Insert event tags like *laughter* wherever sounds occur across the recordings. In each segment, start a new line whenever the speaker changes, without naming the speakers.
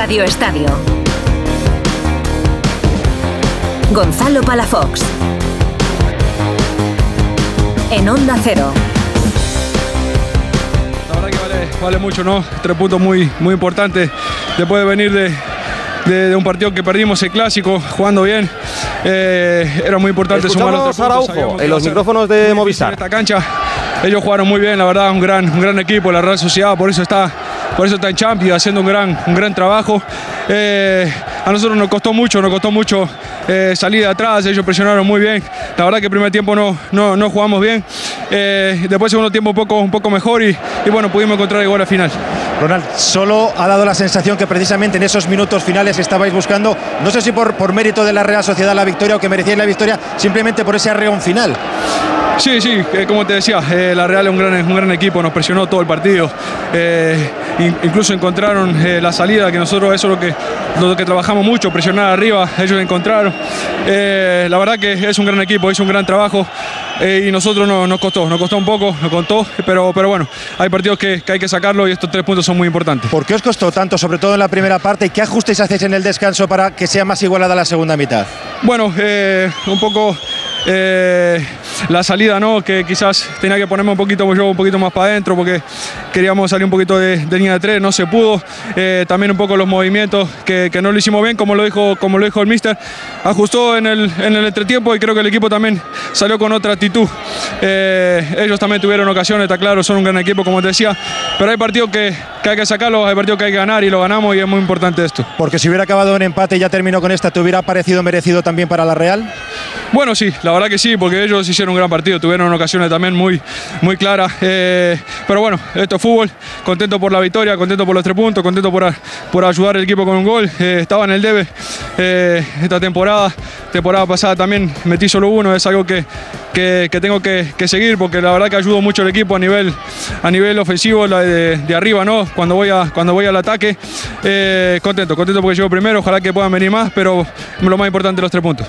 Radio Estadio. Gonzalo Palafox. En Onda Cero.
La verdad que vale, vale mucho, ¿no? Tres puntos muy, muy importantes. Después de venir de, de- de un partido que perdimos el clásico, jugando bien. eh, era muy importante sumar los
Escuchamos
tres
a
puntos.
Araujo en los micrófonos de Movistar.
Esta cancha, ellos jugaron muy bien, la verdad, un gran, un gran equipo, la Real Sociedad, por eso está, por eso está en Champions, haciendo un gran, un gran trabajo. Eh, a nosotros nos costó mucho, nos costó mucho eh, salir de atrás, ellos presionaron muy bien. La verdad que el primer tiempo no, no, no jugamos bien. Eh, después segundo tiempo un poco, mejor y, bueno, pudimos encontrar el gol al final.
Ronald, solo ha dado la sensación que precisamente en esos minutos finales estabais buscando, no sé si por, por mérito de la Real Sociedad la victoria o que merecíais la victoria, simplemente por ese arreón final.
Sí, sí, eh, como te decía, eh, la Real es un gran, un gran equipo, nos presionó todo el partido. Eh, in- incluso encontraron eh, la salida, que nosotros eso es lo que, lo que trabajamos mucho, presionar arriba, ellos encontraron. La verdad que es un gran equipo, hizo un gran trabajo y nosotros no- nos costó, nos costó un poco, nos costó, pero, pero bueno, hay partidos que, que hay que sacarlo y estos tres puntos son muy importantes.
¿Por qué os costó tanto, sobre todo en la primera parte, y qué ajustes hacéis en el descanso para que sea más igualada la segunda mitad?
Bueno, un poco eh, la salida, ¿no? Que quizás tenía que ponerme un poquito yo un poquito más para adentro porque queríamos salir un poquito de, de línea de tres, no se pudo. Eh, también un poco los movimientos que, que no lo hicimos bien, como lo dijo, como lo dijo el mister. Ajustó en el, en el entretiempo y creo que el equipo también salió con otra actitud. Eh, ellos también tuvieron ocasiones, está claro, son un gran equipo, como te decía. Pero hay partidos que, que hay que sacarlos, hay partidos que hay que ganar y lo ganamos y es muy importante esto.
Porque si hubiera acabado en empate y ya terminó con esta, ¿te hubiera parecido merecido también para la Real?
Bueno, sí, la verdad que sí, porque ellos hicieron un gran partido, tuvieron ocasiones también muy, muy claras. eh, pero bueno, esto es fútbol, contento por la victoria, contento por los tres puntos, contento por, por ayudar al equipo con un gol. eh, estaba en el debe eh, esta temporada, temporada pasada también metí solo uno, es algo que, que- tengo que, seguir porque la verdad que ayudo mucho al equipo a nivel, a nivel ofensivo, la de, de arriba, ¿no? Cuando voy, a, cuando voy al ataque, contento, contento porque llego primero, ojalá que puedan venir más, pero lo más importante los tres puntos.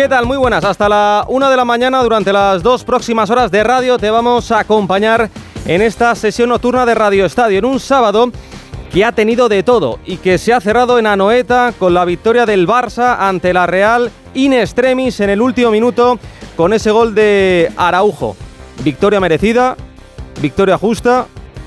¿Qué tal? Muy buenas. Hasta la una de la mañana, durante las dos próximas horas de radio, te vamos a acompañar en esta sesión nocturna de Radio Estadio, en un sábado que ha tenido de todo y que se ha cerrado en Anoeta con la victoria del Barça ante la Real in extremis en el último minuto con ese gol de Araujo. Victoria merecida, victoria justa,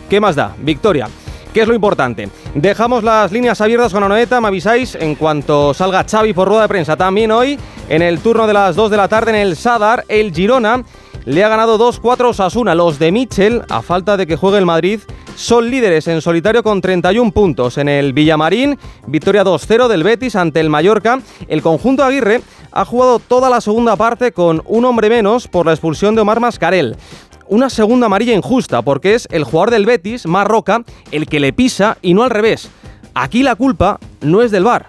¿qué más da? Victoria. ¿Qué es lo importante? Dejamos las líneas abiertas con Anoeta, me avisáis en cuanto salga Xavi por rueda de prensa. También hoy, en el turno de las 2 de la tarde en el Sadar, el Girona le ha ganado 2-4 Osasuna. Los de Mitchell, a falta de que juegue el Madrid, son líderes en solitario con 31 puntos. En el Villamarín, victoria 2-0 del Betis ante el Mallorca. El conjunto Aguirre ha jugado toda la segunda parte con un hombre menos por la expulsión de Omar Mascarel una segunda amarilla injusta, porque es el jugador del Betis, Marroca, el que le pisa y no al revés. Aquí la culpa no es del VAR,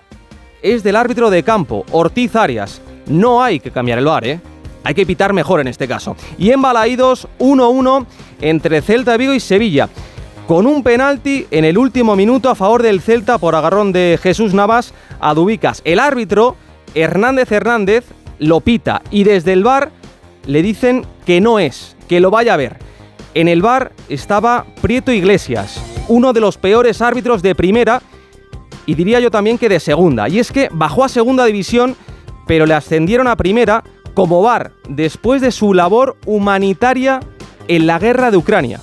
es del árbitro de campo, Ortiz Arias. No hay que cambiar el VAR, ¿eh? Hay que pitar mejor en este caso. Y en Balaídos, 1-1 entre Celta de Vigo y Sevilla. Con un penalti en el último minuto a favor del Celta por agarrón de Jesús Navas a Dubicas. El árbitro, Hernández Hernández, lo pita y desde el VAR le dicen que no es, que lo vaya a ver. En el bar estaba Prieto Iglesias, uno de los peores árbitros de primera y diría yo también que de segunda. Y es que bajó a segunda división, pero le ascendieron a primera como bar después de su labor humanitaria en la guerra de Ucrania.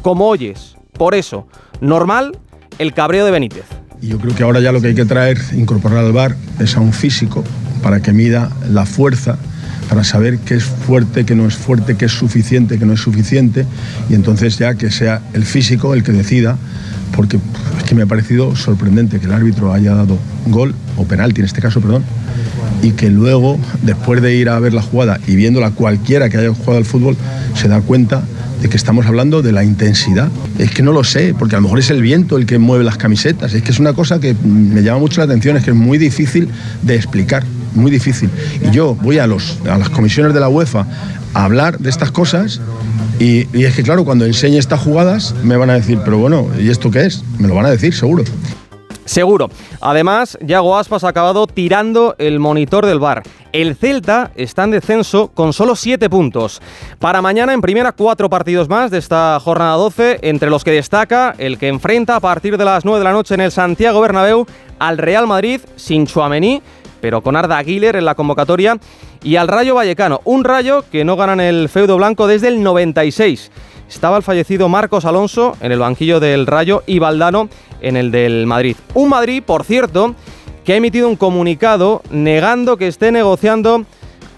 Como oyes, por eso, normal el cabreo de Benítez.
Y yo creo que ahora ya lo que hay que traer, incorporar al bar, es a un físico para que mida la fuerza, para saber qué es fuerte, qué no es fuerte, qué es suficiente, qué no es suficiente, y entonces ya que sea el físico el que decida, porque es que me ha parecido sorprendente que el árbitro haya dado gol, o penalti en este caso, perdón, y que luego, después de ir a ver la jugada y viéndola cualquiera que haya jugado al fútbol, se da cuenta de que estamos hablando de la intensidad. Es que no lo sé, porque a lo mejor es el viento el que mueve las camisetas. Es que es una cosa que me llama mucho la atención, es que es muy difícil de explicar, muy difícil. Y yo voy a, los, a las comisiones de la UEFA a hablar de estas cosas y, es que, claro, cuando enseñe estas jugadas me van a decir, pero bueno, ¿y esto qué es? Me lo van a decir, seguro.
Seguro. Además, Yago Aspas ha acabado tirando el monitor del bar. El Celta está en descenso con solo 7 puntos. Para mañana en primera cuatro partidos más de esta jornada 12, entre los que destaca el que enfrenta a partir de las 9 de la noche en el Santiago Bernabéu al Real Madrid sin Chuamení, pero con Arda Aguiler en la convocatoria, y al Rayo Vallecano, un Rayo que no gana en el feudo blanco desde el 96 estaba el fallecido Marcos Alonso en el banquillo del Rayo y Valdano en el del Madrid. Un Madrid, por cierto, que ha emitido un comunicado negando que esté negociando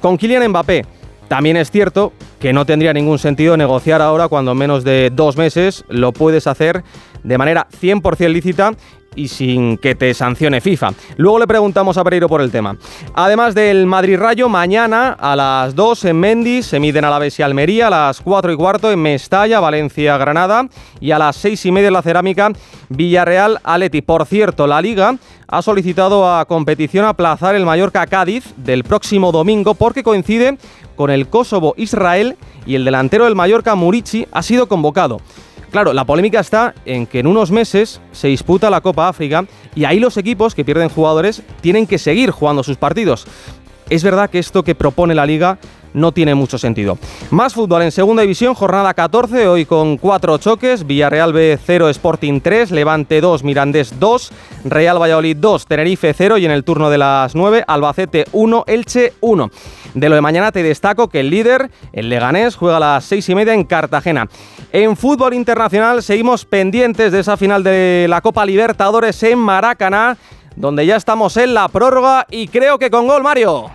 con Kylian Mbappé. También es cierto que no tendría ningún sentido negociar ahora cuando en menos de dos meses lo puedes hacer de manera 100% lícita y sin que te sancione FIFA. Luego le preguntamos a Pereiro por el tema. Además del Madrid Rayo, mañana a las 2 en Mendy se miden a la y Almería, a las 4 y cuarto en Mestalla, Valencia, Granada y a las 6 y media en la Cerámica, Villarreal, Aleti. Por cierto, la Liga ha solicitado a competición aplazar el Mallorca Cádiz del próximo domingo porque coincide con el Kosovo Israel y el delantero del Mallorca Murici ha sido convocado. Claro, la polémica está en que en unos meses se disputa la Copa África y ahí los equipos que pierden jugadores tienen que seguir jugando sus partidos. Es verdad que esto que propone la liga no tiene mucho sentido. Más fútbol en segunda división, jornada 14, hoy con cuatro choques, Villarreal B 0, Sporting 3, Levante 2, Mirandés 2, Real Valladolid 2, Tenerife 0 y en el turno de las 9, Albacete 1, Elche 1. De lo de mañana te destaco que el líder, el Leganés, juega a las 6 y media en Cartagena. En fútbol internacional seguimos pendientes de esa final de la Copa Libertadores en Maracaná, donde ya estamos en la prórroga y creo que con gol, Mario.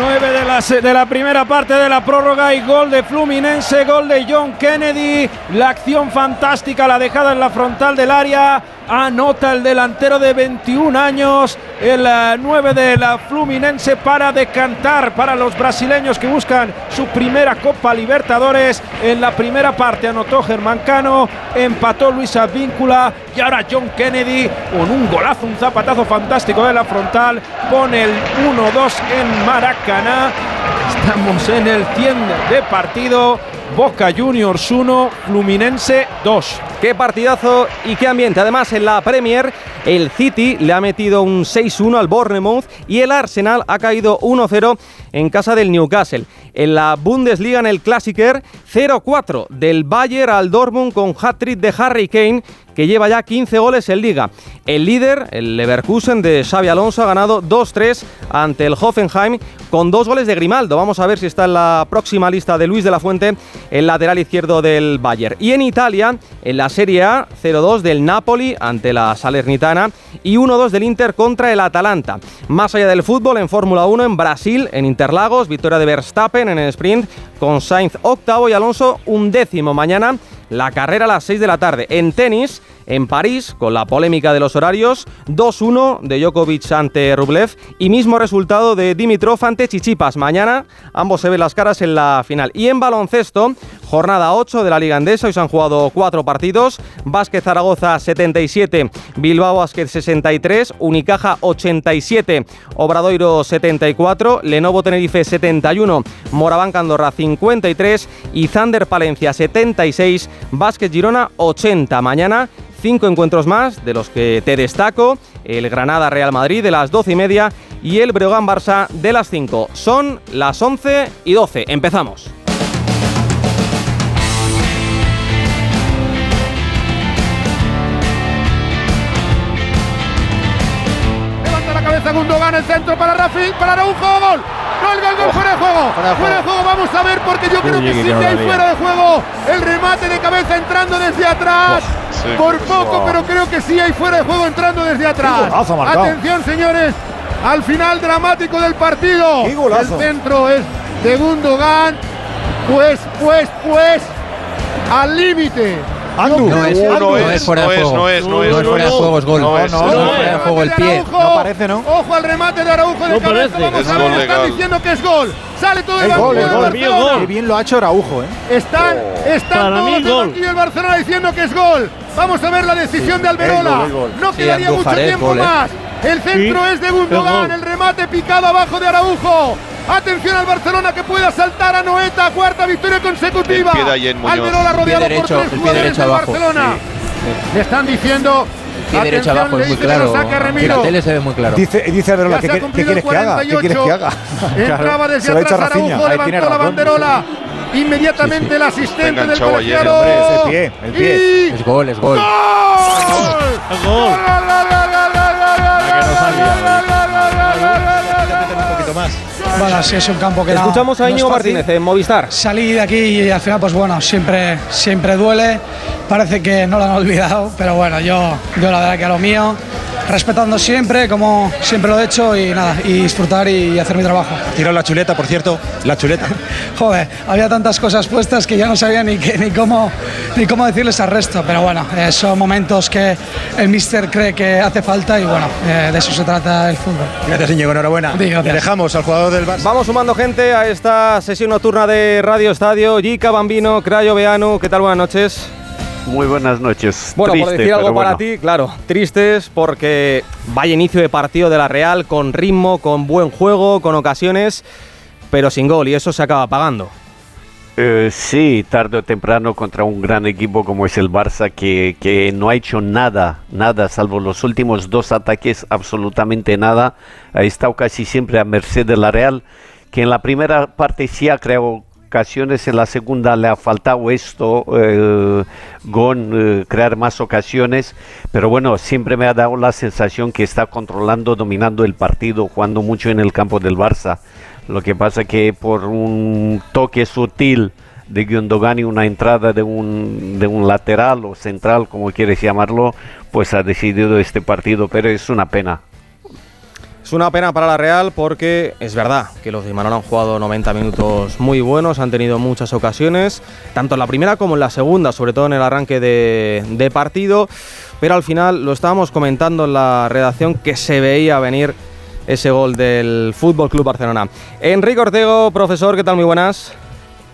9 de la, de la primera parte de la prórroga y gol de Fluminense, gol de John Kennedy. La acción fantástica, la dejada en la frontal del área. Anota el delantero de 21 años, el 9 eh, de la Fluminense para decantar para los brasileños que buscan su primera Copa Libertadores. En la primera parte anotó Germán Cano, empató Luis Advíncula y ahora John Kennedy con un golazo, un zapatazo fantástico de la frontal. Pone el 1-2 en Maracaná. Estamos en el 100 de partido. Boca Juniors 1, Fluminense 2.
Qué partidazo y qué ambiente. Además, en la Premier, el City le ha metido un 6-1 al Bournemouth y el Arsenal ha caído 1-0 en casa del Newcastle. En la Bundesliga, en el Klassiker, 0-4 del Bayern al Dortmund con hat-trick de Harry Kane que lleva ya 15 goles en liga. El líder, el Leverkusen de Xavi Alonso, ha ganado 2-3 ante el Hoffenheim con dos goles de Grimaldo. Vamos a ver si está en la próxima lista de Luis de la Fuente, el lateral izquierdo del Bayern. Y en Italia, en la Serie A, 0-2 del Napoli ante la Salernitana y 1-2 del Inter contra el Atalanta. Más allá del fútbol, en Fórmula 1, en Brasil, en Interlagos, victoria de Verstappen en el sprint con Sainz octavo y Alonso un décimo. Mañana la carrera a las 6 de la tarde. En tenis, en París, con la polémica de los horarios, 2-1 de Djokovic ante Rublev y mismo resultado de Dimitrov ante Chichipas. Mañana ambos se ven las caras en la final. Y en baloncesto, jornada 8 de la Liga Andesa, hoy se han jugado cuatro partidos. Vázquez Zaragoza 77, Bilbao Vázquez 63, Unicaja 87, Obradoiro 74, Lenovo Tenerife 71, Moraván Candorra 53 y Zander Palencia 76, Vázquez Girona 80. Mañana cinco encuentros más, de los que te destaco, el Granada Real Madrid de las 12 y media y el Breogán Barça de las 5. Son las 11 y 12. Empezamos.
Cabeza Gundogan, el centro para Rafi, para Araujo, gol. Gol, gol, gol, fuera de juego. Fuera de juego, vamos a ver porque yo creo que sí que hay fuera de juego. El remate de cabeza entrando desde atrás. Por poco, pero creo que sí hay fuera de juego entrando desde atrás. Atención, señores. Al final dramático del partido. El centro es de Gundogan. Pues, pues, pues. Al límite.
No es, no, es, fuera de juego. No es, no es, no es fuera de juego, es gol. No, es, fuera de juego el pie.
No parece, ¿no? Ojo al remate de Araujo de cabeza. Vamos a ver, están diciendo que es gol. Sale todo el Barcelona.
Qué bien lo ha hecho Araujo, ¿eh?
Están, están todos el banquillo del Barcelona diciendo que es gol. Vamos a ver la decisión de Alberola. No quedaría mucho tiempo más. El centro es de Gundogan, el remate picado abajo de Araujo. Atención al Barcelona que pueda saltar a Noeta, cuarta victoria consecutiva. Alberola rodeado por tres jugadores del Barcelona. Le están diciendo
pie derecho abajo es muy claro. La tele se ve muy claro.
Dice, dice Verola, ¿qué, ¿qué, quieres que haga? ¿Qué quieres que haga? *laughs*
Entraba desde atrás Araujo, levantó la banderola. Inmediatamente el asistente del colegiado.
El pie, el pie.
Es gol, es gol.
¡Gol! *laughs* ¡Gol!
Bueno, sí, es un campo que
Escuchamos a Íñigo Martínez en Movistar.
Salí de aquí y al final, pues bueno, siempre, siempre duele. Parece que no lo han olvidado, pero bueno, yo, yo la verdad que a lo mío respetando siempre, como siempre lo he hecho, y nada, y disfrutar y hacer mi trabajo.
Tiró la chuleta, por cierto, la chuleta. *laughs*
Joder, había tantas cosas puestas que ya no sabía ni, ni, cómo, ni cómo decirles al resto, pero bueno, eh, son momentos que el míster cree que hace falta y bueno, eh, de eso se trata el fútbol.
Gracias, Íñigo, enhorabuena. Dejamos al jugador del Barça.
Vamos sumando gente a esta sesión nocturna de Radio Estadio. Gica Bambino, Crayo Beanu, ¿qué tal? Buenas noches.
Muy buenas noches.
Bueno, por decir algo para ti, claro, tristes porque vaya inicio de partido de la Real con ritmo, con buen juego, con ocasiones, pero sin gol y eso se acaba pagando.
Eh, sí, tarde o temprano contra un gran equipo como es el Barça que, que, no ha hecho nada, nada, salvo los últimos dos ataques, absolutamente nada. Ha estado casi siempre a merced de la Real, que en la primera parte sí ha creado ocasiones, en la segunda le ha faltado esto, eh, Gon, eh, crear más ocasiones, pero bueno, siempre me ha dado la sensación que está controlando, dominando el partido, jugando mucho en el campo del Barça. Lo que pasa que por un toque sutil de Gundogan y una entrada de un, de un lateral o central, como quieres llamarlo, pues ha decidido este partido, pero es una pena.
Es una pena para la Real porque es verdad que los de Imanol han jugado 90 minutos muy buenos, han tenido muchas ocasiones, tanto en la primera como en la segunda, sobre todo en el arranque de, partido, pero al final lo estábamos comentando en la redacción que se veía venir ese gol del Fútbol Club Barcelona. Enrique Ortego, profesor, ¿qué tal? Muy buenas.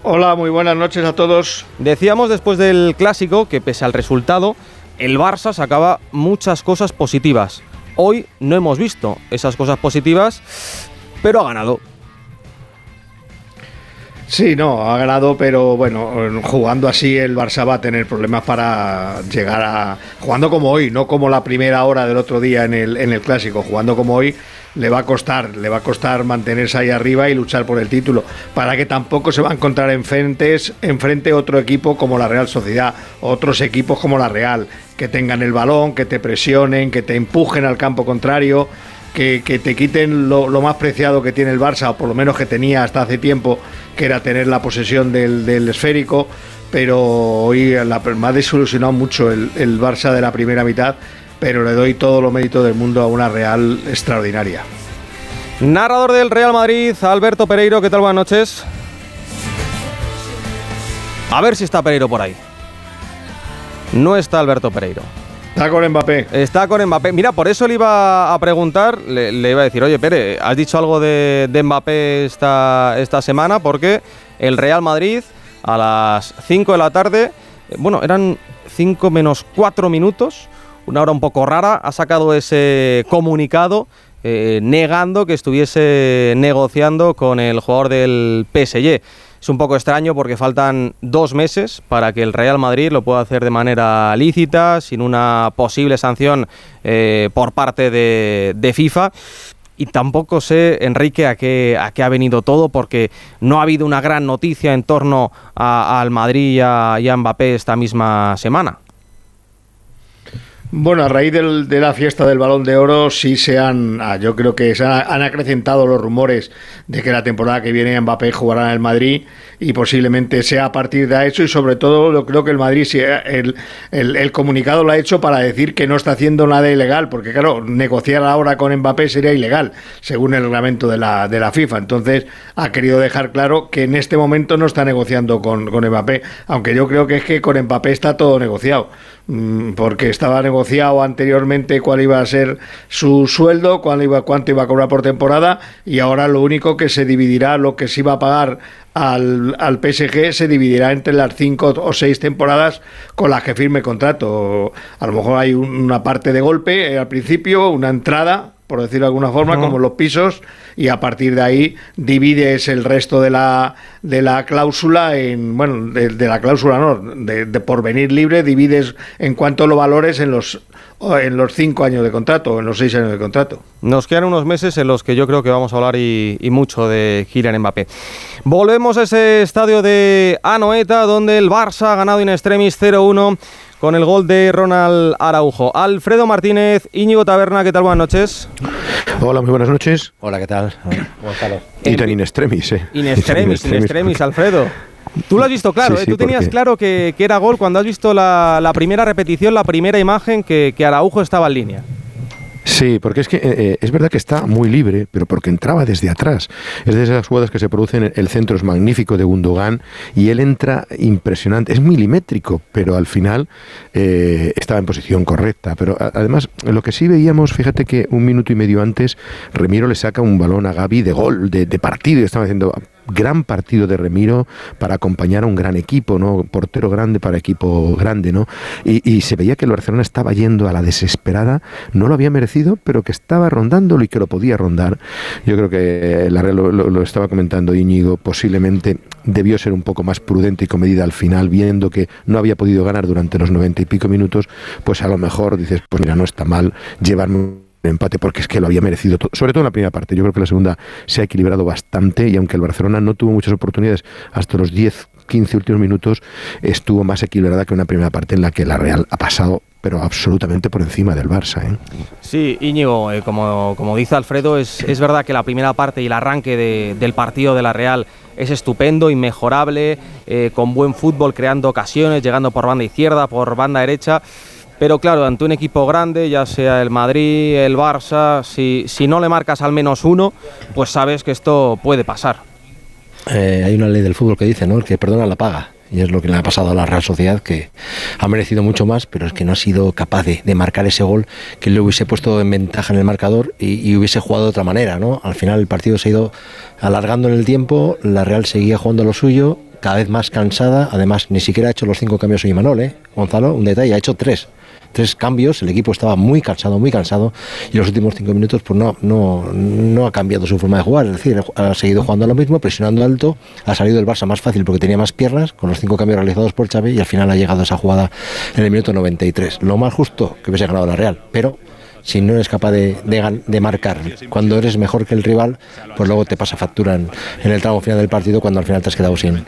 Hola, muy buenas noches a todos.
Decíamos después del clásico que pese al resultado, el Barça sacaba muchas cosas positivas. Hoy no hemos visto esas cosas positivas, pero ha ganado.
Sí, no, ha ganado, pero bueno, jugando así el Barça va a tener problemas para llegar a... Jugando como hoy, no como la primera hora del otro día en el, en el clásico, jugando como hoy le va a costar, le va a costar mantenerse ahí arriba y luchar por el título, para que tampoco se va a encontrar enfrente, enfrente otro equipo como la Real Sociedad, otros equipos como la Real, que tengan el balón, que te presionen, que te empujen al campo contrario, que, te quiten lo, más preciado que tiene el Barça, o por lo menos que tenía hasta hace tiempo, que era tener la posesión del, esférico, pero hoy la, me ha desilusionado mucho el, el Barça de la primera mitad pero le doy todo lo mérito del mundo a una Real extraordinaria.
Narrador del Real Madrid, Alberto Pereiro, ¿qué tal? Buenas noches. A ver si está Pereiro por ahí. No está Alberto Pereiro.
Está con Mbappé.
Está con Mbappé. Mira, por eso le iba a preguntar, le, iba a decir, oye, Pere, ¿has dicho algo de, Mbappé esta, esta semana? Porque el Real Madrid a las 5 de la tarde, eh, bueno, eran 5 menos 4 minutos, una hora un poco rara, ha sacado ese comunicado eh, negando que estuviese negociando con el jugador del PSG. Es un poco extraño porque faltan dos meses para que el Real Madrid lo pueda hacer de manera lícita, sin una posible sanción eh, por parte de, FIFA. Y tampoco sé, Enrique, a qué, a qué ha venido todo, porque no ha habido una gran noticia en torno al Madrid y a Mbappé esta misma semana.
Bueno, a raíz de la fiesta del Balón de Oro sí se han, ah, yo creo que se han, acrecentado los rumores de que la temporada que viene Mbappé jugará en el Madrid y posiblemente sea a partir de eso y sobre todo yo creo que el Madrid, el, el, comunicado lo ha hecho para decir que no está haciendo nada ilegal, porque claro, negociar ahora con Mbappé sería ilegal, según el reglamento de la, de la FIFA. Entonces ha querido dejar claro que en este momento no está negociando con, con Mbappé, aunque yo creo que es que con Mbappé está todo negociado. Mm, porque estaba negociado anteriormente cuál iba a ser su sueldo, cuál iba, cuánto iba a cobrar por temporada y ahora lo único que se dividirá, lo que se iba a pagar al, al PSG se dividirá entre las cinco o seis temporadas con las que firme contrato. A lo mejor hay una parte de golpe eh, al principio, una entrada por decirlo de alguna forma, como los pisos, y a partir de ahí divides el resto de la, de la cláusula en, bueno, de, la cláusula no, de, por venir libre, divides en cuanto lo valores en los en los cinco años de contrato o en los seis años de contrato.
Nos quedan unos meses en los que yo creo que vamos a hablar y, mucho de Kylian Mbappé. Volvemos a ese estadio de Anoeta donde el Barça ha ganado in extremis 0-1 con el gol de Ronald Araujo. Alfredo Martínez, Íñigo Taberna, ¿qué tal? Buenas noches.
Hola, muy buenas noches.
Hola, ¿qué tal?
Gonzalo. Y tan in extremis, ¿eh?
In extremis, *laughs* in extremis, Alfredo. Tú lo has visto claro, ¿eh? tú tenías claro que, era gol cuando has visto la, primera repetición, la primera imagen que, que Araujo estaba en línea.
Sí, porque es que eh, eh, es verdad que está muy libre, pero porque entraba desde atrás. Es de esas jugadas que se producen, el centro es magnífico de Gundogan y él entra impresionante. Es milimétrico, pero al final eh, estaba en posición correcta. Pero además, lo que sí veíamos, fíjate que un minuto y medio antes, Remiro le saca un balón a Gaby de gol, de, de partido, y estaba haciendo gran partido de Remiro para acompañar a un gran equipo, ¿no? Portero grande para equipo grande, ¿no? Y, se veía que el Barcelona estaba yendo a la desesperada, no lo había merecido, pero que estaba rondándolo y que lo podía rondar. Yo creo que la lo, lo, estaba comentando Íñigo, posiblemente debió ser un poco más prudente y comedida al final, viendo que no había podido ganar durante los noventa y pico minutos, pues a lo mejor dices, pues mira, no está mal llevarme empate porque es que lo había merecido, sobre todo en la primera parte. Yo creo que la segunda se ha equilibrado bastante y aunque el Barcelona no tuvo muchas oportunidades hasta los 10, 15 últimos minutos, estuvo más equilibrada que una primera parte en la que la Real ha pasado pero absolutamente por encima del Barça. ¿eh?
Sí, Íñigo, eh, como, como, dice Alfredo, es, es, verdad que la primera parte y el arranque de, del partido de la Real es estupendo, inmejorable, eh, con buen fútbol, creando ocasiones, llegando por banda izquierda, por banda derecha. Pero claro, ante un equipo grande, ya sea el Madrid, el Barça, si, no le marcas al menos uno, pues sabes que esto puede pasar.
Eh, hay una ley del fútbol que dice, ¿no? El que perdona la paga. Y es lo que le ha pasado a la Real Sociedad, que ha merecido mucho más, pero es que no ha sido capaz de, marcar ese gol que le hubiese puesto en ventaja en el marcador y, y, hubiese jugado de otra manera, ¿no? Al final el partido se ha ido alargando en el tiempo, la Real seguía jugando lo suyo, cada vez más cansada, además ni siquiera ha hecho los cinco cambios hoy Manol, ¿eh? Gonzalo, un detalle, ha hecho tres tres cambios, el equipo estaba muy cansado, muy cansado, y los últimos cinco minutos pues no, no, no ha cambiado su forma de jugar, es decir, ha seguido jugando lo mismo, presionando alto, ha salido el Barça más fácil porque tenía más piernas, con los cinco cambios realizados por Xavi, y al final ha llegado esa jugada en el minuto 93. Lo más justo que hubiese ganado la Real, pero si no eres capaz de, de, marcar cuando eres mejor que el rival, pues luego te pasa factura en, el tramo final del partido cuando al final te has quedado sin,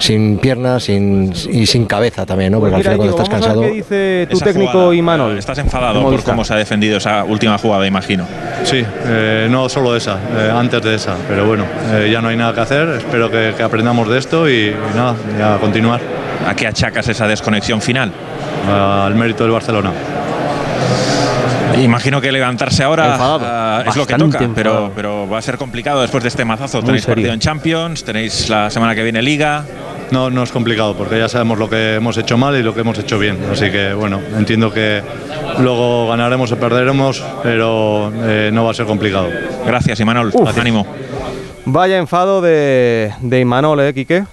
sin piernas sin, y sin cabeza también, ¿no?
Porque al final cuando estás cansado... ¿Qué dice tu técnico Imanol?
¿Estás enfadado por cómo se ha defendido esa última jugada, imagino?
Sí, eh, no solo esa, eh, antes de esa, pero bueno, eh, ya no hay nada que hacer, espero que, aprendamos de esto y, y nada, ya continuar.
¿A qué achacas esa desconexión final?
Al mérito del Barcelona.
Imagino que levantarse ahora ah, es lo que toca, pero, pero va a ser complicado después de este mazazo. tenéis partido en Champions, tenéis la semana que viene Liga.
No, no es complicado porque ya sabemos lo que hemos hecho mal y lo que hemos hecho bien. Así que bueno, entiendo que luego ganaremos o perderemos, pero eh, no va a ser complicado.
Gracias, Imanol. Ánimo.
Vaya enfado de, de Imanol, ¿eh, Quique?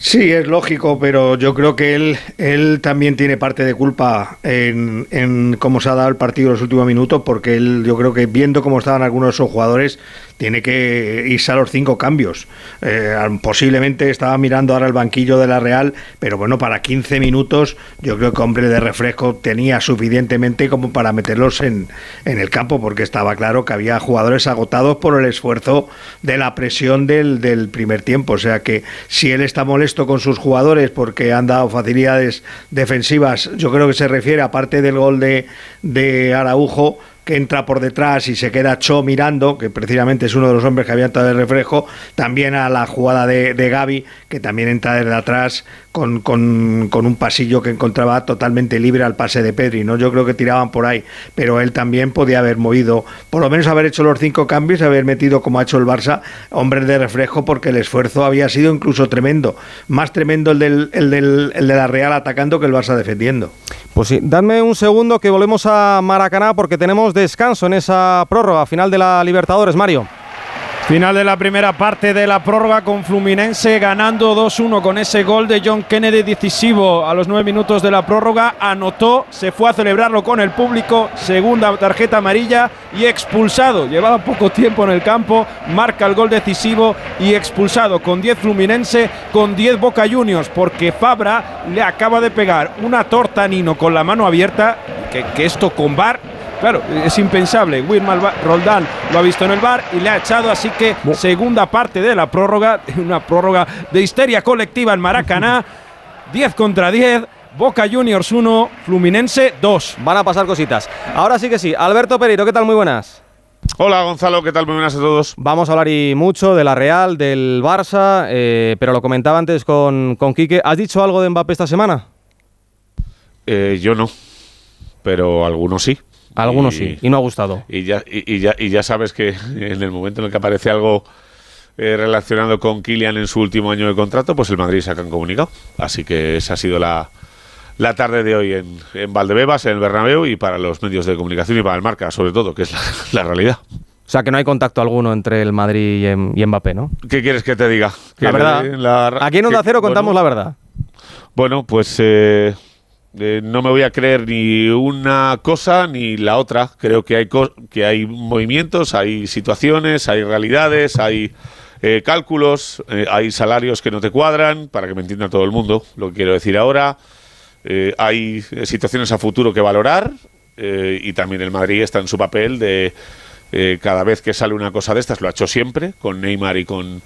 Sí, es lógico, pero yo creo que él, él también tiene parte de culpa en, en cómo se ha dado el partido en los últimos minutos, porque él, yo creo que viendo cómo estaban algunos de esos jugadores, tiene que irse a los cinco cambios. Eh, posiblemente estaba mirando ahora el banquillo de la Real, pero bueno, para 15 minutos yo creo que hombre de refresco tenía suficientemente como para meterlos en, en el campo, porque estaba claro que había jugadores agotados por el esfuerzo de la presión del, del primer tiempo. O sea que si él está molesto con sus jugadores porque han dado facilidades defensivas, yo creo que se refiere, aparte del gol de, de Araujo, que entra por detrás y se queda Cho mirando, que precisamente es uno de los hombres que había entrado de reflejo, también a la jugada de, de Gaby, que también entra desde atrás con, con, un pasillo que encontraba totalmente libre al pase de Pedri, ¿no? Yo creo que tiraban por ahí, pero él también podía haber movido, por lo menos haber hecho los cinco cambios, haber metido como ha hecho el Barça, hombres de reflejo, porque el esfuerzo había sido incluso tremendo, más tremendo el, del, el, del, el de la Real atacando que el Barça defendiendo.
Pues sí, dadme un segundo que volvemos a Maracaná porque tenemos descanso en esa prórroga final de la Libertadores, Mario.
Final de la primera parte de la prórroga con Fluminense ganando 2-1 con ese gol de John Kennedy decisivo a los nueve minutos de la prórroga. Anotó, se fue a celebrarlo con el público, segunda tarjeta amarilla y expulsado. Llevaba poco tiempo en el campo, marca el gol decisivo y expulsado con 10 Fluminense, con 10 Boca Juniors, porque Fabra le acaba de pegar una torta a Nino con la mano abierta, que, que esto con bar Claro, es impensable. Wilmar Roldán lo ha visto en el bar y le ha echado, así que segunda parte de la prórroga, *laughs* una prórroga de histeria colectiva en Maracaná, 10 contra 10. Boca Juniors 1, Fluminense 2.
Van a pasar cositas. Ahora sí que sí. Alberto Pereiro, ¿qué tal? Muy buenas.
Hola Gonzalo, ¿qué tal? Muy buenas a todos.
Vamos a hablar y mucho de la Real, del Barça, eh, pero lo comentaba antes con, con Quique. ¿Has dicho algo de Mbappé esta semana?
Eh, yo no, pero algunos sí.
Algunos sí, y no ha gustado.
Y ya, y, ya, y ya sabes que *laughs* en el momento en el que aparece algo eh, relacionado con Kylian en su último año de contrato, pues el Madrid saca un comunicado. Así que esa ha sido la, la tarde de hoy en, en, Valdebebas, en el Bernabéu, y para los medios de comunicación y para el marca, sobre todo, que es la, *laughs* realidad.
O sea, que no hay contacto alguno entre el Madrid y, Mbappé, ¿no?
¿Qué quieres que te diga?
la verdad. Aquí en Onda Cero contamos la verdad.
Bueno, pues eh, eh, no me voy a creer ni una cosa ni la otra. Creo que hay, que hay movimientos, hay situaciones, hay realidades, hay eh, cálculos, eh, hay salarios que no te cuadran, para que me entienda todo el mundo lo que quiero decir ahora. hay situaciones a futuro que valorar y también el Madrid está en su papel de cada vez que sale una cosa de estas, lo ha hecho siempre, con Neymar y con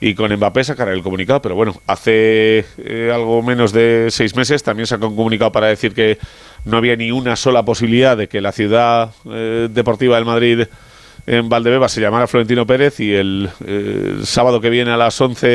y con Mbappé sacará el comunicado. Pero bueno, hace eh, algo menos de seis meses también sacó un comunicado para decir que no había ni una sola posibilidad de que la ciudad eh, deportiva del Madrid en Valdebeba se llamara Florentino Pérez y el, eh, sábado que viene a las 11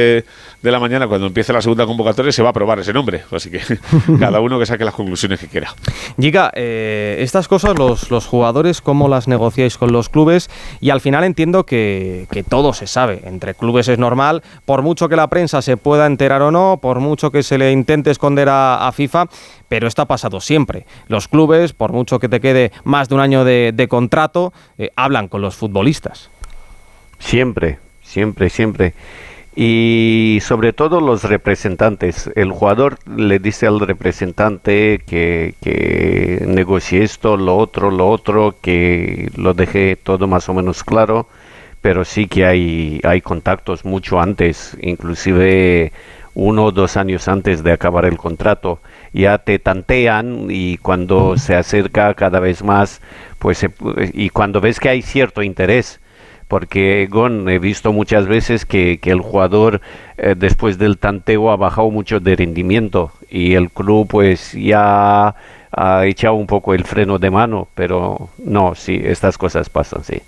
de la mañana, cuando empiece la segunda convocatoria, se va a aprobar ese nombre. Así que *laughs* cada uno que saque las conclusiones que quiera.
Giga, eh, estas cosas los, los, jugadores, ¿cómo las negociáis con los clubes? Y al final entiendo que, que todo se sabe. Entre clubes es normal, por mucho que la prensa se pueda enterar o no, por mucho que se le intente esconder a, FIFA, pero esto ha pasado siempre. Los clubes, por mucho que te quede más de un año de, contrato, eh, hablan con los futbolistas.
Siempre, siempre, siempre y sobre todo los representantes. El jugador le dice al representante que, que negocie esto, lo otro, lo otro, que lo deje todo más o menos claro, pero sí que hay, hay contactos mucho antes, inclusive uno o dos años antes de acabar el contrato. Ya te tantean y cuando se acerca cada vez más, pues y cuando ves que hay cierto interés, porque Gon he visto muchas veces que, el jugador eh, después del tanteo ha bajado mucho de rendimiento y el club pues ya ha echado un poco el freno de mano, pero no, sí, estas cosas pasan, sí.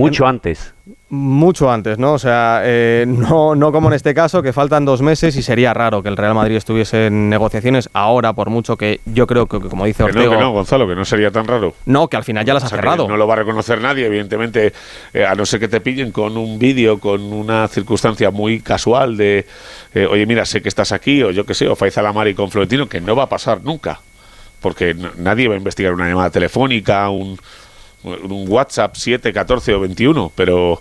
Mucho antes.
Mucho antes, ¿no? O sea, eh, no, no como en este caso, que faltan dos meses y sería raro que el Real Madrid estuviese en negociaciones ahora, por mucho que yo creo que, como dice Ortega.
no, que no, Gonzalo, que no sería tan raro.
No, que al final ya las ha cerrado.
No lo va a reconocer nadie, evidentemente, eh, a no ser que te pillen con un vídeo, con una circunstancia muy casual de, eh, oye, mira, sé que estás aquí, o yo qué sé, o Faiza Lamari con Florentino, que no va a pasar nunca. Porque nadie va a investigar una llamada telefónica, un, un WhatsApp 7, 14 o 21, pero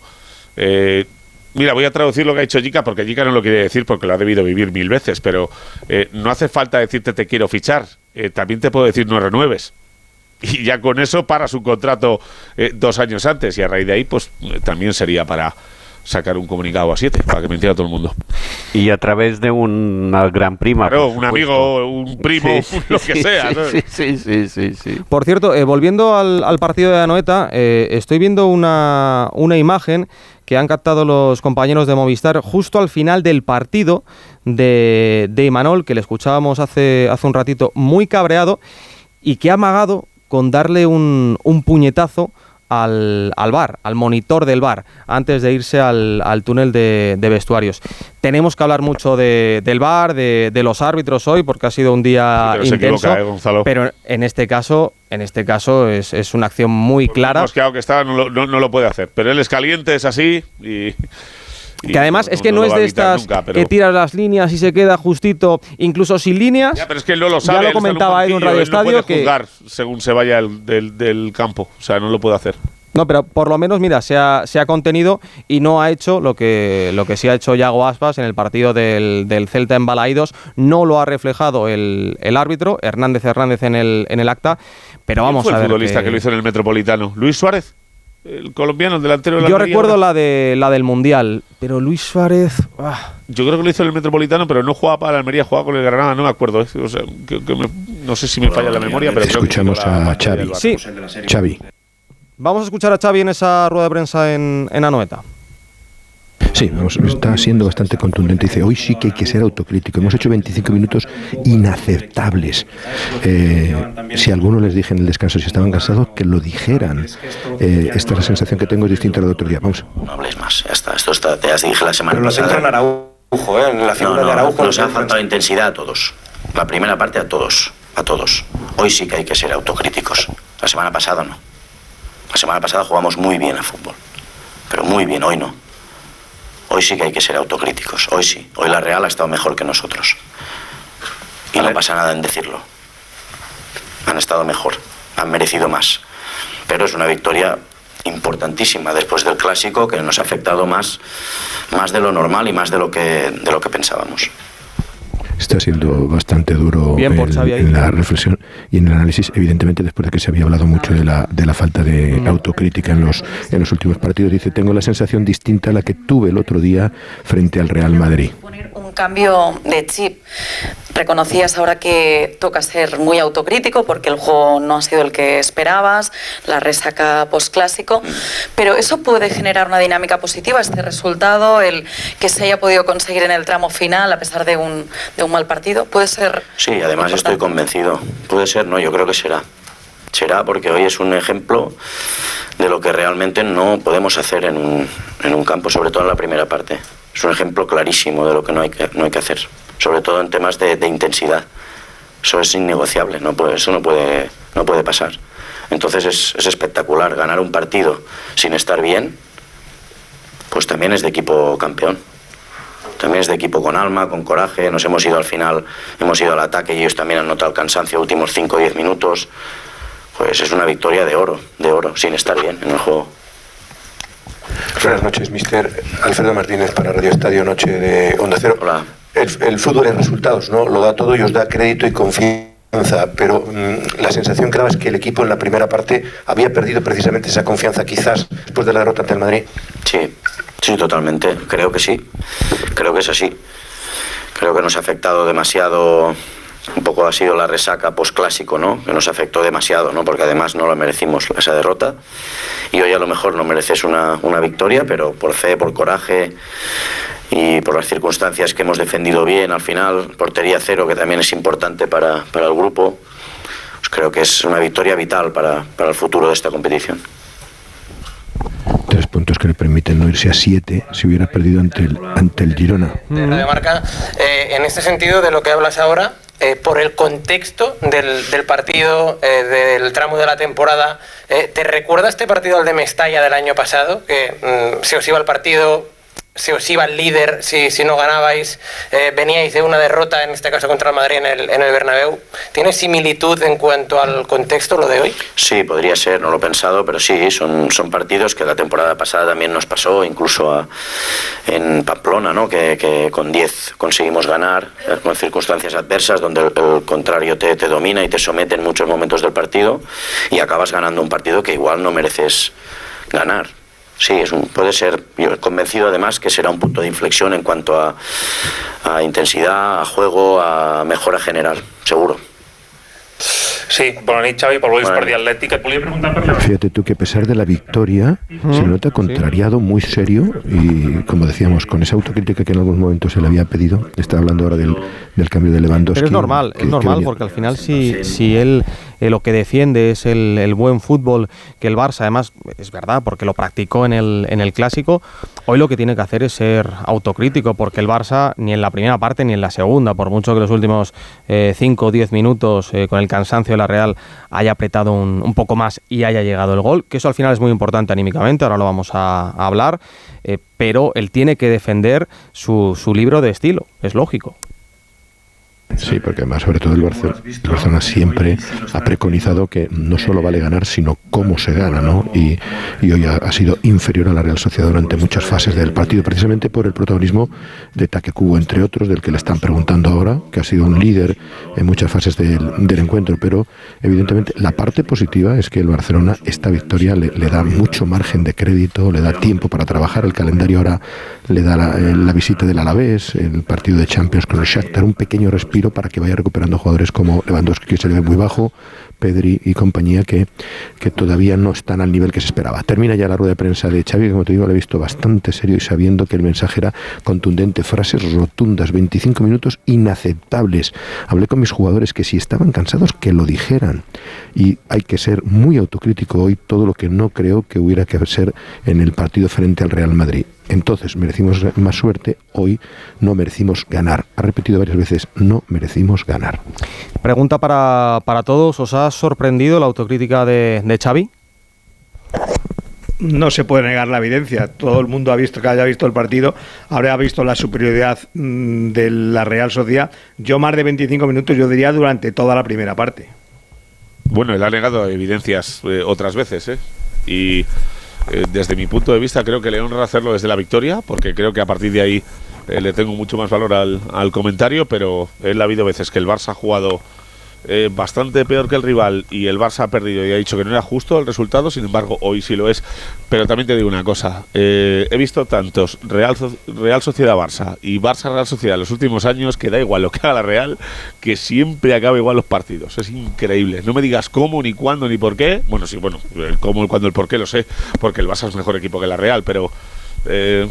eh, mira, voy a traducir lo que ha dicho Jica porque Jica no lo quiere decir porque lo ha debido vivir mil veces, pero eh, no hace falta decirte te quiero fichar, eh, también te puedo decir no renueves. Y ya con eso para su contrato dos años antes y a raíz de ahí pues también sería para sacar un comunicado a siete para que me entienda todo el mundo.
Y a través de una gran prima.
Claro, un amigo, un primo, *laughs* lo que sea.
Sí, sí, sí, sí,
Por cierto, volviendo al, al, partido de Anoeta, estoy viendo una, una imagen que han captado los compañeros de Movistar justo al final del partido de, de Imanol, que le escuchábamos hace, hace un ratito, muy cabreado y que ha amagado con darle un, un puñetazo al, al, bar, al monitor del bar, antes de irse al, al túnel de, de, vestuarios. Tenemos que hablar mucho de, del bar, de, de, los árbitros hoy, porque ha sido un día intenso.
¿eh,
pero en este caso, en este caso es, es una acción muy clara.
Hemos quedado que está, no no, no lo puede hacer. Pero él es caliente, es así y
que además es que no, es de estas que tiras las líneas y se queda justito, incluso sin líneas.
Ya, pero es que él no lo sabe.
Ya lo comentaba ahí en Radio Estadio
que. según se vaya del, del, campo. O sea, no lo puede hacer.
No, pero por lo menos, mira, se ha, se ha contenido y no ha hecho lo que, lo que sí ha hecho Yago Aspas en el partido del, del Celta en Balaidos. No lo ha reflejado el, el árbitro, Hernández Hernández en el, en el acta, pero vamos
fue
a
el
ver.
futbolista que... lo hizo en el Metropolitano? ¿Luis Suárez? El colombiano, el delantero de la
Yo
Almería,
recuerdo la, de, la del Mundial, pero Luis Suárez... ah,
Yo creo que lo hizo en el Metropolitano, pero no jugaba para la Almería, jugaba con el Granada, no me acuerdo. ¿eh? O sea, que- que me- no sé si me falla la memoria, pero creo que
Escuchamos a Xavi.
Sí.
Xavi.
Vamos a escuchar a Xavi en esa rueda de prensa en, en Anoeta.
Sí, vamos, está siendo bastante contundente. Dice, hoy sí que hay que ser autocrítico. Hemos hecho 25 minutos inaceptables. Eh, si a algunos les dije en el descanso si estaban cansados, que lo dijeran. Eh, esta es la sensación que tengo, es distinta a la del otro día. Vamos.
No hables más, ya está. Esto está, te has dije la semana
Pero
pasada.
centra en Araujo, ¿eh? en la figura
no, no,
de Araujo.
Nos ha faltado intensidad a todos. La primera parte a todos, a todos. Hoy sí que hay que ser autocríticos. La semana pasada no. La semana pasada jugamos muy bien a fútbol. Pero muy bien, hoy no. Hoy sí que hay que ser autocríticos. Hoy sí. Hoy la Real ha estado mejor que nosotros. Y no pasa nada en decirlo. Han estado mejor. Han merecido más. Pero es una victoria importantísima después del clásico que nos ha afectado más, más de lo normal y más de lo que, de lo que pensábamos.
Está siendo bastante duro
Bien
el- en la reflexión y en el análisis, evidentemente después de que se había hablado mucho de la, de la falta de autocrítica en los, en los últimos partidos. Dice, tengo la sensación distinta a la que tuve el otro día frente al Real Madrid.
Un cambio de chip. Reconocías ahora que toca ser muy autocrítico porque el juego no ha sido el que esperabas, la resaca postclásico, pero eso puede generar una dinámica positiva, este resultado, el que se haya podido conseguir en el tramo final a pesar de un, de un mal partido, puede ser...
Sí, además estoy convencido. Puede ser, no, yo creo que será. Será porque hoy es un ejemplo de lo que realmente no podemos hacer en un, en un campo, sobre todo en la primera parte. Es un ejemplo clarísimo de lo que no hay que, no hay que hacer, sobre todo en temas de, intensidad. Eso es innegociable, eso no puede, no puede pasar. Entonces es, es espectacular ganar un partido sin estar bien, pues también es de equipo campeón. También es de equipo con alma, con coraje. Nos hemos ido al final, hemos ido al ataque y ellos también han notado el cansancio últimos 5 o 10 minutos. Pues es una victoria de oro, de oro, sin estar bien en el juego.
Buenas noches, mister Alfredo Martínez para Radio Estadio Noche de Onda Cero.
Hola.
El, el fútbol es resultados, ¿no? Lo da todo y os da crédito y confianza, pero mm, la sensación que daba es que el equipo en la primera parte había perdido precisamente esa confianza, quizás después de la derrota ante el Madrid.
Sí, sí, totalmente. Creo que sí. Creo que es así. Creo que nos ha afectado demasiado. Un poco ha sido la resaca postclásico, ¿no? Que nos afectó demasiado, ¿no? Porque además no lo merecimos esa derrota. Y hoy a lo mejor no mereces una, una victoria, pero por fe, por coraje y por las circunstancias que hemos defendido bien al final, portería cero, que también es importante para, para el grupo, pues creo que es una victoria vital para, para el futuro de esta competición.
Tres puntos que le permiten no irse a siete si hubiera perdido ante el, ante el Girona.
de Radio Marca. Eh, en este sentido de lo que hablas ahora, eh, por el contexto del, partido, eh, del tramo de la temporada, eh, ¿te recuerda este partido al de Mestalla del año pasado? Que mm, se os iba el partido, se os iba el líder si, si no ganabais, eh, veníais de una derrota, en este caso contra el Madrid en el, en el Bernabéu. ¿Tiene similitud en cuanto al contexto lo de hoy?
Sí, podría ser, no lo he pensado, pero sí, son, son partidos que la temporada pasada también nos pasó, incluso a- en Pamplona, ¿no? que, que con 10 conseguimos ganar, eh, con circunstancias adversas donde el, el contrario te, te domina y te somete en muchos momentos del partido y acabas ganando un partido que igual no mereces ganar. Sí, es un, puede ser, yo convencido además que será un punto de inflexión en cuanto a, a intensidad, a juego, a mejora general, seguro.
Sí, bona nit, Xavi, Pol Luis per dir Atlètic. Et volia preguntar per.
Fíjate tú que a pesar de la victoria se nota contrariado, muy serio y como decíamos, con esa autocrítica que en algún momento se le había pedido, está hablando ahora del, del cambio de Lewandowski.
Pero es normal,
que-
es normal porque al final si, si él eh, lo que defiende es el, el buen fútbol que el Barça, además es verdad porque lo practicó en el, en el clásico, hoy lo que tiene que hacer es ser autocrítico porque el Barça ni en la primera parte ni en la segunda, por mucho que los últimos 5 o 10 minutos eh, con el cansancio la Real haya apretado un, un poco más y haya llegado el gol, que eso al final es muy importante anímicamente, ahora lo vamos a, hablar, eh, pero él tiene que defender su, su libro de estilo, es lógico.
Sí, porque además, sobre todo el Barcelona, siempre ha preconizado que no solo vale ganar, sino cómo se gana, ¿no? Y, hoy ha, sido inferior a la Real Sociedad durante muchas fases del partido, precisamente por el protagonismo de Taque Cubo, entre otros, del que le están preguntando ahora, que ha sido un líder en muchas fases del, encuentro. Pero, evidentemente, la parte positiva es que el Barcelona, esta victoria, le, da mucho margen de crédito, le da tiempo para trabajar. El calendario ahora le da la, la visita del Alavés, el partido de Champions con el Shakhtar, un pequeño respiro para que vaya recuperando jugadores como Lewandowski, que se le ve muy bajo, Pedri y compañía, que, que todavía no están al nivel que se esperaba. Termina ya la rueda de prensa de Xavi, que como te digo, lo he visto bastante serio y sabiendo que el mensaje era contundente, frases rotundas, 25 minutos inaceptables. Hablé con mis jugadores que si estaban cansados, que lo dijeran. Y hay que ser muy autocrítico hoy, todo lo que no creo que hubiera que ser en el partido frente al Real Madrid entonces merecimos más suerte, hoy no merecimos ganar. Ha repetido varias veces, no merecimos ganar.
Pregunta para, todos, ¿os ha sorprendido la autocrítica de, de Xavi?
no se puede negar la evidencia. Todo el mundo ha visto que haya visto el partido, habrá visto la superioridad mm, de la Real Sociedad. Yo más de 25 minutos, yo diría durante toda la primera parte.
Bueno, él ha negado evidencias eh, otras veces, ¿eh? Y eh, desde mi punto de vista creo que le honra hacerlo desde la victoria, porque creo que a partir de ahí eh, le tengo mucho más valor al, al comentario, pero él ha habido veces que el Barça ha jugado eh, bastante peor que el rival y el Barça ha perdido y ha dicho que no era justo el resultado, sin embargo hoy sí lo es. Pero también te digo una cosa, eh, he visto tantos Real, Real Sociedad Barça y Barça Real Sociedad en los últimos años que da igual lo que haga la Real, que siempre acaba igual los partidos. Es increíble. No me digas cómo, ni cuándo, ni por qué. Bueno, sí, bueno, el cómo, el cuándo, el por qué lo sé, porque el Barça es mejor equipo que la Real, pero eh,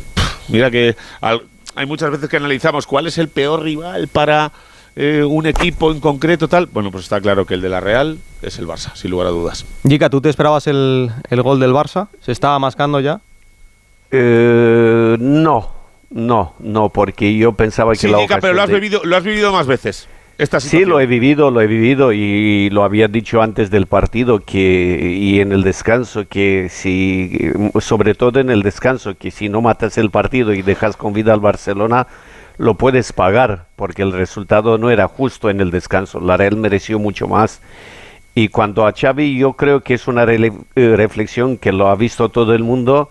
mira que hay muchas veces que analizamos cuál es el peor rival para eh, un equipo en concreto, tal, bueno, pues está claro que el de la Real es el Barça, sin lugar a dudas.
Jica, ¿tú te esperabas el, gol del Barça? ¿Se estaba mascando ya?
Eh, no, no, no, porque yo pensaba que
sí, la pero lo has, vivido, lo has vivido más veces. Esta
sí, lo he vivido, lo he vivido y lo había dicho antes del partido que y en el descanso que si sobre todo en el descanso que si no matas el partido y dejas con vida al Barcelona lo puedes pagar porque el resultado no era justo en el descanso. La Real mereció mucho más. Y cuando a Xavi yo creo que es una eh, reflexión que lo ha visto todo el mundo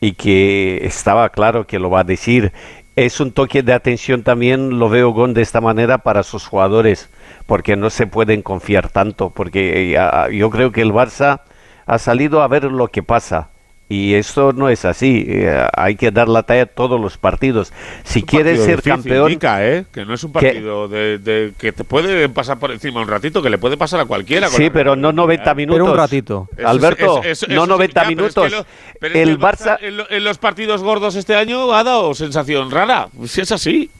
y que estaba claro que lo va a decir. Es un toque de atención también, lo veo Gon de esta manera para sus jugadores, porque no se pueden confiar tanto, porque eh, yo creo que el Barça ha salido a ver lo que pasa y esto no es así. Eh, hay que dar la talla a todos los partidos. Si quieres ser campeón.
¿eh? Que no es un partido de, que te puede pasar por encima un ratito, que le puede pasar a cualquiera.
Sí, pero no 90 minutos.
Pero un ratito.
Alberto, no 90 minutos. el Barça.
En, los partidos gordos este año ha dado sensación rara. Si es así.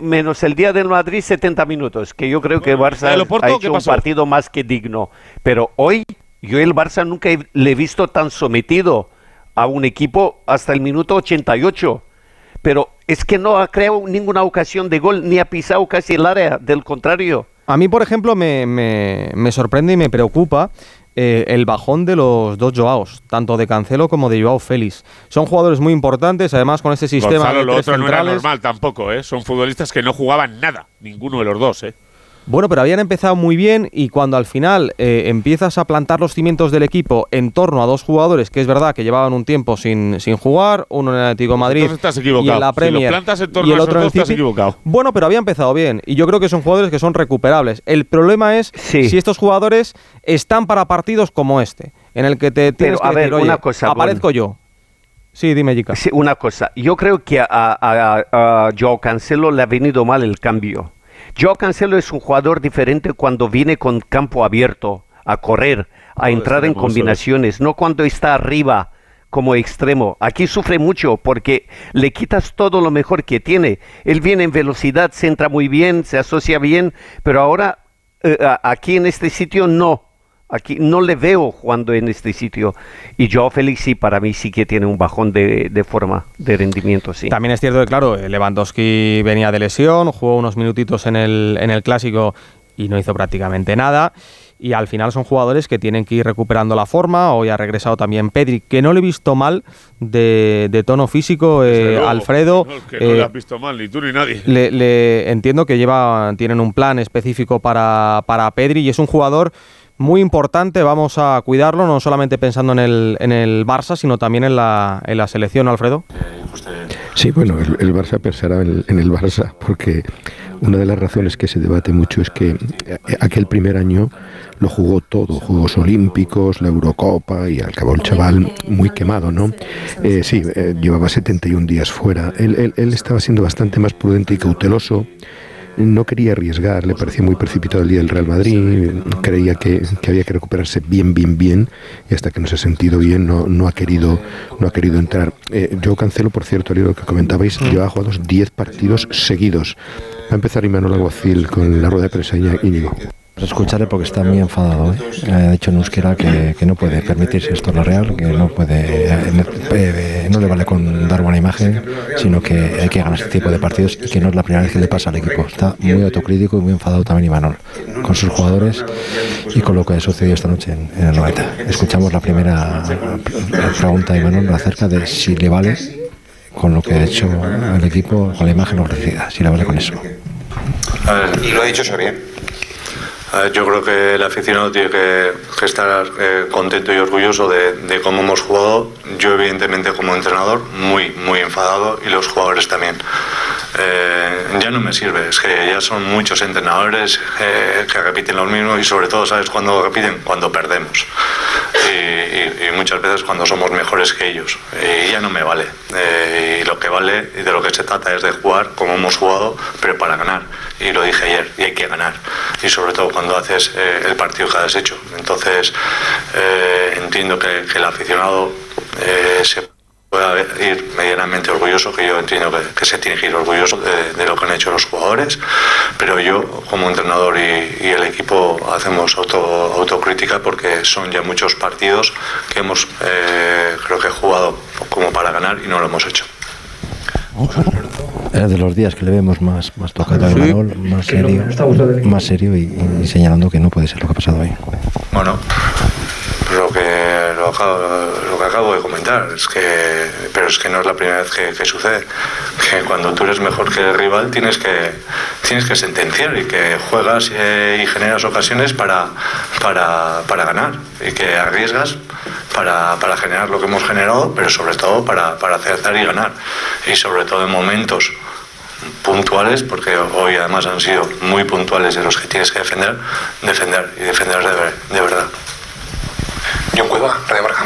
menos el día del Madrid, 70 minutos. Que yo creo que el Barça ha hecho un partido más que digno. Pero hoy yo el Barça nunca le he visto tan sometido a un equipo hasta el minuto 88. Pero es que no ha creado ninguna ocasión de gol ni ha pisado casi el área, del contrario.
A mí, por ejemplo, me, me, sorprende y me preocupa eh, el bajón de los dos Joaos, tanto de Cancelo como de Joao Félix. Son jugadores muy importantes, además con este sistema
Gonzalo,
de
lo otro no era normal tampoco, ¿eh? Son futbolistas que no jugaban nada, ninguno de los dos, ¿eh?
Bueno, pero habían empezado muy bien y cuando al final eh, empiezas a plantar los cimientos del equipo en torno a dos jugadores que es verdad que llevaban un tiempo sin, sin jugar, uno en el Atlético Madrid y en la Premier y el otro en el City. Equivocado. Bueno, pero había empezado bien y yo creo que son jugadores que son recuperables. El problema es si estos jugadores están para partidos como este, en el que te tienes que decir, una cosa, aparezco yo. Sí, dime, Jica.
Sí, una cosa. Yo creo que a, a, a Joao Cancelo le ha venido mal el cambio Joao Cancelo es un jugador diferente cuando viene con campo abierto, a correr, a entrar en combinaciones, no cuando está arriba como extremo. Aquí sufre mucho porque le quitas todo lo mejor que tiene. Él viene en velocidad, se entra muy bien, se asocia bien, pero ahora eh, aquí en este sitio no. Aquí no le veo jugando en este sitio. Y yo, Félix, sí, para mí sí que tiene un bajón de, forma, de rendimiento, sí.
También es cierto que, claro, Lewandowski venía de lesión, jugó unos minutitos en el, en el clásico y no hizo prácticamente nada. y al final son jugadores que tienen que ir recuperando la forma. Hoy ha regresado también Pedri, que no le he visto mal de, tono físico, eh, Alfredo.
que no le has visto mal, ni tú ni nadie.
Le, entiendo que lleva, tienen un plan específico para, para Pedri y es un jugador muy importante, vamos a cuidarlo, no solamente pensando en el, en el Barça, sino también en la, en la selección, Alfredo.
Sí, bueno, el, Barça pensará en el, Barça, porque una de las razones que se debate mucho es que eh, aquel primer año lo jugó todo, Juegos Olímpicos, la Eurocopa y al cabo el chaval muy quemado, ¿no? Eh, sí, eh, llevaba 71 días fuera. Él, él, estaba siendo bastante más prudente y cauteloso no quería arriesgar, le parecía muy precipitado el día del Real Madrid, creía que, había que recuperarse bien, bien, bien, y hasta que no se ha sentido bien no, no, ha, querido, no ha querido entrar. Eh, yo cancelo, por cierto, lo que comentabais, lleva jugados 10 partidos seguidos. Va a empezar Imanol Aguacil con la rueda de prensa Íñigo.
Escucharé porque está muy enfadado. ¿eh? Ha dicho en euskera que, no puede permitirse esto en la Real, que no puede, eh, eh, no le vale con dar buena imagen, sino que hay que ganar este tipo de partidos y que no es la primera vez que le pasa al equipo. Está muy autocrítico y muy enfadado también Imanol con sus jugadores y con lo que ha sucedido esta noche en, el 90. Escuchamos la primera pregunta de Imanol acerca de si le vale con lo que ha hecho el equipo, con la imagen ofrecida, si le vale con eso.
y lo ha dicho bien yo creo que el aficionado tiene que, estar eh, contento y orgulloso de, cómo hemos jugado. Yo, evidentemente, como entrenador, muy, muy enfadado y los jugadores también. Eh, ya no me sirve, es que ya son muchos entrenadores eh, que repiten lo mismo y, sobre todo, ¿sabes cuándo repiten? Cuando perdemos. Y, muchas veces cuando somos mejores que ellos. Y ya no me vale. y lo que vale y de lo que se trata es de jugar como hemos jugado, pero para ganar. Y lo dije ayer, y hay que ganar. Y sobre todo cuando haces eh, el partido que has hecho. Entonces, eh, entiendo que, el aficionado eh, se pueda ir medianamente orgulloso, que yo entiendo que, se tiene que ir orgulloso de, lo que han hecho los jugadores, pero yo como entrenador y, el equipo hacemos auto, autocrítica porque son ya muchos partidos que hemos, creo que, jugado como para ganar y no lo hemos hecho.
Es de los días que le vemos más, más tocado Manol, más serio, más serio y, señalando que no puede ser lo que ha pasado ahí.
Bueno, lo que, lo, acabo de comentar, es que, pero es que no es la primera vez que, sucede. Que cuando tú eres mejor que el rival tienes que, tienes que sentenciar y que juegas y generas ocasiones para, para, para ganar y que arriesgas para, para, generar lo que hemos generado, pero sobre todo para, para acertar y ganar. Y sobre todo en momentos puntuales, porque hoy además han sido muy puntuales de los que tienes que defender, defender y defender de, de verdad. John Cueva, Radio Marca.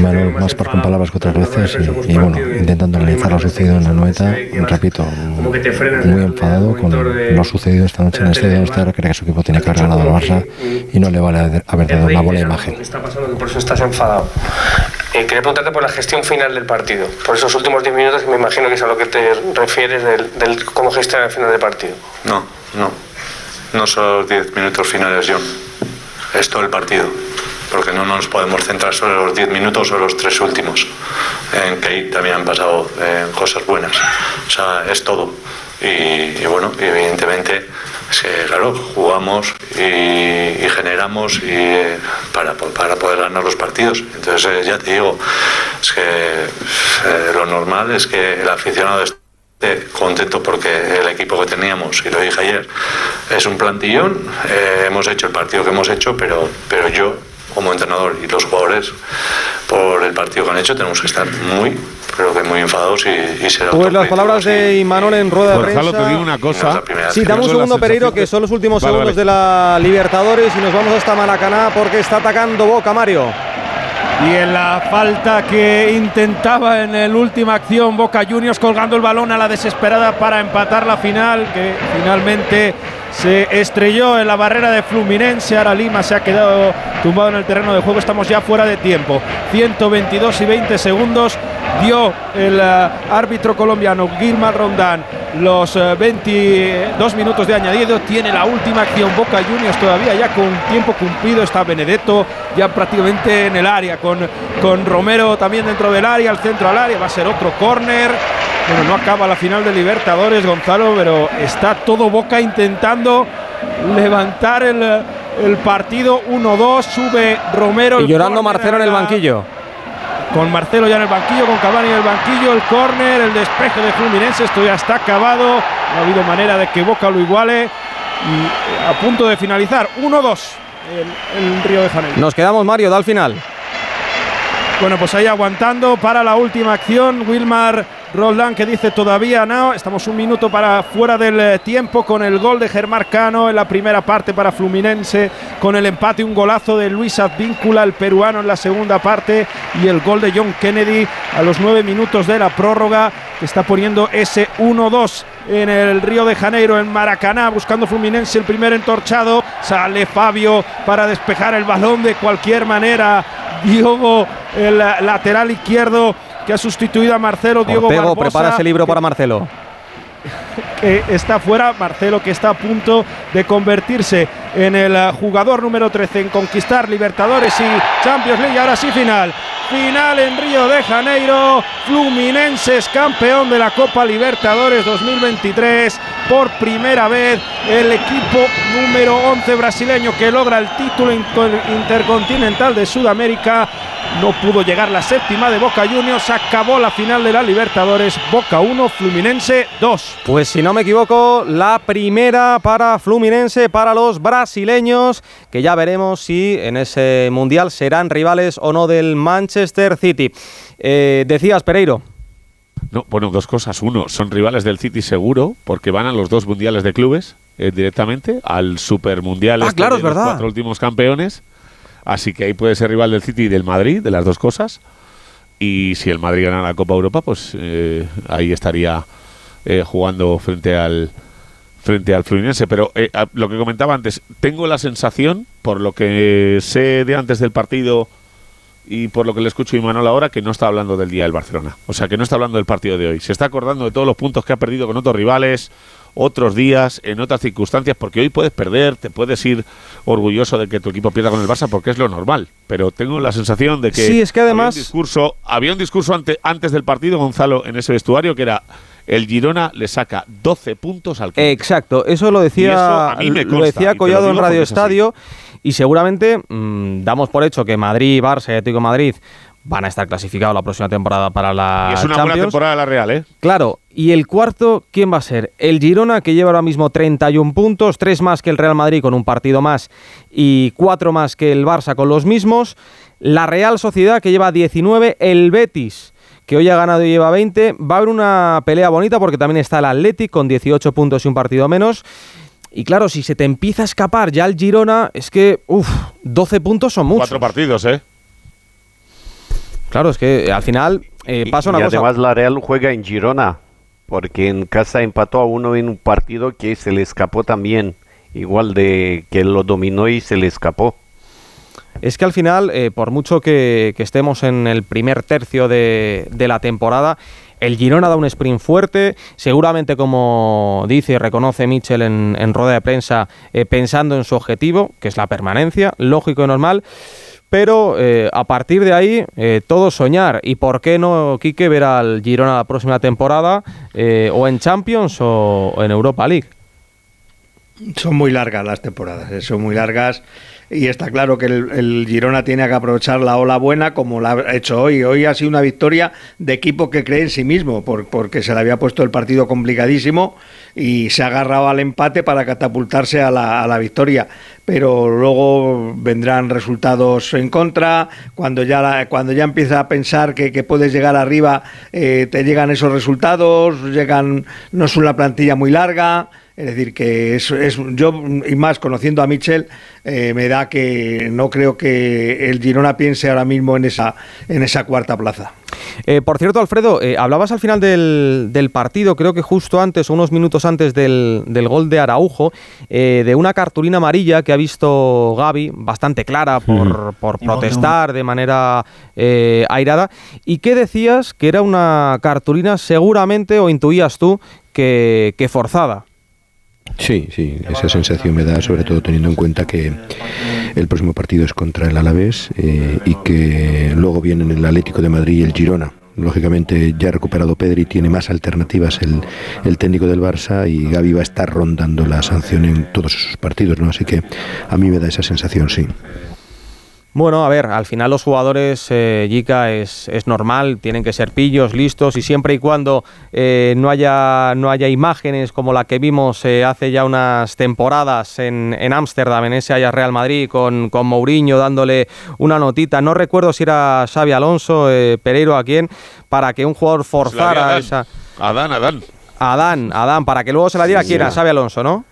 Manuel, más por con palabras que otras veces y, bueno, intentando analizar lo sucedido en la noveta, repito, muy enfadado con lo sucedido esta noche en el estadio donde cree que su equipo tiene que haber ganado al Barça y no le vale haber dado una buena imagen.
Está pasando que por eso estás enfadado. Eh, quería preguntarte por la gestión final del partido, por esos últimos 10 minutos que me imagino que es a lo que te refieres del, del cómo gestionar el final del partido.
No, no, no son los 10 minutos finales, John, es todo el partido porque no nos podemos centrar solo en los 10 minutos o los tres últimos, en que ahí también han pasado eh, cosas buenas. O sea, es todo. Y, bueno, evidentemente, es que, claro, jugamos y, generamos y, eh, para, para, poder ganar los partidos. Entonces, eh, ya te digo, es que lo normal es que el aficionado esté contento porque el equipo que teníamos, y lo dije ayer, es un plantillón. hemos hecho el partido que hemos hecho, pero, pero yo como entrenador y los jugadores por el partido que han hecho tenemos que estar muy creo que muy enfadados y, y ser
Pues las palabras de Imanol en rueda de prensa.
te digo una cosa.
Sí, dame un segundo, Pereiro, que son los últimos segundos de la Libertadores y nos vamos hasta Maracaná porque está atacando Boca, Mario.
Y en la falta que intentaba en la última acción Boca Juniors colgando el balón a la desesperada para empatar la final, que finalmente se estrelló en la barrera de Fluminense. Ahora Lima se ha quedado tumbado en el terreno de juego. Estamos ya fuera de tiempo. 122 y 20 segundos dio el eh, árbitro colombiano Gilmar Rondán los 22 eh, minutos de añadido. Tiene la última acción Boca Juniors todavía ya con tiempo cumplido. Está Benedetto ya prácticamente en el área con, con Romero también dentro del área, al centro al área. Va a ser otro córner. Bueno, no acaba la final de Libertadores, Gonzalo, pero está todo Boca intentando levantar el, el partido 1-2. Sube Romero.
Y llorando Marcelo en el banquillo.
Con Marcelo ya en el banquillo, con Cavani en el banquillo, el córner, el despeje de Fluminense, esto ya está acabado. No ha habido manera de que Boca lo iguale. Y a punto de finalizar, 1-2 el, Río de Janeiro.
Nos quedamos, Mario, da al final.
Bueno, pues ahí aguantando para la última acción. Wilmar Roldán que dice todavía no. Estamos un minuto para fuera del eh, tiempo con el gol de Germán Cano en la primera parte para Fluminense. Con el empate, un golazo de Luis Advíncula, el peruano en la segunda parte. Y el gol de John Kennedy a los nueve minutos de la prórroga que está poniendo ese 1-2 en el Río de Janeiro, en Maracaná, buscando Fluminense el primer entorchado. Sale Fabio para despejar el balón de cualquier manera. Diogo, el lateral izquierdo que ha sustituido a Marcelo Diego
Ortego, prepara ese libro para Marcelo. *laughs*
que está fuera, Marcelo que está a punto de convertirse en el jugador número 13 en conquistar Libertadores y Champions League. Ahora sí final, final en Río de Janeiro. Fluminense es campeón de la Copa Libertadores 2023 por primera vez. El equipo número 11 brasileño que logra el título intercontinental de Sudamérica no pudo llegar la séptima de Boca Juniors. Acabó la final de la Libertadores. Boca 1, Fluminense 2.
Pues si no me equivoco, la primera para Fluminense, para los brasileños, que ya veremos si en ese mundial serán rivales o no del Manchester City. Eh, decías, Pereiro.
No, bueno, dos cosas. Uno, son rivales del City seguro, porque van a los dos mundiales de clubes eh, directamente, al Super Mundial
ah,
este
claro,
de
es verdad.
los cuatro últimos campeones. Así que ahí puede ser rival del City y del Madrid, de las dos cosas. Y si el Madrid gana la Copa Europa, pues eh, ahí estaría eh, jugando frente al frente al Fluminense. Pero eh, lo que comentaba antes, tengo la sensación, por lo que sé de antes del partido y por lo que le escucho a Imanol ahora, que no está hablando del día del Barcelona. O sea, que no está hablando del partido de hoy. Se está acordando de todos los puntos que ha perdido con otros rivales, otros días, en otras circunstancias, porque hoy puedes perder, te puedes ir orgulloso de que tu equipo pierda con el Barça porque es lo normal. Pero tengo la sensación de que,
sí, es que además
había un discurso, había un discurso antes del partido, Gonzalo, en ese vestuario que era el Girona le saca 12 puntos al
Quinto. Exacto, eso lo decía, lo decía Collado en Radio Estadio y seguramente mmm, damos por hecho que Madrid, Barça y Atlético Madrid van a estar clasificados la próxima temporada para la
y es una
Champions.
buena temporada la Real, ¿eh?
Claro, y el cuarto, ¿quién va a ser? El Girona, que lleva ahora mismo 31 puntos, 3 más que el Real Madrid con un partido más y 4 más que el Barça con los mismos. La Real Sociedad, que lleva 19, el Betis que hoy ha ganado y lleva 20. Va a haber una pelea bonita porque también está el Athletic con 18 puntos y un partido menos. Y claro, si se te empieza a escapar ya el Girona, es que, uff, 12 puntos son muchos.
Cuatro partidos, ¿eh?
Claro, es que al final eh, pasa una
y
cosa.
además la Real juega en Girona, porque en casa empató a uno en un partido que se le escapó también, igual de que lo dominó y se le escapó.
Es que al final, eh, por mucho que, que, estemos en el primer tercio de, de la temporada, el Girona da un sprint fuerte, seguramente como dice y reconoce Mitchell en, en rueda de prensa, eh, pensando en su objetivo, que es la permanencia, lógico y normal. Pero eh, a partir de ahí, eh, todo soñar. ¿Y por qué no, Quique, ver al Girona la próxima temporada eh, o en Champions o, en Europa League?
Son muy largas las temporadas, son muy largas y está claro que el, Girona tiene que aprovechar la ola buena como la ha hecho hoy. Hoy ha sido una victoria de equipo que cree en sí mismo, por, porque se le había puesto el partido complicadísimo y se ha agarrado al empate para catapultarse a la victoria. Pero luego vendrán resultados en contra. Cuando ya, la, cuando ya empieza a pensar que, que puedes llegar arriba, eh, te llegan esos resultados, llegan, no es una plantilla muy larga. Es decir, que es, es, yo, y más conociendo a Michel, eh, me da que no creo que el Girona piense ahora mismo en esa, en esa cuarta plaza.
Eh, por cierto, Alfredo, eh, hablabas al final del, del, partido, creo que justo antes, unos minutos antes del, del gol de Araujo, eh, de una cartulina amarilla que ha visto Gaby, bastante clara, por, por protestar de manera airada. ¿Y qué decías? Que era una cartulina seguramente, o intuías tú, que, que forzada.
Sí, sí, esa sensación me da, sobre todo teniendo en cuenta que el próximo partido es contra el Alavés eh, y que luego vienen el Atlético de Madrid y el Girona. Lógicamente ya ha recuperado Pedri, tiene más alternativas el, el técnico del Barça y Gaby va a estar rondando la sanción en todos esos partidos, ¿no? Así que a mí me da esa sensación, sí.
Bueno, a ver, al final los jugadores, eh, es, es, normal, tienen que ser pillos, listos, y siempre y cuando eh, no, haya, no haya imágenes como la que vimos eh, hace ya unas temporadas en Ámsterdam, en, ese Ajax Real Madrid, con, con Mourinho dándole una notita, no recuerdo si era Xavi Alonso, eh, Pereiro, a quién, para que un jugador forzara esa...
Adán, Adán.
Adán, Adán, para que luego se la diera sí, quién, a Xavi Alonso, ¿no?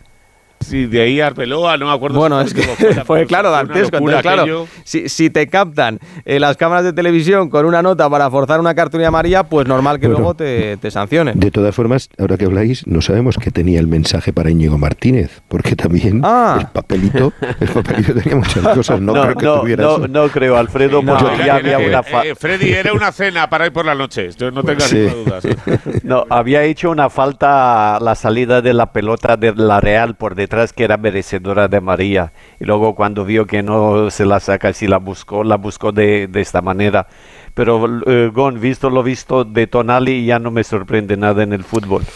Sí, de ahí Arbeloa, no me acuerdo.
Bueno, es que fue claro, dantesco. Entonces, claro, si, si, te captan eh, las cámaras de televisión con una nota para forzar una cartulina amarilla, pues normal que luego te, te, sancionen.
De todas formas, ahora que habláis, no sabemos que tenía el mensaje para Íñigo Martínez, porque también
ah.
el papelito, el papelito tenía muchas cosas. No, creo que
no,
tuviera
no,
eso.
no creo, Alfredo, porque
No,
ya había una fa-
eh, Freddy, era una cena para ir por la noche. Yo no tengas
Sí.
ninguna duda. *laughs*
No, había hecho una falta a la salida de la pelota de la Real por detrás que era merecedora de María. Y luego cuando vio que no se la saca, si la buscó, la buscó de, de esta manera. Pero eh, Gon, visto lo visto de Tonali, ya no me sorprende nada en el fútbol. *laughs*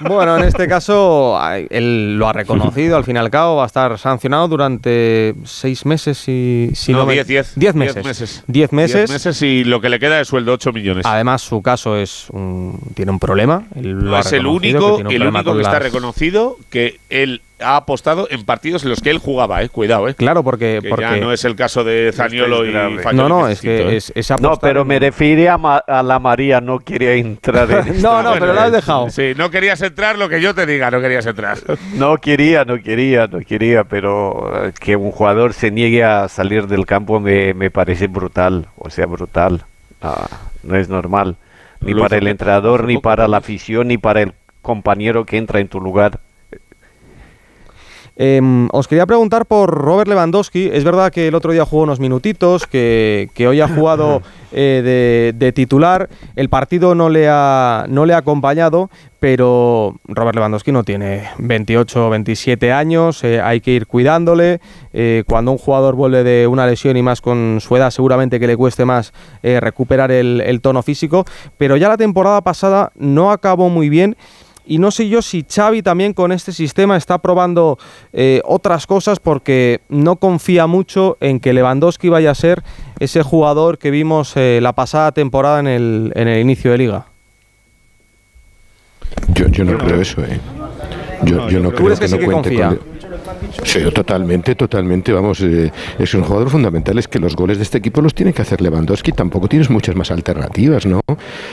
Bueno, en este caso, él lo ha reconocido, al fin y al cabo, va a estar sancionado durante seis meses y si no,
no,
me-
10, 10.
Diez meses.
10 meses.
Diez meses.
10 meses y lo que le queda es sueldo 8 millones.
Además, su caso es un- tiene un problema. él lo
No
ha
es el único, el único que está
las-
reconocido que él ha apostado en partidos en los que él jugaba, eh. Cuidado, eh.
Claro, porque,
Que
porque
ya no es el caso de Zaniolo y. Fagioli,
no, no,
que
es que
eh.
es, es
No, pero
en-
me refiere a, Ma- a la María, no quería entrar en *laughs* esto.
No, no, pero lo has dejado.
Sí, no querías entrar lo que yo te diga, no querías entrar. *laughs*
No quería, no quería, no quería, pero eh, que un jugador se niegue a salir del campo me, me parece brutal, o sea, brutal. No es normal, ni para el entrenador, ni para la afición, ni para el compañero que entra en tu lugar.
Em, os quería preguntar por Robert Lewandowski. Es verdad que el otro día jugó unos minutitos, que, hoy ha jugado eh, de, de titular. El partido no le, ha, no le ha acompañado, pero Robert Lewandowski no tiene 28 o 27 años. eh, hay que ir cuidándole. Eh, cuando un jugador vuelve de una lesión y más con su edad, seguramente que le cueste más recuperar el tono físico. Pero ya la temporada pasada no acabó muy bien. Y no sé yo si Xavi también con este sistema está probando eh, otras cosas porque no confía mucho en que Lewandowski vaya a ser ese jugador que vimos eh, la pasada temporada en el, en el inicio de liga.
Yo, yo no creo eso, ¿eh? Yo, yo no
¿Tú
creo que,
que sí
no cuente
confía?
con... Sí, totalmente, totalmente. Vamos, eh, es un jugador fundamental. Es que los goles de este equipo los tiene que hacer Lewandowski. Tampoco tienes muchas más alternativas, ¿no?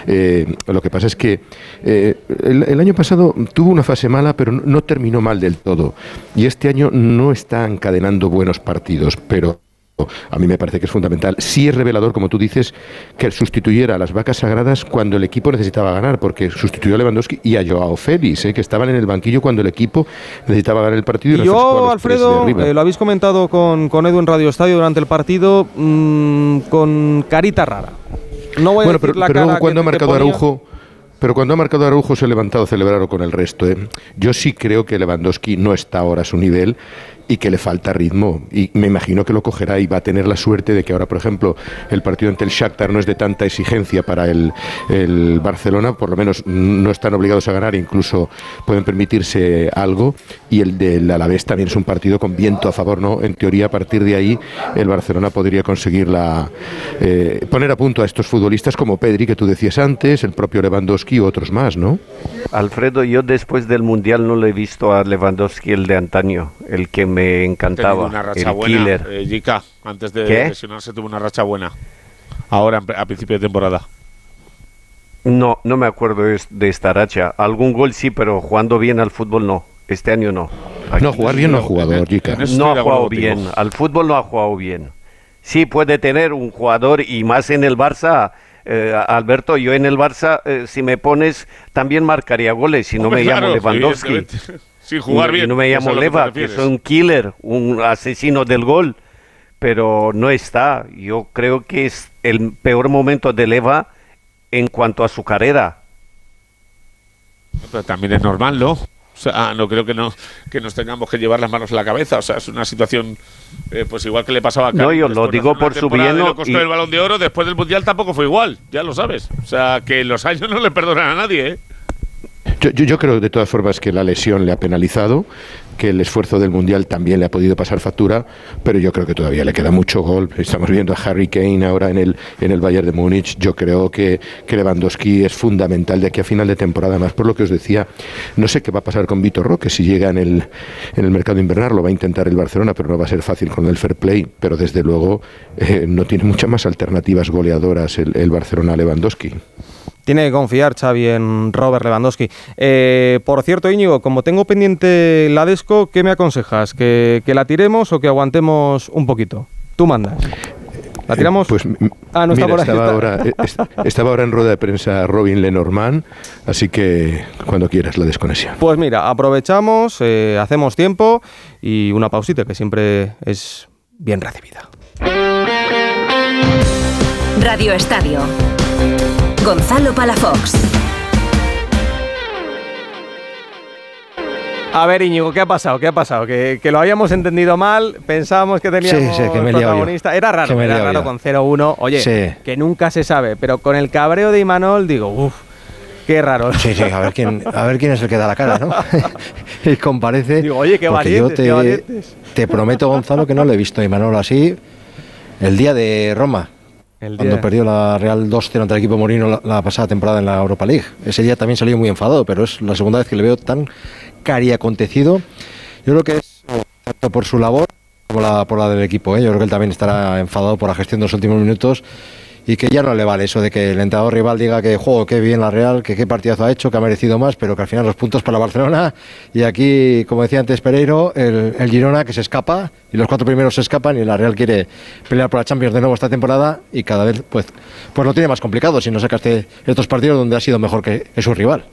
Eh, lo que pasa es que eh, el, año pasado tuvo una fase mala, pero no terminó mal del todo. Y este año no está encadenando buenos partidos, pero a mí me parece que es fundamental. Sí es revelador, como tú dices, que sustituyera a las vacas sagradas cuando el equipo necesitaba ganar, porque sustituyó a Lewandowski y a Joao Félix, ¿eh? que estaban en el banquillo cuando el equipo necesitaba ganar el partido. Y,
yo, Alfredo, eh, lo habéis comentado con, con Edu en Radio Estadio durante el partido, mm, con carita rara. No voy a
bueno,
decir
pero,
la
pero
cara
luego cuando ha marcado
ponía.
Araujo. Pero cuando ha marcado Araujo se ha levantado a celebrarlo con el resto. ¿eh? Yo sí creo que Lewandowski no está ahora a su nivel y que le falta ritmo. Y me imagino que lo cogerá y va a tener la suerte de que ahora, por ejemplo, el partido ante el Shakhtar no es de tanta exigencia para el, el Barcelona, por lo menos no están obligados a ganar, incluso pueden permitirse algo. Y el del Alavés también es un partido con viento a favor, ¿no? En teoría, a partir de ahí, el Barcelona podría conseguir la, eh, poner a punto a estos futbolistas como Pedri, que tú decías antes, el propio Lewandowski u otros más, ¿no?
Alfredo, yo después del Mundial no le he visto a Lewandowski el de antaño, el que me encantaba,
una racha
el
buena.
killer.
eh, antes de
¿Qué?
lesionarse tuvo una racha buena. Ahora, a principio de temporada.
No, no me acuerdo de, de esta racha. Algún gol sí, pero jugando bien al fútbol no. Este año no.
No, jugar bien no ha jugado,
No ha jugado bien. Al fútbol no ha jugado bien. Sí puede tener un jugador y más en el Barça. eh, Alberto, yo en el Barça, eh, si me pones, también marcaría goles. Si no
Hombre,
me llamo
claro,
Lewandowski.
evidentemente. Sin jugar
y,
bien.
y no me llamo
a que
Leva, que soy un killer, un asesino del gol. Pero no está. Yo creo que es el peor momento de Leva en cuanto a su carrera.
Pero también es normal, ¿no? O sea, no creo que, no, que nos tengamos que llevar las manos en la cabeza. O sea, es una situación, eh, pues igual que le pasaba a
No, yo lo digo por su bien.
Costó el balón de oro, después del Mundial tampoco fue igual, ya lo sabes. O sea, que los años no le perdonan a nadie, ¿eh?
Yo, yo, creo de todas formas que la lesión le ha penalizado, que el esfuerzo del Mundial también le ha podido pasar factura, pero yo creo que todavía le queda mucho gol. Estamos viendo a Harry Kane ahora en el, en el Bayern de Múnich. Yo creo que, que Lewandowski es fundamental de aquí a final de temporada. Más por lo que os decía, no sé qué va a pasar con Vitor Roque si llega en el, en el mercado invernal. Lo va a intentar el Barcelona, pero no va a ser fácil con el fair play. Pero desde luego eh, no tiene muchas más alternativas goleadoras el, el Barcelona Lewandowski.
Tiene que confiar Xavi en Robert Lewandowski. Eh, por cierto, Íñigo, como tengo pendiente la Desco, ¿qué me aconsejas? ¿Que, la tiremos o que aguantemos un poquito? Tú mandas. ¿La tiramos?
pues ah, no está por estaba, ahora, eh, estaba ahora en rueda de prensa Robin Lenormand, así que cuando quieras la desconexión.
Pues mira, aprovechamos, eh, hacemos tiempo y una pausita que siempre es bien recibida.
Radio Estadio. Gonzalo Palafox.
A ver, Íñigo, ¿qué ha pasado? ¿Qué ha pasado? Que, lo habíamos entendido mal, pensábamos que teníamos sí, sí, que me protagonista. Era raro, era raro con 0-1. Oye, que nunca se sabe, pero con el cabreo de Imanol digo, uff, qué raro.
Sí, sí, a ver quién, a ver quién es el que da la cara, ¿no? *laughs* *laughs* y comparece.
Digo, oye, qué valientes,
te,
qué
Te prometo, Gonzalo, que no lo he visto a Imanol así el día de Roma cuando perdió la Real 2-0 ante el equipo Morino la, pasada temporada en la Europa League. Ese día también salió muy enfadado, pero es la segunda vez que le veo tan cari acontecido. Yo creo que es tanto por su labor como la, por la del equipo. ¿eh? Yo creo que él también estará enfadado por la gestión de los últimos minutos y que ya no le vale eso de que el entrenador rival diga que juego, qué bien la Real, que qué partidazo ha hecho, que ha merecido más, pero que al final los puntos para Barcelona y aquí, como decía antes Pereiro, el, Girona que se escapa y los cuatro primeros se escapan y la Real quiere pelear por la Champions de nuevo esta temporada y cada vez pues, pues lo tiene más complicado si no sacaste estos partidos donde ha sido mejor que su rival.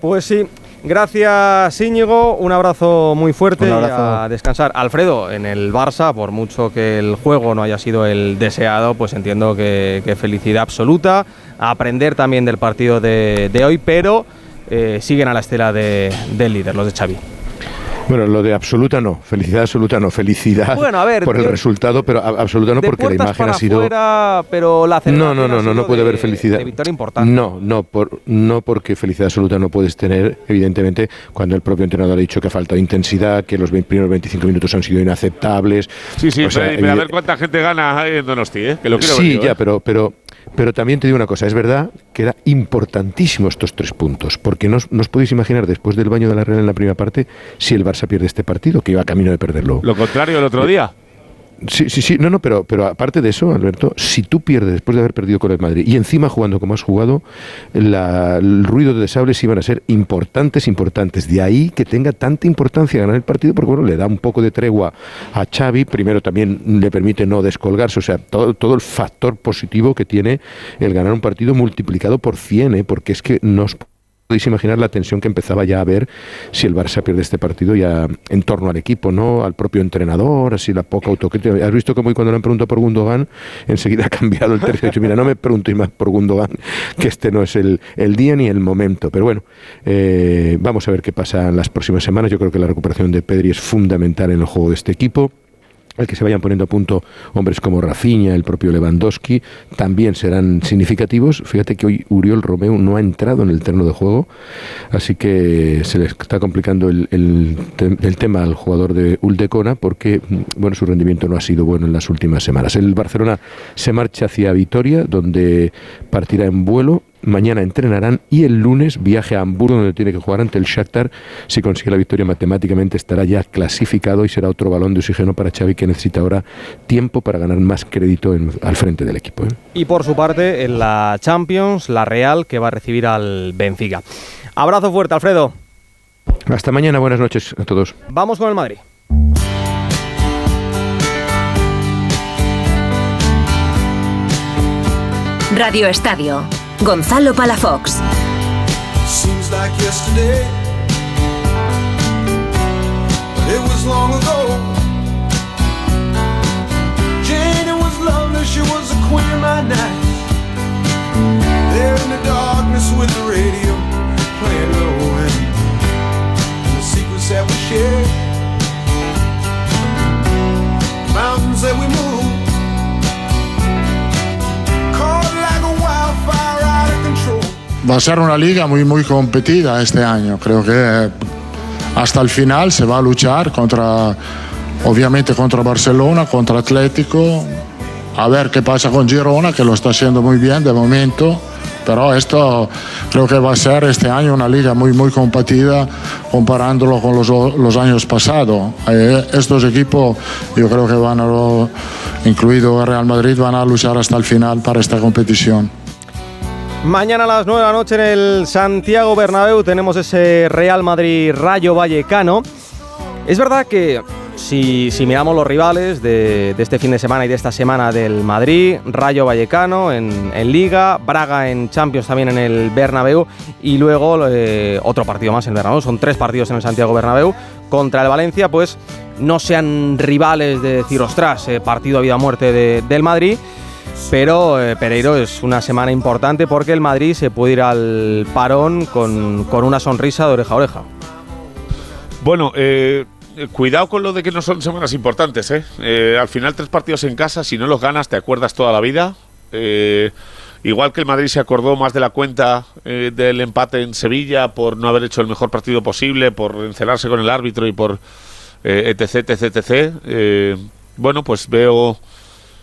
Pues sí, Gracias Íñigo, un abrazo muy fuerte y a descansar. Alfredo, en el Barça, por mucho que el juego no haya sido el deseado, pues entiendo que, felicidad absoluta, aprender también del partido de, hoy, pero eh, siguen a la estela de, del líder, los de Xavi.
Bueno, lo de absoluta no, felicidad absoluta no, felicidad por el resultado, pero absoluta no porque la imagen ha sido.
pero la
no, no, no, no, no puede haber felicidad.
victoria importante.
No, no, por, no porque felicidad absoluta no puedes tener, evidentemente, cuando el propio entrenador ha dicho que ha faltado intensidad, que los primeros 25 minutos han sido inaceptables.
Sí, sí, pero, a ver cuánta gente gana en Donosti, ¿eh? que lo quiero
Sí, ya, ¿eh? pero, pero pero también te digo una cosa, es verdad que era importantísimo estos tres puntos, porque no, os podéis imaginar después del baño de la Real en la primera parte si el Barça pierde este partido, que iba camino de perderlo.
Lo contrario el otro día.
Sí, sí, sí, no, no, pero, pero aparte de eso, Alberto, si tú pierdes después de haber perdido con el Madrid y encima jugando como has jugado, el ruido de sables iban a ser importantes, importantes. De ahí que tenga tanta importancia ganar el partido, porque bueno, le da un poco de tregua a Xavi, primero también le permite no descolgarse, o sea, todo, todo el factor positivo que tiene el ganar un partido multiplicado por 100, ¿eh? porque es que nos podéis imaginar la tensión que empezaba ya a haber si el Barça pierde este partido ya en torno al equipo, ¿no? Al propio entrenador, así la poca autocrítica. Has visto cómo cuando le han preguntado por Gundogan, enseguida ha cambiado el tercio. Mira, no me preguntéis más por Gundogan, que este no es el, el día ni el momento. Pero bueno, eh, vamos a ver qué pasa en las próximas semanas. Yo creo que la recuperación de Pedri es fundamental en el juego de este equipo el que se vayan poniendo a punto hombres como Rafinha, el propio Lewandowski, también serán significativos. Fíjate que hoy Uriol Romeo no ha entrado en el terreno de juego, así que se le está complicando el, el, tema al jugador de Uldecona porque bueno, su rendimiento no ha sido bueno en las últimas semanas. El Barcelona se marcha hacia Vitoria, donde partirá en vuelo mañana entrenarán y el lunes viaje a Hamburgo donde tiene que jugar ante el Shakhtar. Si consigue la victoria matemáticamente estará ya clasificado y será otro balón de oxígeno para Xavi que necesita ahora tiempo para ganar más crédito al frente del equipo. ¿eh?
Y por su parte en la Champions, la Real que va a recibir al Benfica. Abrazo fuerte, Alfredo.
Hasta mañana, buenas noches a todos.
Vamos con el Madrid.
Radio Estadio Gonzalo Palafox.
Seems like yesterday. It was long ago. Jane, it was lovely. She was a queen of my night. There in the darkness with the radio playing low and, the secrets that we shared. The mountains that we moved.
Va a ser una liga muy, muy competida este año. Creo que hasta el final se va a luchar contra, obviamente contra Barcelona, contra Atlético. A ver qué pasa con Girona, que lo está haciendo muy bien de momento. Pero esto creo que va a ser este año una liga muy, muy competida comparándolo con los, los años pasados. Eh, estos equipos yo creo que van a, incluido Real Madrid, van a luchar hasta el final para esta competición.
Mañana a las 9 de la noche en el Santiago Bernabéu tenemos ese Real Madrid Rayo Vallecano. Es verdad que si, miramos los rivales de, este fin de semana y de esta semana del Madrid, Rayo Vallecano en, Liga, Braga en Champions también en el Bernabéu y luego eh, otro partido más en el Bernabéu, son tres partidos en el Santiago Bernabéu contra el Valencia, pues no sean rivales de decir, ostras, eh, partido a vida o muerte del Madrid. Pero eh, Pereiro es una semana importante porque el Madrid se puede ir al parón con, con una sonrisa de oreja a oreja.
Bueno, eh, cuidado con lo de que no son semanas importantes, ¿eh? ¿eh? Al final tres partidos en casa, si no los ganas te acuerdas toda la vida. Igual que el Madrid se acordó más de la cuenta del empate en Sevilla por no haber hecho el mejor partido posible, por encelarse con el árbitro y por etc, etc, etc. bueno, pues veo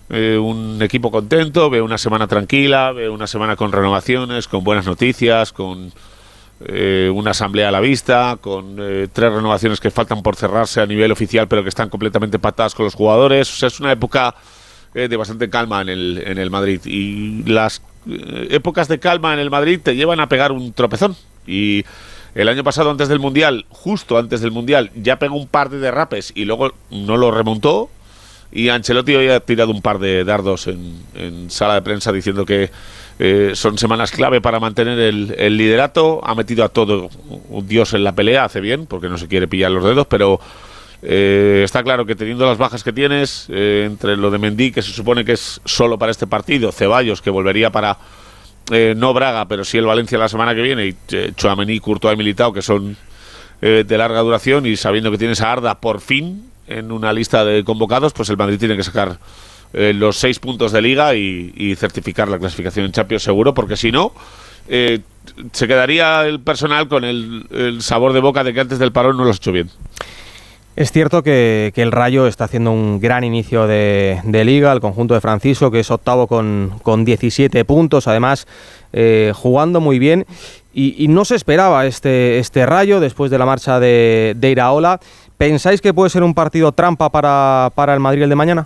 un equipo contento, veo una semana tranquila, veo una semana con renovaciones, con buenas noticias, con eh, una asamblea a la vista, con eh, tres renovaciones que faltan por cerrarse a nivel oficial, pero que están completamente patadas con los jugadores. O sea, es una época eh, de bastante calma en el, en el Madrid. Y las épocas de calma en el Madrid te llevan a pegar un tropezón. Y el año pasado, antes del Mundial, justo antes del Mundial, ya pegó un par de derrapes y luego no lo remontó. Y Ancelotti hoy ha tirado un par de dardos en, sala de prensa diciendo que eh, son semanas clave para mantener el, liderato. Ha metido a todo un dios en la pelea, hace bien, porque no se quiere pillar los dedos, pero eh, está claro que teniendo las bajas que tienes, eh, entre lo de Mendy, que se supone que es solo para este partido, Ceballos, que volvería para no Braga, pero sí el Valencia la semana que viene, y Chouameni, Courtois y Militao, que son de larga duración, y sabiendo que tienes a Arda por fin en una lista de convocados, pues el Madrid tiene que sacar eh, los seis puntos de liga y, certificar la clasificación en Champions seguro, porque si no, eh, se quedaría el personal con el, sabor de boca de que antes del parón no lo has hecho bien.
Es cierto que, el Rayo está haciendo un gran inicio de, liga, el conjunto de Francisco, que es octavo con, con 17 puntos, además eh, jugando muy bien. Y, no se esperaba este, este Rayo después de la marcha de, de Iraola. ¿Pensáis que puede ser un partido trampa para, para el Madrid el de mañana?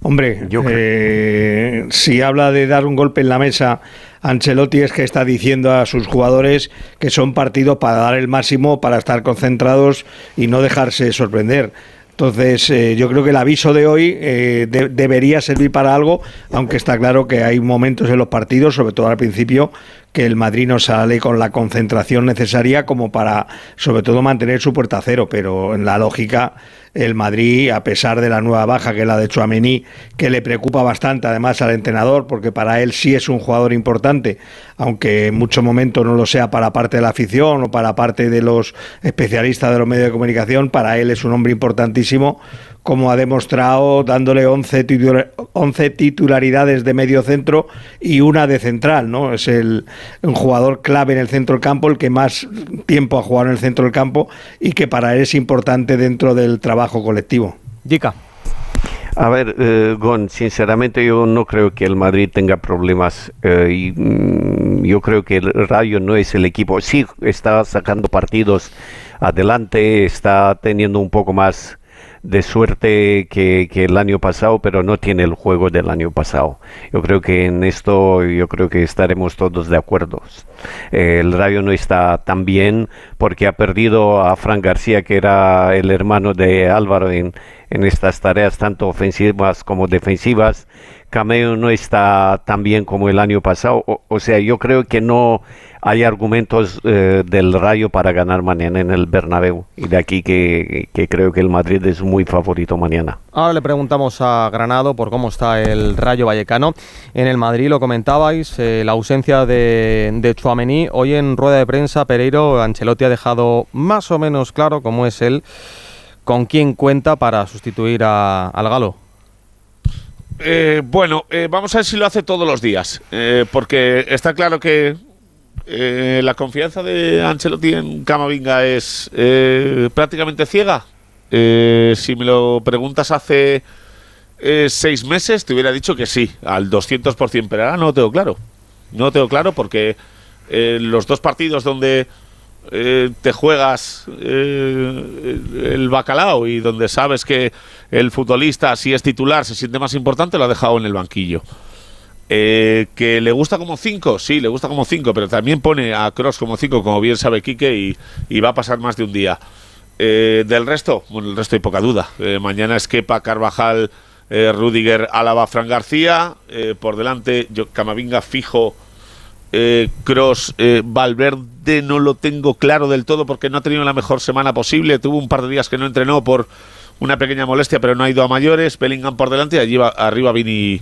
Hombre, Yo eh, si habla de dar un golpe en la mesa, Ancelotti es que está diciendo a sus jugadores que son partidos para dar el máximo, para estar concentrados y no dejarse sorprender. Entonces, eh, yo creo que el aviso de hoy eh, debería servir para algo, aunque está claro que hay momentos en los partidos, sobre todo al principio, que el Madrid no sale con la concentración necesaria como para, sobre todo, mantener su puerta a cero. Pero en la lógica, el Madrid, a pesar de la nueva baja que es la de Chouameni, que le preocupa bastante además al entrenador, porque para él sí es un jugador importante, aunque en muchos momentos no lo sea para parte de la afición o para parte de los especialistas de los medios de comunicación, para él es un hombre importantísimo como ha demostrado dándole 11, titularidades de medio centro y una de central, ¿no? Es el, un jugador clave en el centro del campo, el que más tiempo ha jugado en el centro del campo y que para él es importante dentro del trabajo colectivo.
Dica.
A ver, eh, Gon, sinceramente yo no creo que el Madrid tenga problemas. Eh, y, mm, yo creo que el Rayo no es el equipo. Sí, está sacando partidos adelante, está teniendo un poco más de suerte que, el año pasado, pero no tiene el juego del año pasado. Yo creo que en esto yo creo que estaremos todos de acuerdo. el Rayo no está tan bien porque ha perdido a Fran García, que era el hermano de Álvaro en, en estas tareas tanto ofensivas como defensivas. Cameo no está tan bien como el año pasado. o sea, yo creo que no hay argumentos eh, del Rayo para ganar mañana en el Bernabéu y de aquí que, creo que el Madrid es muy favorito mañana.
Ahora le preguntamos a Granado por cómo está el Rayo Vallecano. En el Madrid lo comentabais, eh, la ausencia de, de Chouameni. Hoy en rueda de prensa Pereiro Ancelotti ha dejado más o menos claro cómo es él, con quién cuenta para sustituir a, al Galo.
Eh, bueno, eh, vamos a ver si lo hace todos los días, eh, porque está claro que eh, la confianza de Ancelotti en Camavinga es eh, prácticamente ciega. Eh, si me lo preguntas hace eh, seis meses, te hubiera dicho que sí, al 200%, pero ahora no lo tengo claro. No lo tengo claro porque eh, los dos partidos donde eh, te juegas el bacalao y donde sabes que el futbolista, si es titular, se siente más importante, lo ha dejado en el banquillo. Eh, que le gusta como 5, sí, le gusta como 5, pero también pone a Cross como 5, como bien sabe Quique, y, va a pasar más de un día. Eh, del resto, bueno, el resto hay poca duda. Eh, mañana es Kepa, Carvajal, Rudiger, Álava, Fran García. Por delante, yo, Camavinga fijo, Cross, Valverde no lo tengo claro del todo porque no ha tenido la mejor semana posible. Tuvo un par de días que no entrenó por una pequeña molestia, pero no ha ido a mayores. Bellingham por delante allí va, arriba Vini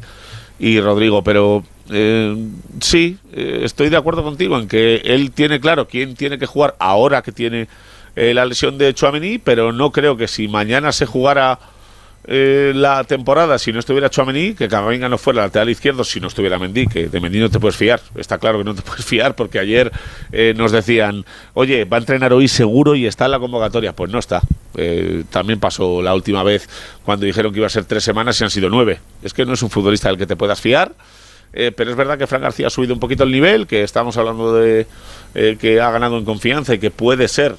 Rodrigo. Pero eh, sí, eh, estoy de acuerdo contigo en que él tiene claro quién tiene que jugar ahora que tiene eh, la lesión de Chouameni, pero no creo que si mañana se jugara eh, la temporada, si no estuviera Chouameni, que Camavinga no fuera lateral izquierdo, si no estuviera Mendy, que de Mendy no te puedes fiar. Está claro que no te *laughs* puedes fiar porque ayer eh, nos decían, oye, va a entrenar hoy seguro y está en la convocatoria. Pues no está. Eh, también pasó la última vez cuando dijeron que iba a ser tres semanas y han sido nueve. Es que no es un futbolista del que te puedas fiar. Eh, pero es verdad que Fran García ha subido un poquito el nivel, que estamos hablando de que ha ganado en confianza y que puede ser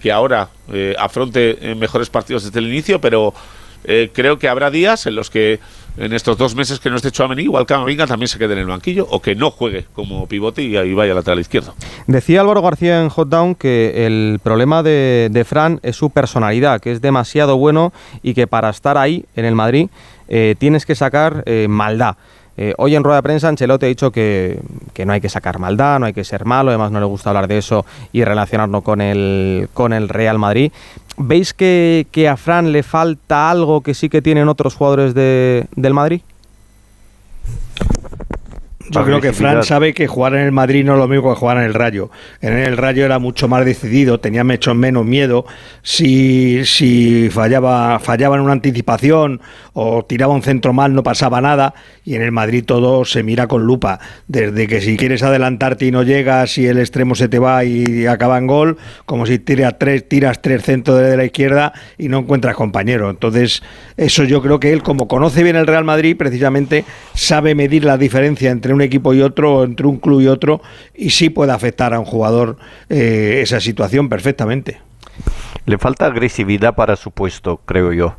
que ahora afronte mejores partidos desde el inicio, pero eh, creo que habrá días en los que en estos dos meses que no esté Chouameni, igual Camavinga también se quede en el banquillo o que no juegue como pivote y ahí vaya lateral izquierdo.
Decía Álvaro García en Hot Down que el problema de, Fran es su personalidad, que es demasiado bueno y que para estar ahí en el Madrid eh, tienes que sacar eh, maldad. Hoy en rueda de prensa Ancelotti ha dicho que, que no hay que sacar maldad, no hay que ser malo, además no le gusta hablar de eso y relacionarlo con el, con el Real Madrid. ¿Veis que, a Fran le falta algo que sí que tienen otros jugadores de- del Madrid?
Yo creo que Fran sabe que jugar en el Madrid no es lo mismo que jugar en el Rayo. En el Rayo era mucho más decidido, tenía mucho menos miedo. Si, si fallaba, fallaba en una anticipación o tiraba un centro mal, no pasaba nada. Y en el Madrid todo se mira con lupa. Desde que si quieres adelantarte y no llegas, y el extremo se te va y acaba en gol, como si tiras tres, tiras tres centros de la izquierda y no encuentras compañero. Entonces, eso yo creo que él, como conoce bien el Real Madrid, precisamente sabe medir la diferencia entre un equipo y otro, entre un club y otro, y sí puede afectar a un jugador eh, esa situación perfectamente.
Le falta agresividad para su puesto, creo yo.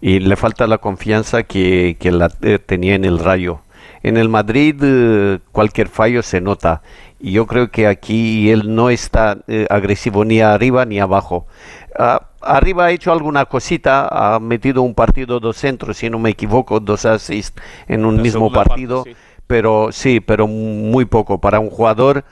Y le falta la confianza que, que la eh, tenía en el Rayo. En el Madrid eh, cualquier fallo se nota. Y yo creo que aquí él no está eh, agresivo ni arriba ni abajo. Ah, arriba ha hecho alguna cosita, ha metido un partido, dos centros, si no me equivoco, dos assists en un
La
mismo
parte,
partido.
sí.
Pero sí, pero muy poco. Para un jugador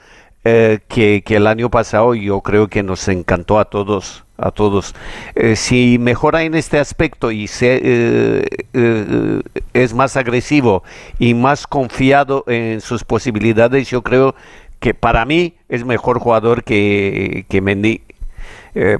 eh, que, que el año pasado yo creo que nos encantó a todos a todos Eh, si mejora en este aspecto y se, eh, eh, es más agresivo y más confiado en sus posibilidades yo creo que para mí es mejor jugador que, que Mendy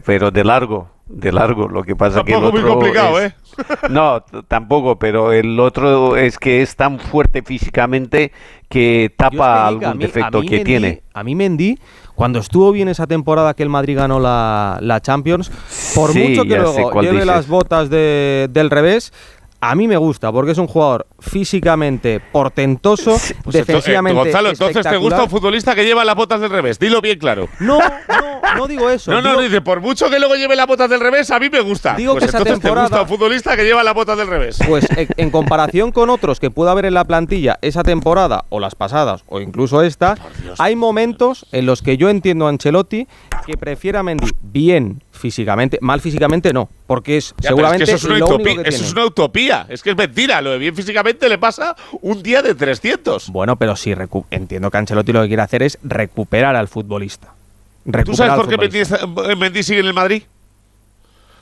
pero de largo de largo lo que pasa que el
Tampoco
otro
muy complicado,
es-
¿eh? *laughs*
no, tampoco, pero el otro es que es tan fuerte físicamente que tapa algún
mí-
defecto que
Mendy-
tiene.
A mí Mendy, cuando estuvo bien esa temporada que el Madrid ganó la, la Champions, por
Sí,
mucho que luego lleve
dices.
las botas de- del revés, a mí me gusta, porque es un jugador físicamente portentoso,
Pues esto- eh,
defensivamente
Gonzalo, entonces te gusta un futbolista que lleva las botas del revés. Dilo bien claro.
No, no, no digo eso.
No, no,
digo-
dice, por mucho que luego lleve las botas del revés, a mí me gusta.
Digo
pues
que esa
entonces te
temporada-
gusta un futbolista que lleva las botas del revés.
Pues en, comparación con otros que pueda haber en la plantilla esa temporada o las pasadas o incluso esta, hay momentos en los que yo entiendo a Ancelotti que prefiere a Mendy bien físicamente, mal físicamente no, porque es
Ya, pero es
seguramente
que eso es una
lo único
utopía.
que
Eso es una utopía. Es que es mentira. Lo de bien físicamente le pasa un día de 300.
Bueno, pero sí entiendo que Ancelotti lo que quiere hacer es recuperar al futbolista.
¿Tú sabes por qué
futbolista.
Mendy, sigue en el Madrid?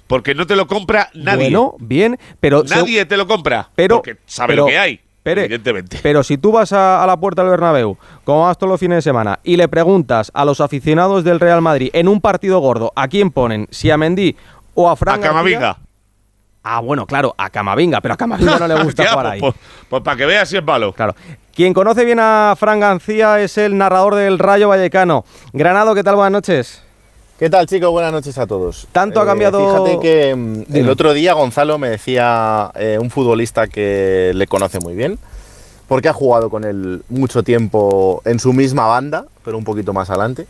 Porque no te lo compra nadie.
Bueno, bien, pero
nadie te lo compra.
pero-
porque sabe
pero-
lo que hay. Evidentemente.
Pero si tú vas a, a la puerta del Bernabéu, como vas todos los fines de semana, y le preguntas a los aficionados del Real Madrid en un partido gordo a quién ponen, si a Mendy o a Fran
A Camavinga.
Ah, bueno, claro, a Camavinga, pero a Camavinga no le gusta *laughs* jugar ahí.
Pues, pues, para que veas si es malo.
Claro. Quien conoce bien a Fran García es el narrador del Rayo Vallecano. Granado, ¿qué tal? Buenas noches.
¿Qué tal, chicos? Buenas noches a todos.
Tanto ha cambiado.
Fíjate que mm, el otro día Gonzalo me decía eh, un futbolista que le conoce muy bien, porque ha jugado con él mucho tiempo en su misma banda, pero un poquito más adelante.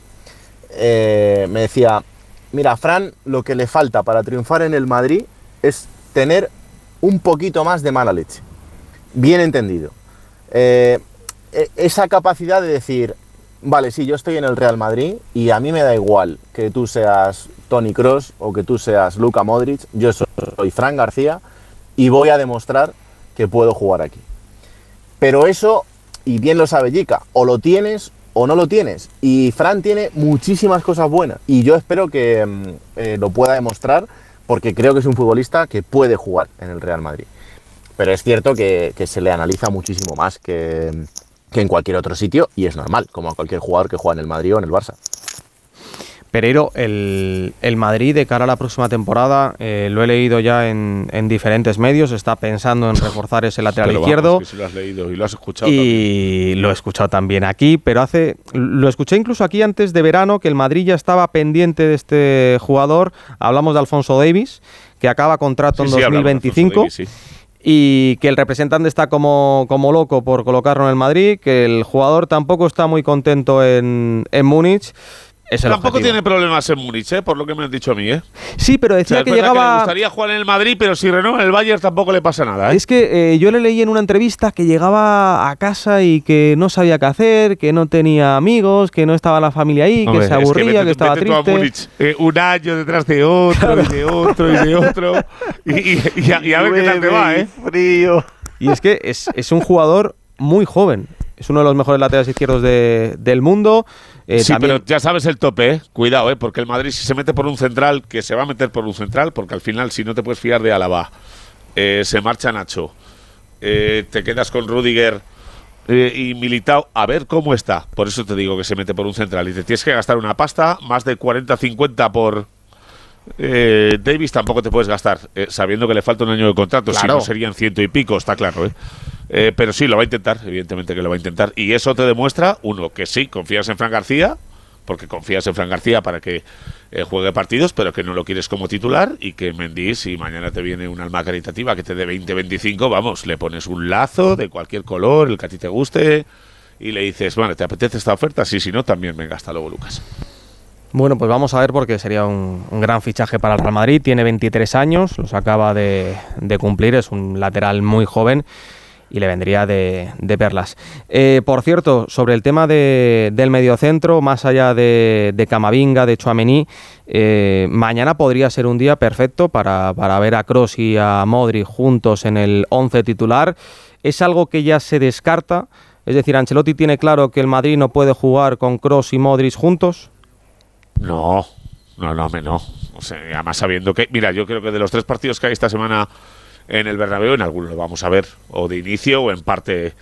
Eh, me decía: Mira, Fran, lo que le falta para triunfar en el Madrid es tener un poquito más de mala leche. Bien entendido. Eh, e, esa capacidad de decir, vale, sí, yo estoy en el Real Madrid y a mí me da igual que tú seas Tony Cross o que tú seas Luka Modric, yo soy Fran García y voy a demostrar que puedo jugar aquí. Pero eso, y bien lo sabe Jica, o lo tienes o no lo tienes. Y Fran tiene muchísimas cosas buenas y yo espero que mm, eh, lo pueda demostrar porque creo que es un futbolista que puede jugar en el Real Madrid. Pero es cierto que, se le analiza muchísimo más que, en cualquier otro sitio y es normal, como a cualquier jugador que juega en el Madrid o en el Barça.
Pereiro, el, Madrid de cara a la próxima temporada, eh, lo he leído ya en, diferentes medios, está pensando en reforzar ese *laughs* lateral izquierdo.
lo has leído y lo has escuchado.
Y lo he escuchado también aquí, pero hace, lo escuché incluso aquí antes de verano, que el Madrid ya estaba pendiente de este jugador. Hablamos de Alfonso Davis, que acaba contrato en 2025 y que el representante está como, como loco por colocarlo en el Madrid, que el jugador tampoco está muy contento en, en Múnich.
Tampoco tiene problemas en Múnich, ¿eh? por lo que me han dicho a mí. ¿eh?
Sí, pero decía que llegaba.
le gustaría jugar en el Madrid, pero si renueva en el Bayern tampoco le pasa nada. ¿eh?
Es que eh, yo le leí en una entrevista que llegaba a casa y que no sabía qué hacer, que no tenía amigos, que no estaba la familia ahí, que se aburría, que, estaba triste.
Múnich, eh, un año detrás de otro, y de otro, y de otro. y, a, ver qué tal te va, ¿eh?
Frío. Y es que es, es un jugador muy joven. Es uno de los mejores laterales izquierdos de, del mundo.
Eh, sí, pero ya sabes el tope, ¿eh? Cuidado, ¿eh? Porque el Madrid si se mete por un central, que se va a meter por un central, porque al final si no te puedes fiar de Álava, eh, se marcha Nacho, te quedas con Rudiger y Militao, a ver cómo está. Por eso te digo que se mete por un central y te tienes que gastar una pasta, más de 40-50 por... Davis tampoco te puedes gastar, sabiendo que le falta un año de contrato, si no serían ciento y pico, está claro, ¿eh? Eh, pero sí, lo va a intentar, evidentemente que lo va a intentar. Y eso te demuestra, uno, que sí, confías en Fran García, porque confías en Fran García para que eh, juegue partidos, pero que no lo quieres como titular y que Mendy, si mañana te viene un alma caritativa que te dé 20-25, vamos, le pones un lazo de cualquier color, el que a ti te guste, y le dices, bueno, ¿te apetece esta oferta? Sí, si no, también venga, hasta luego, Lucas.
Bueno, pues vamos a ver porque sería un, gran fichaje para el Real Madrid. Tiene 23 años, los acaba de, cumplir, es un lateral muy joven y le vendría de, perlas. Eh, por cierto, sobre el tema de, del mediocentro, más allá de, de Camavinga, de Chuamení, eh, mañana podría ser un día perfecto para, ver a Cross y a Modri juntos en el 11 titular. Es algo que ya se descarta. Es decir, Ancelotti tiene claro que el Madrid no puede jugar con Cross y Modric juntos.
No, no, no, no. O sea, además sabiendo que, mira, yo creo que de los tres partidos que hay esta semana en el Bernabéu, en algunos lo vamos a ver, o de inicio o en parte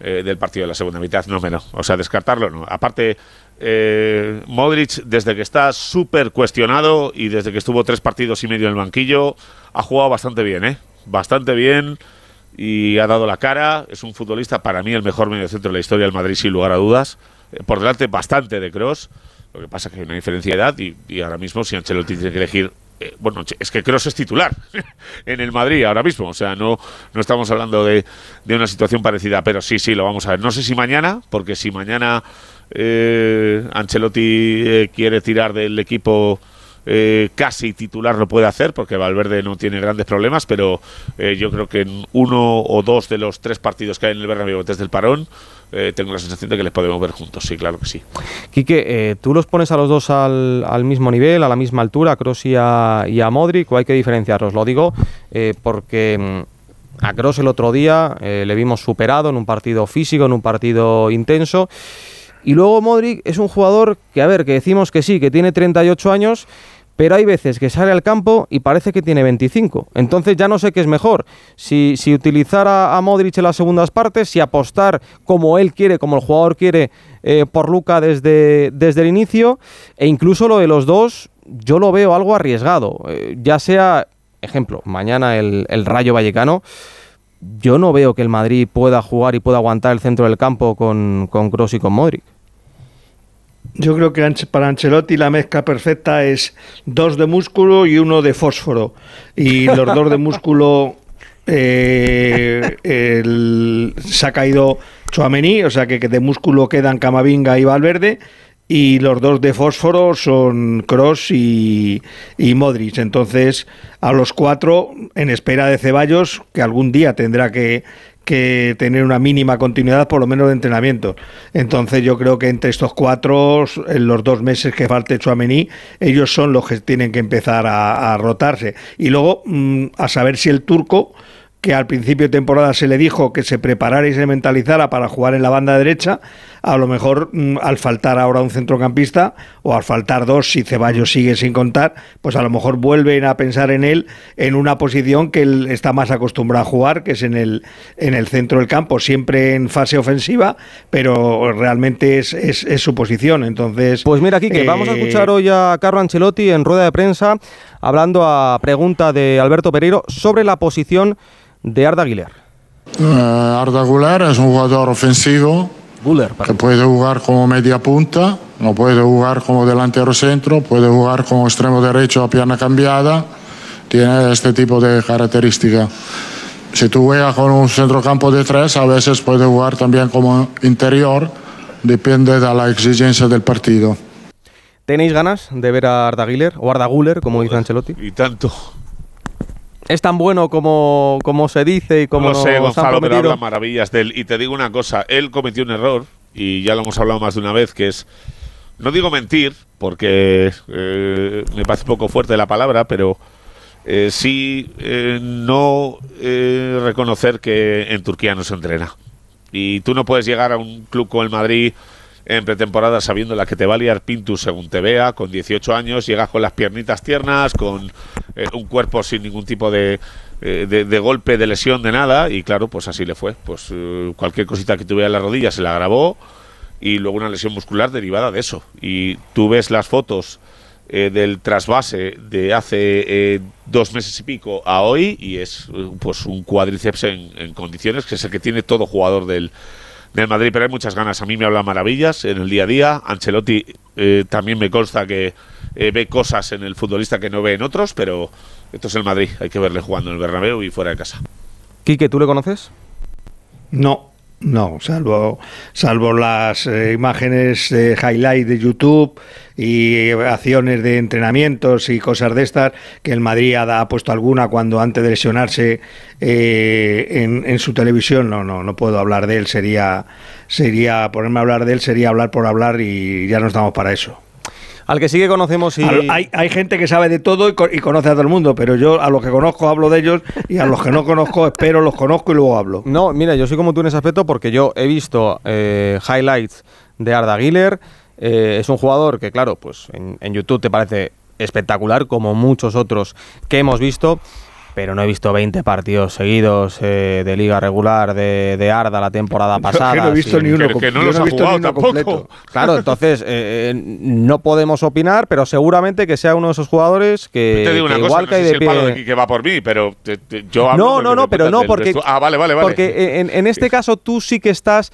eh, del partido de la segunda mitad, no menos. O sea, descartarlo no. Aparte, eh, Modric, desde que está súper cuestionado y desde que estuvo tres partidos y medio en el banquillo, ha jugado bastante bien, ¿eh? Bastante bien y ha dado la cara. Es un futbolista, para mí, el mejor mediocentro de la historia del Madrid, sin lugar a dudas. Eh, por delante bastante de Cross. Lo que pasa es que hay una diferencia de edad y, ahora mismo, si Ancelotti tiene que elegir eh, bueno, es que Kroos es titular *laughs* en el Madrid ahora mismo, o sea, no, no estamos hablando de, una situación parecida, pero sí, sí, lo vamos a ver. No sé si mañana, porque si mañana eh, Ancelotti eh, quiere tirar del equipo casi titular lo puede hacer porque Valverde no tiene grandes problemas, pero yo creo que en uno o dos de los tres partidos que hay en el Bernabéu desde el parón eh, tengo la sensación de que les podemos ver juntos, sí, claro que sí.
Quique, eh, ¿tú los pones a los dos al, mismo nivel, a la misma altura, a Kroos y a, Modric, o hay que diferenciarlos? Lo digo eh, porque mm, a Kroos el otro día le vimos superado en un partido físico, en un partido intenso, y luego Modric es un jugador que, a ver, que decimos que sí, que tiene 38 años, pero hay veces que sale al campo y parece que tiene 25. Entonces ya no sé qué es mejor, si, si utilizar a, Modric en las segundas partes, si apostar como él quiere, como el jugador quiere eh, por Luca desde, desde el inicio, e incluso lo de los dos, yo lo veo algo arriesgado, eh, ya sea ejemplo, mañana el, el Rayo Vallecano, yo no veo que el Madrid pueda jugar y pueda aguantar el centro del campo con, con y con Modric.
Yo creo que para Ancelotti la mezcla perfecta es dos de músculo y uno de fósforo. Y los dos de músculo *laughs* eh, el- se ha caído Chouameni, o sea que, que de músculo quedan Camavinga y Valverde. Y los dos de fósforo son Cross y, y Modric. Entonces, a los cuatro, en espera de Ceballos, que algún día tendrá que, que tener una mínima continuidad, por lo menos de entrenamiento. Entonces yo creo que entre estos cuatro, en los dos meses que falte Chouameni, ellos son los que tienen que empezar a, a rotarse. Y luego mm, a saber si el turco que al principio de temporada se le dijo que se preparara y se mentalizara para jugar en la banda derecha, a lo mejor mm, al faltar ahora un centrocampista o al faltar dos, si Ceballos sigue sin contar, pues a lo mejor vuelven a pensar en él en una posición que él está más acostumbrado a jugar, que es en el, en el centro del campo, siempre en fase ofensiva, pero realmente es, es- es su posición. Entonces,
Pues mira, Quique, vamos a
eh,
escuchar hoy a Carlo Ancelotti en rueda de prensa hablando a pregunta de Alberto Pereiro sobre la posición de Arda Güler.
Eh, Arda Güler es un jugador ofensivo que puede jugar como media punta, no puede jugar como delantero centro, puede jugar como extremo derecho a pierna cambiada, tiene este tipo de característica. Si tú juegas con un centrocampo de tres, a veces puede jugar también como interior, depende de la exigencia del partido.
¿Tenéis ganas de ver a Arda Güler o Arda Güler, como dice Ancelotti?
Y tanto.
¿Es tan bueno como, como se dice y como
no sé, Gonzalo, pero habla maravillas de él. Y te digo una cosa, él cometió un error, y ya lo hemos hablado más de una vez, que es, no digo mentir, porque eh, me parece poco fuerte la palabra, pero eh, sí eh, no eh, reconocer que en Turquía no se entrena. Y tú no puedes llegar a un club como el Madrid en pretemporada sabiendo la que te va a liar Pintus según te vea, con 18 años, llegas con las piernitas tiernas, con eh, un cuerpo sin ningún tipo de, eh, de, golpe, de lesión, de nada, y claro, pues así le fue. Pues eh, cualquier cosita que tuviera en la rodilla se la grabó y luego una lesión muscular derivada de eso. Y tú ves las fotos eh, del trasvase de hace dos meses y pico a hoy y es pues un cuádriceps en, en condiciones que es el que tiene todo jugador del, del Madrid, pero hay muchas ganas. A mí me habla maravillas en el día a día. Ancelotti eh, también me consta que eh, ve cosas en el futbolista que no ve en otros, pero esto es el Madrid. Hay que verle jugando en el Bernabéu y fuera de casa.
Quique, ¿tú le conoces?
No, no, salvo, salvo las eh, imágenes de highlight de YouTube y acciones de entrenamientos y cosas de estas, que el Madrid ha, puesto alguna cuando antes de lesionarse eh, en, en su televisión, no, no, no puedo hablar de él, sería, sería, ponerme a hablar de él sería hablar por hablar y ya no estamos para eso.
Al que sí que conocemos y...
Hay, hay gente que sabe de todo y, co- y conoce a todo el mundo, pero yo a los que conozco hablo de ellos y a los que no conozco espero, los conozco y luego hablo.
No, mira, yo soy como tú en ese aspecto porque yo he visto eh, highlights de Arda Güler. Eh, es un jugador que, claro, pues en, en YouTube te parece espectacular, como muchos otros que hemos visto, pero no he visto 20 partidos seguidos eh, de liga regular de, de Arda la temporada pasada.
que no he visto
sin-
ni uno Que- que no los no he ha visto jugado ni uno tampoco. completo. *laughs*
Claro, entonces eh, eh, no podemos opinar, pero seguramente que sea uno de esos jugadores que,
te digo
que
una cosa,
igual
no
cae
sé
de
si el
pie.
palo de Quique va por mí, pero te- te- yo hablo
No, no, no, pero no, porque.
Ah, vale, vale, vale.
Porque en, en este caso tú sí que estás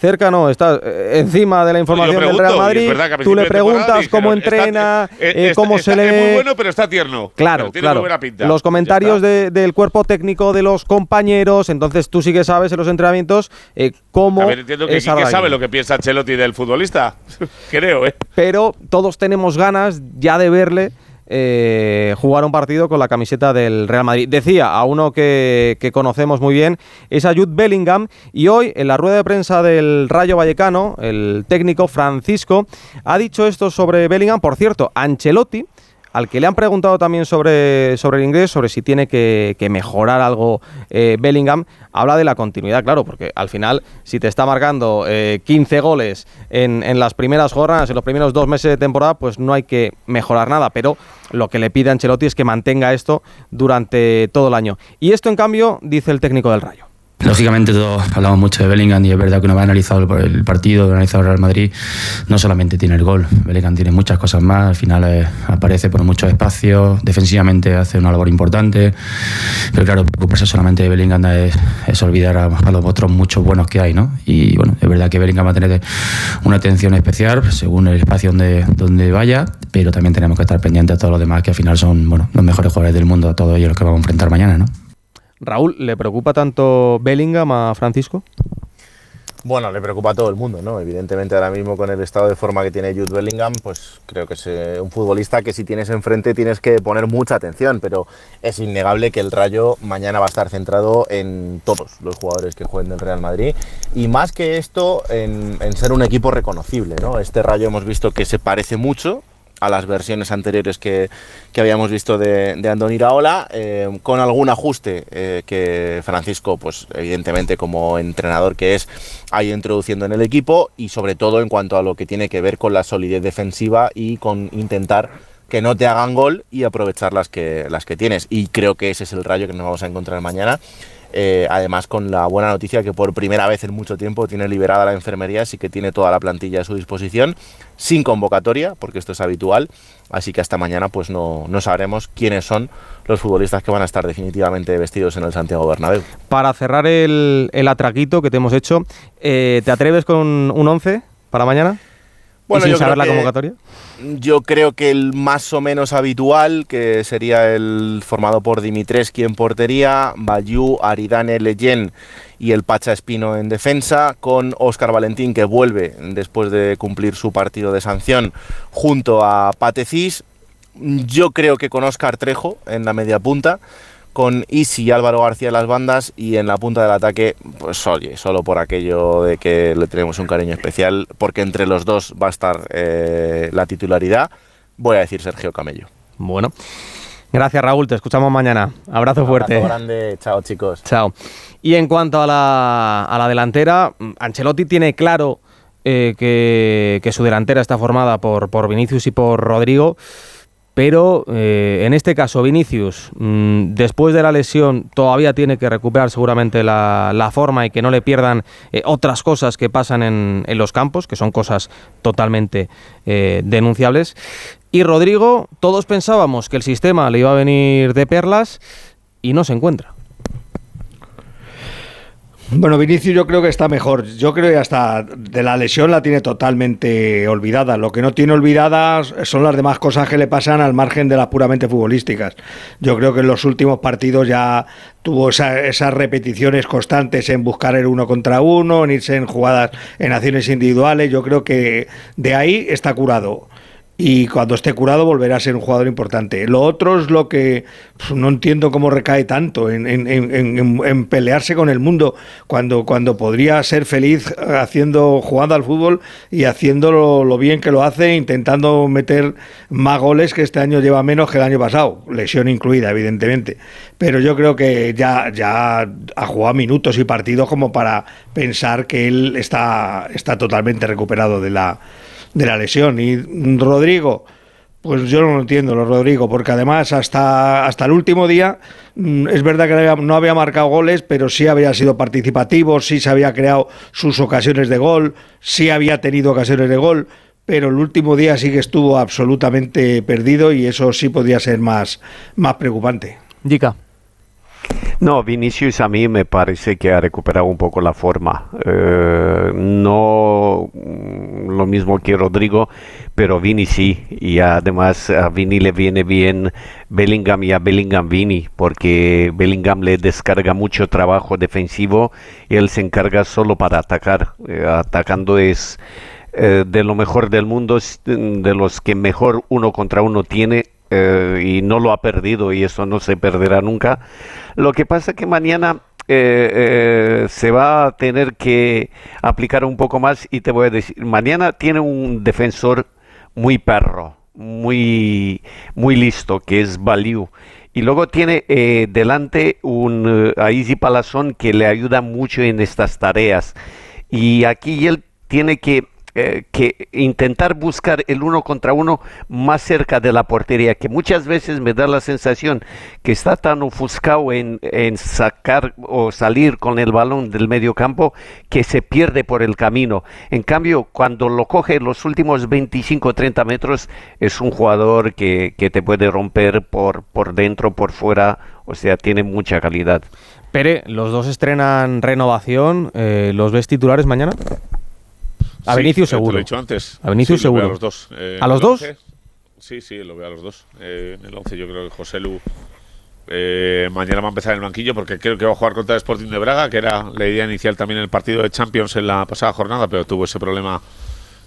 cerca, no, estás eh, encima de la información del Real
es
Madrid.
que
Tú le preguntas cómo entrena,
está- eh,
eh,
está-
cómo
está-
se
Es
le.
muy bueno, pero está tierno.
Claro,
Pero tiene
claro.
muy buena pinta.
Los comentarios de- del cuerpo técnico de los compañeros, entonces tú sí que sabes en los entrenamientos eh, cómo
A ver, entiendo que
es Arda
sabe lo que piensa Ancelotti del futbolista. *laughs* Creo, ¿eh?
Pero todos tenemos ganas ya de verle eh, jugar un partido con la camiseta del Real Madrid. Decía a uno que, conocemos muy bien, es a Jude Bellingham, y hoy en la rueda de prensa del Rayo Vallecano, el técnico Francisco ha dicho esto sobre Bellingham. Por cierto, Ancelotti, al que le han preguntado también sobre, sobre el inglés, sobre si tiene que, mejorar algo eh, Bellingham, habla de la continuidad, claro, porque al final, si te está marcando eh, 15 goles en, en las primeras jornadas, en los primeros dos meses de temporada, pues no hay que mejorar nada, pero lo que le pide a Ancelotti es que mantenga esto durante todo el año. Y esto, en cambio, dice el técnico del Rayo.
Lógicamente todos hablamos mucho de Bellingham y es verdad que uno va a analizar el partido, analizado el Real Madrid, no solamente tiene el gol, Bellingham tiene muchas cosas más, al final eh, aparece por muchos espacios, defensivamente hace una labor importante, pero claro, preocuparse solamente de Bellingham es, olvidar a, los otros muchos buenos que hay, ¿no? Y bueno, es verdad que Bellingham va a tener una atención especial según el espacio donde, donde vaya, pero también tenemos que estar pendientes de todos los demás que al final son bueno, los mejores jugadores del mundo, todos ellos los que vamos a enfrentar mañana, ¿no?
Raúl, ¿le preocupa tanto Bellingham a Francisco?
Bueno, le preocupa a todo el mundo, ¿no? Evidentemente ahora mismo con el estado de forma que tiene Jude Bellingham, pues creo que es eh, un futbolista que si tienes enfrente tienes que poner mucha atención, pero es innegable que el Rayo mañana va a estar centrado en todos los jugadores que jueguen del Real Madrid y más que esto en, en ser un equipo reconocible, ¿no? Este Rayo hemos visto que se parece mucho a las versiones anteriores que, que habíamos visto de, de Andoni Iraola, eh, con algún ajuste eh, que Francisco, pues evidentemente como entrenador que es, ha ido introduciendo en el equipo y sobre todo en cuanto a lo que tiene que ver con la solidez defensiva y con intentar que no te hagan gol y aprovechar las que, las que tienes. Y creo que ese es el rayo que nos vamos a encontrar mañana. Eh, además, con la buena noticia que por primera vez en mucho tiempo tiene liberada la enfermería, así que tiene toda la plantilla a su disposición, sin convocatoria, porque esto es habitual. Así que hasta mañana pues no, no sabremos quiénes son los futbolistas que van a estar definitivamente vestidos en el Santiago Bernabéu.
Para cerrar el, el atraquito que te hemos hecho, eh, ¿te atreves con un 11 para mañana?
Bueno,
sin
yo
saber
creo
la
que-
convocatoria?
Yo creo que el más o menos habitual, que sería el formado por Dimitreski en portería, Bayú, Aridane, Leyen y el Pacha Espino en defensa, con Óscar Valentín que vuelve después de cumplir su partido de sanción junto a Patecís. Yo creo que con Óscar Trejo en la media punta, con Isi y Álvaro García en las bandas y en la punta del ataque, pues oye, solo por aquello de que le tenemos un cariño especial, porque entre los dos va a estar eh, la titularidad, voy a decir Sergio Camello.
Bueno, gracias Raúl, te escuchamos mañana. Abrazo fuerte.
Abrazo grande, chao chicos.
Chao. Y en cuanto a la, a la delantera, Ancelotti tiene claro eh, que, que su delantera está formada por, por Vinicius y por Rodrigo, pero eh, en este caso Vinicius, mm, después de la lesión, todavía tiene que recuperar seguramente la, forma y que no le pierdan eh, otras cosas que pasan en, en los campos, que son cosas totalmente eh, denunciables. Y Rodrigo, todos pensábamos que el sistema le iba a venir de perlas y no se encuentra.
Bueno, Vinicius yo creo que está mejor. Yo creo que hasta de la lesión la tiene totalmente olvidada. Lo que no tiene olvidadas son las demás cosas que le pasan al margen de las puramente futbolísticas. Yo creo que en los últimos partidos ya tuvo esa- esas repeticiones constantes en buscar el uno contra uno, en irse en jugadas en acciones individuales. Yo creo que de ahí está curado y cuando esté curado volverá a ser un jugador importante. Lo otro es lo que no entiendo cómo recae tanto en, en- pelearse con el mundo cuando, cuando podría ser feliz haciendo jugando al fútbol y haciéndolo lo bien que lo hace, intentando meter más goles que este año lleva menos que el año pasado, lesión incluida, evidentemente. Pero yo creo que ya, ya ha jugado minutos y partidos como para pensar que él está, está totalmente recuperado de la de la lesión. Y Rodrigo, pues yo no lo entiendo, lo Rodrigo, porque además hasta, hasta el último día mm, es verdad que no había, marcado goles, pero sí había sido participativo, sí se había creado sus ocasiones de gol, sí había tenido ocasiones de gol. Pero el último día sí que estuvo absolutamente perdido y eso sí podría ser más, más preocupante.
Dica.
No, Vinicius a mí me parece que ha recuperado un poco la forma. Eh, no mm, lo mismo que Rodrigo, pero Vini sí. Y además a Vini le viene bien Bellingham y a Bellingham Vini, porque Bellingham le descarga mucho trabajo defensivo y él se encarga solo para atacar. Eh, atacando es eh, de lo mejor del mundo, de los que mejor uno contra uno tiene eh, y no lo ha perdido y eso no se perderá nunca. Lo que pasa que mañana eh, eh, se va a tener que aplicar un poco más y te voy a decir, mañana tiene un defensor muy perro, muy, muy listo, que es Baliu. Y luego tiene eh, delante un a Palazón que le ayuda mucho en estas tareas. Y aquí él tiene que eh, que intentar buscar el uno contra uno más cerca de la portería, que muchas veces me da la sensación que está tan ofuscado en, en sacar o salir con el balón del medio campo que se pierde por el camino. En cambio, cuando lo coge los últimos 25 30 metros, es un jugador que, que te puede romper por, por dentro, por fuera, o sea, tiene mucha calidad.
Pere, los dos estrenan renovación. eh, ¿Los ves titulares mañana? A
Sí,
Vinicius
eh, te
seguro.
Lo he dicho antes.
A Vinicius
Sí, lo veo
seguro.
A los dos. Eh,
¿A los dos?
11, Sí, sí, lo veo a los dos. Eh, en el 11 yo creo que José Lu eh, mañana va a empezar en el banquillo porque creo que va a jugar contra el Sporting de Braga, que era la idea inicial también en el partido de Champions en la pasada jornada, pero tuvo ese problema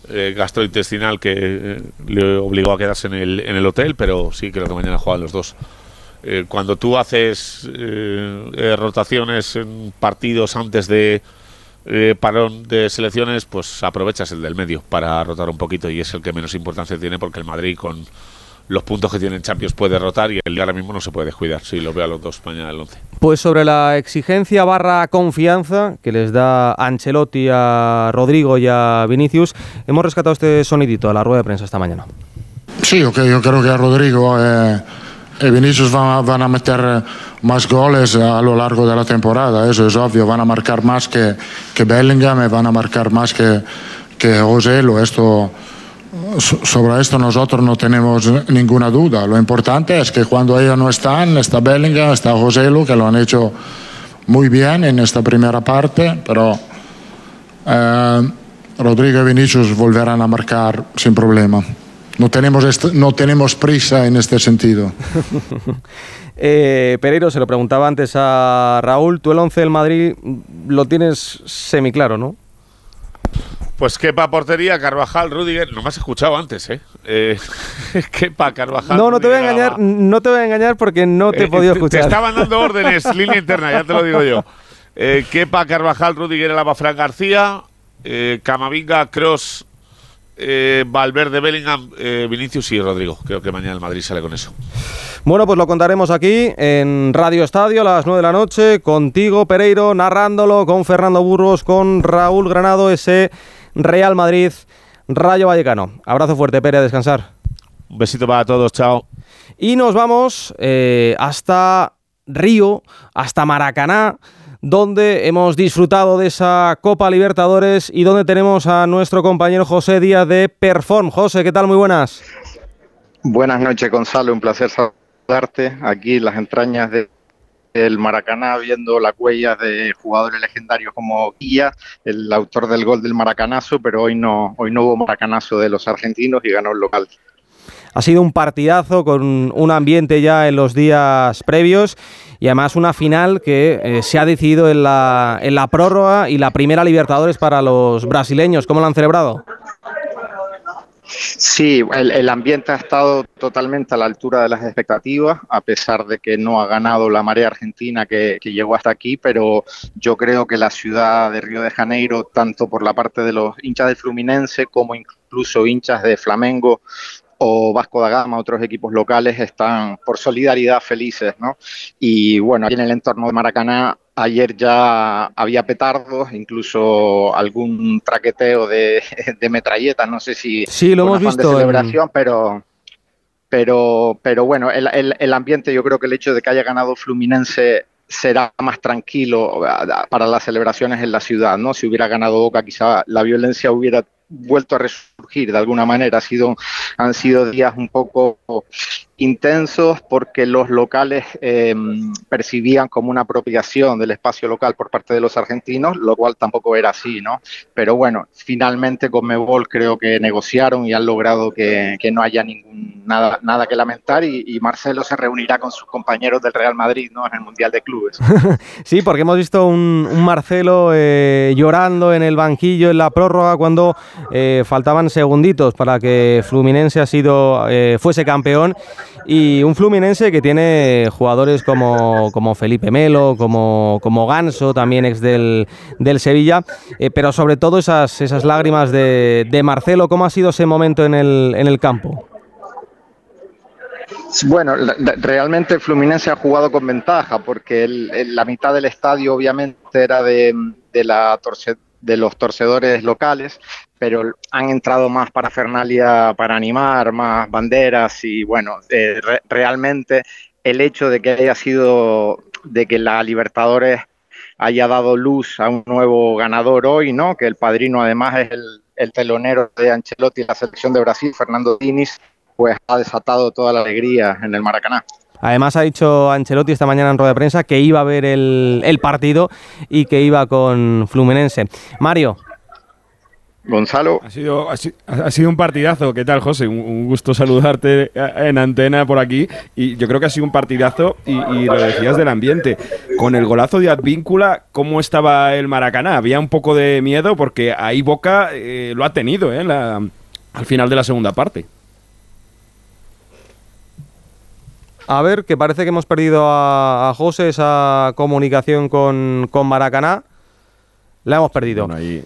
eh, gastrointestinal que eh, le obligó a quedarse en el, en el hotel, pero sí creo que mañana juegan los dos. Eh, cuando tú haces eh, eh, rotaciones en partidos antes de eh, parón de selecciones, pues aprovechas el del medio para rotar un poquito y es el que menos importancia tiene porque el Madrid con los puntos que tiene en Champions puede rotar y el de ahora mismo no se puede descuidar. Sí, lo veo a los dos mañana el 11.
Pues sobre la exigencia barra confianza que les da Ancelotti a Rodrigo y a Vinicius, hemos rescatado este sonidito a la rueda de prensa esta mañana.
Sí, ok, yo creo que Rodrigo eh, Vinicius van, a- meter eh, más goles a lo largo de la temporada, eso es obvio, van a marcar más que, que Bellingham y van a marcar más que, que Joselu, esto, so- sobre esto nosotros no tenemos ninguna duda, lo importante es que cuando ellos no están, está Bellingham, está Joselu, que lo han hecho muy bien en esta primera parte, pero eh, Rodrigo y Vinicius volverán a marcar sin problema. No tenemos, no tenemos prisa en este sentido. *laughs*
Eh, Pereiro, se lo preguntaba antes a Raúl, tú el 11 del Madrid lo tienes semiclaro, ¿no?
Pues Kepa portería, Carvajal, Rudiger. No me has escuchado antes, ¿eh? eh *laughs* Kepa, Carvajal.
No, no te voy a engañar, no te voy a engañar porque no te he
Eh,
podido escuchar.
Te estaban dando *laughs* órdenes, línea interna, ya te lo digo yo. Eh, Kepa, Carvajal, Rudiger, Alaba, Fran García, eh, Camavinga, Cross, eh, Valverde, Bellingham, eh, Vinicius y Rodrigo. Creo que mañana el Madrid sale con eso.
Bueno, pues lo contaremos aquí en Radio Estadio a las 9 de la noche, contigo, Pereiro, narrándolo, con Fernando Burgos, con Raúl Granado, ese Real Madrid, Rayo Vallecano. Abrazo fuerte, Pere, a descansar.
Un besito para todos, chao.
Y nos vamos eh, hasta Río, hasta Maracaná, donde hemos disfrutado de esa Copa Libertadores y donde tenemos a nuestro compañero José Díaz de Perform. José, ¿qué tal? Muy buenas.
Buenas noches, Gonzalo. Un placer saludarte aquí en las entrañas de- del Maracaná, viendo las huellas de jugadores legendarios como Guilla, el autor del gol del Maracanazo, pero hoy no, hoy no hubo Maracanazo de los argentinos y ganó el local.
Ha sido un partidazo con un ambiente ya en los días previos y además una final que eh, se ha decidido en la, en la prórroga y la primera Libertadores para los brasileños. ¿Cómo lo han celebrado?
Sí, el, el ambiente ha estado totalmente a la altura de las expectativas, a pesar de que no ha ganado la marea argentina que, que llegó hasta aquí, pero yo creo que la ciudad de Río de Janeiro, tanto por la parte de los hinchas del Fluminense como incluso hinchas de Flamengo o Vasco da Gama, otros equipos locales, están por solidaridad felices, ¿no? Y bueno, aquí en el entorno de Maracaná ayer ya había petardos, incluso algún traqueteo de, *laughs* de metralletas, no sé si
Sí, lo hemos
de
visto en-
celebración, pero pero pero bueno, el, el- el ambiente, yo creo que el hecho de que haya ganado Fluminense será más tranquilo para las celebraciones en la ciudad, ¿no? Si hubiera ganado Boca, quizá la violencia hubiera vuelto a resurgir de alguna manera. Ha sido, han sido días un poco intensos porque los locales eh, percibían como una apropiación del espacio local por parte de los argentinos, lo cual tampoco era así, ¿no? Pero bueno, finalmente con Mebol creo que negociaron y han logrado que, no haya ningún nada, nada que lamentar y, y Marcelo se reunirá con sus compañeros del Real Madrid, ¿no? En el Mundial de Clubes. *laughs*
Sí, porque hemos visto un, un Marcelo eh, llorando en el banquillo en la prórroga cuando eh, faltaban segunditos para que Fluminense ha sido, eh, fuese campeón y un Fluminense que tiene jugadores como, como Felipe Melo, como, como Ganso, también ex del, del Sevilla, eh, pero sobre todo esas, esas lágrimas de, Marcelo. ¿Cómo ha sido ese momento en el, en el campo?
Bueno, realmente Fluminense ha jugado con ventaja porque la mitad del estadio obviamente era de, de la torce- de los torcedores locales, pero han entrado más para Fernalia para animar, más banderas y bueno, eh, realmente el hecho de que haya sido, de que la Libertadores haya dado luz a un nuevo ganador hoy, ¿no? Que el padrino además es el, el telonero de Ancelotti en la selección de Brasil, Fernando Diniz, pues ha desatado toda la alegría en el Maracaná.
Además ha dicho Ancelotti esta mañana en rueda de prensa que iba a ver el partido y que iba con Fluminense. Mario.
Gonzalo.
Ha sido, ha, sido un partidazo. ¿Qué tal, José? Un, gusto saludarte en antena por aquí. Y yo creo que ha sido un partidazo y, lo decías del ambiente. Con el golazo de Advíncula, ¿cómo estaba el Maracaná? Había un poco de miedo porque ahí Boca eh, lo ha tenido ¿eh? al final de la segunda parte.
A ver, que parece que hemos perdido a, José esa comunicación con, con Maracaná. La hemos perdido.
ahí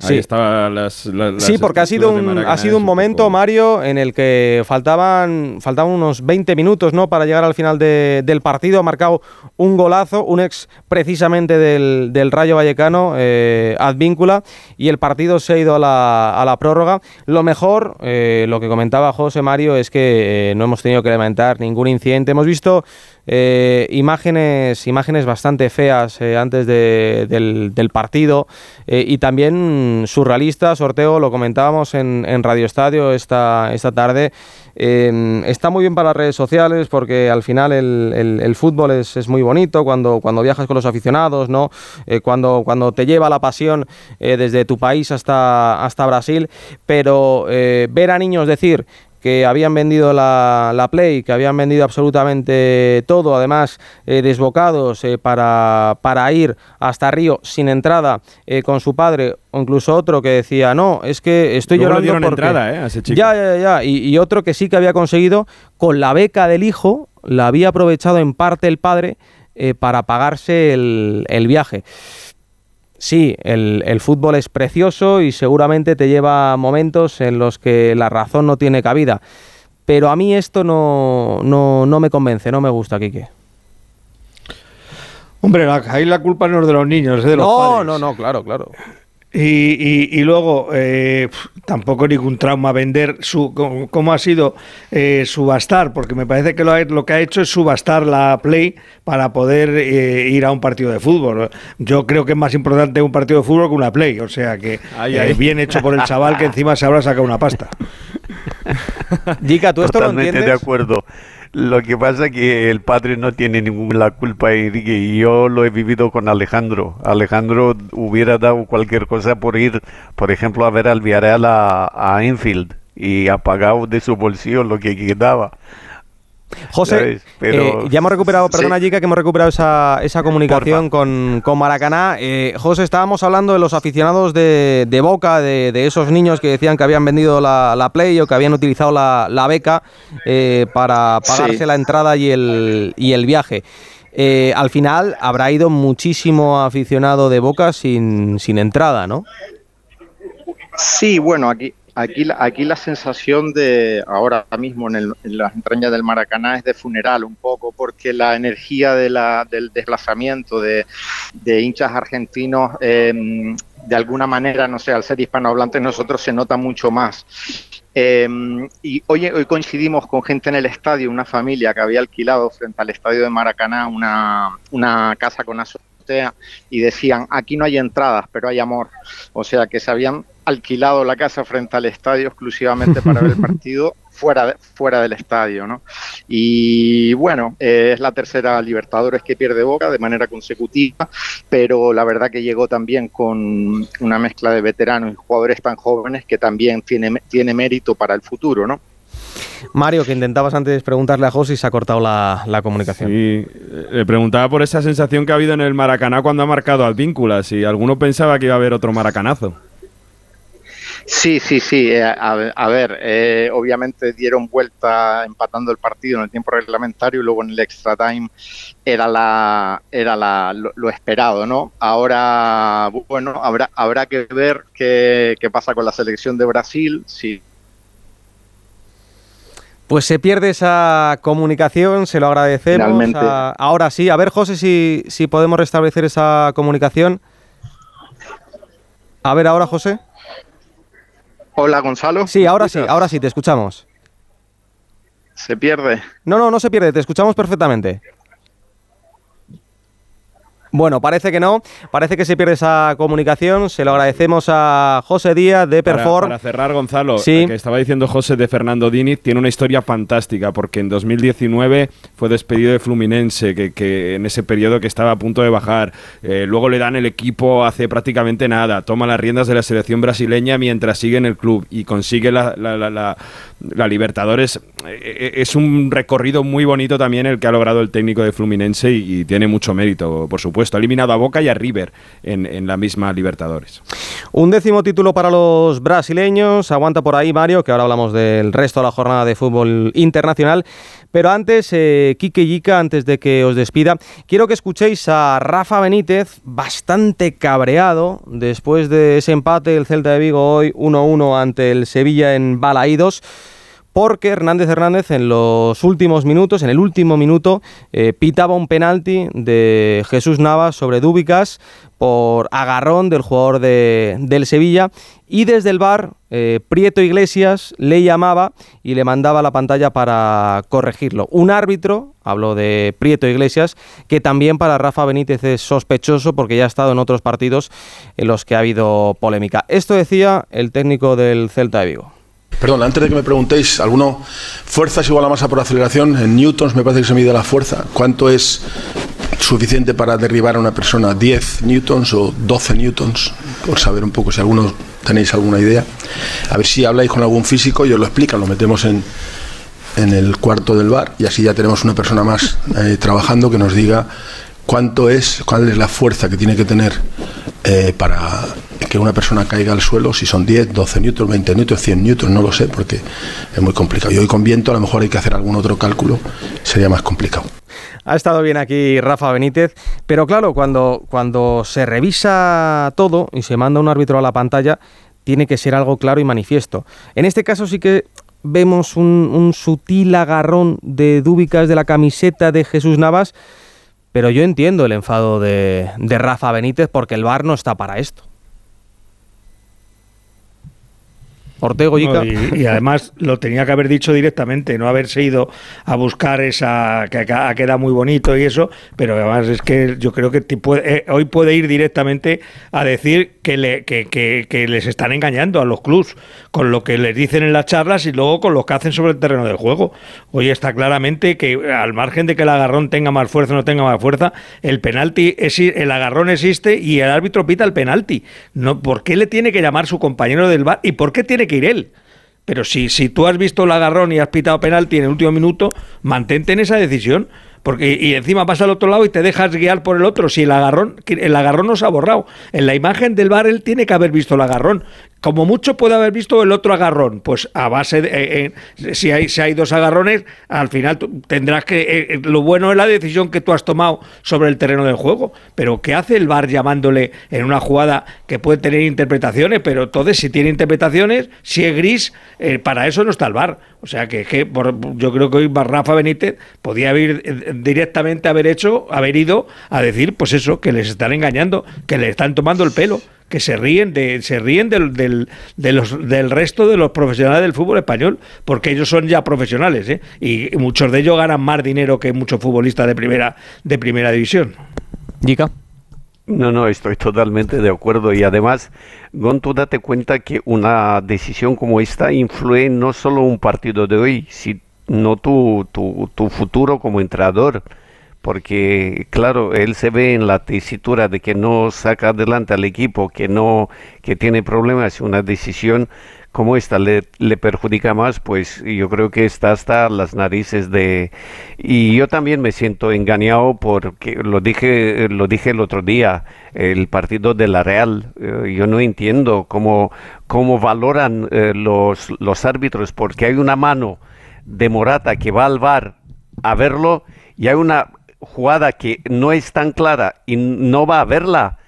sí. estaba las,
Sí, porque ha sido un, ha sido un momento, Mario, en el que faltaban, faltaban unos 20 minutos ¿no? para llegar al final del partido. Ha marcado un golazo, un ex precisamente del, Rayo Vallecano, eh, Advíncula, y el partido se ha ido a la, a la prórroga. Lo mejor, eh, lo que comentaba José Mario, es que eh, no hemos tenido que lamentar ningún incidente. Hemos visto eh, imágenes, imágenes bastante feas eh, antes del, partido eh, y también surrealistas. Sorteo, lo comentábamos en, Radio Estadio esta, esta tarde. está muy bien para las redes sociales porque al final el, fútbol es, muy bonito cuando, cuando viajas con los aficionados, ¿no? cuando, cuando te lleva la pasión desde tu país hasta, hasta Brasil, pero ver a niños decir que habían vendido la, Play, que habían vendido absolutamente todo, además eh, desbocados eh, para, para, ir hasta Río sin entrada eh, con su padre, o incluso otro que decía, no, es que estoy llorando porque...
entrada, ese chico.
Ya, ya, ya, y, y, otro que sí que había conseguido, con la beca del hijo, la había aprovechado en parte el padre para pagarse el, el viaje sí, el, fútbol es precioso y seguramente te lleva momentos en los que la razón no tiene cabida. Pero a mí esto no, no, me convence, no me gusta, Quique.
Hombre, ahí la culpa no es de los niños, es de los
padres. No, no, no, claro, claro.
Y, y, luego, eh, tampoco ningún trauma vender su cómo ha sido eh, subastar, porque me parece que lo, lo, que ha hecho es subastar la Play para poder eh, ir a un partido de fútbol. Yo creo que es más importante un partido de fútbol que una Play, o sea que es bien hecho por el chaval que encima se habrá sacado una pasta.
Dica, ¿tú esto lo entiendes?
de acuerdo. Lo que pasa es que el padre no tiene ninguna culpa y yo lo he vivido con Alejandro. Alejandro hubiera dado cualquier cosa por ir, por ejemplo, a ver al Villarreal a, a Enfield y ha pagado de su bolsillo lo que quedaba.
José, eh, ya hemos recuperado, perdona Jica, que hemos recuperado esa, esa comunicación con, con, Maracaná. Eh, José, estábamos hablando de los aficionados de, de Boca, de, de, esos niños que decían que habían vendido la, la Play o que habían utilizado la, la beca eh, para pagarse la entrada y el, y el viaje. al final habrá ido muchísimo aficionado de Boca sin, sin entrada, ¿no?
Sí, bueno, aquí, Aquí, aquí la sensación de ahora mismo en, las entrañas del Maracaná es de funeral un poco, porque la energía de la, del desplazamiento de, hinchas argentinos, em, de alguna manera, no sé, al ser hispanohablantes nosotros se nota mucho más. Em, y hoy, hoy coincidimos con gente en el estadio, una familia que había alquilado frente al estadio de Maracaná una, una casa con azotea y decían, aquí no hay entradas, pero hay amor. O sea, que se habían alquilado la casa frente al estadio exclusivamente para ver el *laughs* partido fuera, fuera del estadio, ¿no? Y bueno, eh, es la tercera Libertadores que pierde Boca de manera consecutiva, pero la verdad que llegó también con una mezcla de veteranos y jugadores tan jóvenes que también tiene, tiene mérito para el futuro, ¿no?
Mario, que intentabas antes preguntarle a José y se ha cortado la, comunicación.
Sí, le preguntaba por esa sensación que ha habido en el Maracaná cuando ha marcado al Víncula, si alguno pensaba que iba a haber otro maracanazo.
Sí, sí, sí. Eh, a, ver, eh, obviamente dieron vuelta empatando el partido en el tiempo reglamentario y luego en el extra time era la era la, lo, esperado, ¿no? Ahora, bueno, habrá habrá que ver qué, pasa con la selección de Brasil. Sí.
Pues se pierde esa comunicación, se lo agradecemos. ahora sí, a ver, José, si, si podemos restablecer esa comunicación. A ver ahora, José.
Hola, Gonzalo.
Sí, ahora sí, ahora sí, te escuchamos.
Se pierde.
No, no, no se pierde, te escuchamos perfectamente. Bueno, parece que no, parece que se pierde esa comunicación. Se lo agradecemos a José Díaz de Perfor.
para cerrar, Gonzalo,
Sí.
lo que estaba diciendo José de Fernando Diniz tiene una historia fantástica porque en 2019 fue despedido de Fluminense, que, que en ese periodo que estaba a punto de bajar. Eh, luego le dan el equipo hace prácticamente nada, toma las riendas de la selección brasileña mientras sigue en el club y consigue la, la- la- la- la Libertadores. Eh, eh, es un recorrido muy bonito también el que ha logrado el técnico de Fluminense y, y tiene mucho mérito, por supuesto. Ha eliminado a Boca y a River en, en la misma Libertadores.
Un décimo título para los brasileños. Aguanta por ahí, Mario, que ahora hablamos del resto de la jornada de fútbol internacional. Pero antes, eh, Quique Yica, antes de que os despida, quiero que escuchéis a Rafa Benítez, bastante cabreado después de ese empate del Celta de Vigo hoy 1-1 ante el Sevilla en Balaídos porque Hernández Hernández en los últimos minutos, en el último minuto, eh, pitaba un penalti de Jesús Navas sobre Dúbicas por agarrón del jugador de- del Sevilla y desde el bar Prieto Iglesias le llamaba y le mandaba la pantalla para corregirlo. Un árbitro, habló de Prieto Iglesias, que también para Rafa Benítez es sospechoso porque ya ha estado en otros partidos en los que ha habido polémica. Esto decía el técnico del Celta de Vigo.
Perdón, antes de que me preguntéis, ¿alguno fuerza es igual a masa por aceleración? En newtons me parece que se mide la fuerza. ¿Cuánto es suficiente para derribar a una persona? ¿10 newtons o 12 newtons? Por saber un poco si alguno tenéis alguna idea. A ver si habláis con algún físico y os lo explican, lo metemos en, en el cuarto del bar y así ya tenemos una persona más eh, trabajando que nos diga cuánto es, cuál es la fuerza que tiene que tener eh, para que una persona caiga al suelo, si son 10, 12 newtons, 20 newtons, 100 newtons, no lo sé, porque es muy complicado. Y hoy con viento a lo mejor hay que hacer algún otro cálculo, sería más complicado.
Ha estado bien aquí Rafa Benítez, pero claro, cuando, cuando se revisa todo y se manda un árbitro a la pantalla, tiene que ser algo claro y manifiesto. En este caso sí que vemos un, un sutil agarrón de dúbicas de la camiseta de Jesús Navas, pero yo entiendo el enfado de, Rafa Benítez porque el VAR no está para esto. Ortego
y, además lo tenía que haber dicho directamente, no haberse ido a buscar esa que ha quedado muy bonito y eso, pero además es que yo creo que eh, hoy puede ir directamente a decir que, le, que, que- que les están engañando a los clubs con lo que les dicen en las charlas y luego con lo que hacen sobre el terreno del juego. Hoy está claramente que al margen de que el agarrón tenga más fuerza o no tenga más fuerza, el penalti, exi- el agarrón existe y el árbitro pita el penalti. No, ¿Por qué le tiene que llamar su compañero del bar y por qué tiene que ir él? Pero si, si tú has visto el agarrón y has pitado penalti en el último minuto, mantente en esa decisión. Porque, y encima vas al otro lado y te dejas guiar por el otro. Si el agarrón, el agarrón no se ha borrado. En la imagen del bar él tiene que haber visto el agarrón. Como mucho puede haber visto el otro agarrón. Pues a base de. eh, eh, si, hay, si hay dos agarrones, al final tendrás que. eh, lo bueno es la decisión que tú has tomado sobre el terreno del juego. Pero ¿qué hace el bar llamándole en una jugada que puede tener interpretaciones? Pero entonces, si tiene interpretaciones, si es gris, para eso no está el bar. O sea que, que yo creo que hoy Rafa Benítez podía haber directamente haber hecho, haber ido a decir, pues eso, que les están engañando, que le están tomando el pelo, que se ríen de, se ríen del, del, de los, del resto de los profesionales del fútbol español, porque ellos son ya profesionales, ¿eh? y muchos de ellos ganan más dinero que muchos futbolistas de primera, de primera división.
Yica.
No, no, estoy totalmente de acuerdo. Y además, Gon, tú date cuenta que una decisión como esta influye no solo un partido de hoy, sino tu, tu, tu futuro como entrenador. Porque, claro, él se ve en la tesitura de que no saca adelante al equipo, que no, que tiene problemas. Una decisión como esta le, le perjudica más, pues yo creo que está hasta las narices de... Y yo también me siento engañado porque lo dije, lo dije el otro día, el partido de la Real. eh, yo no entiendo cómo, cómo valoran eh, los, los árbitros, porque hay una mano de Morata que va al bar a verlo y hay una jugada que no es tan clara y no va a verla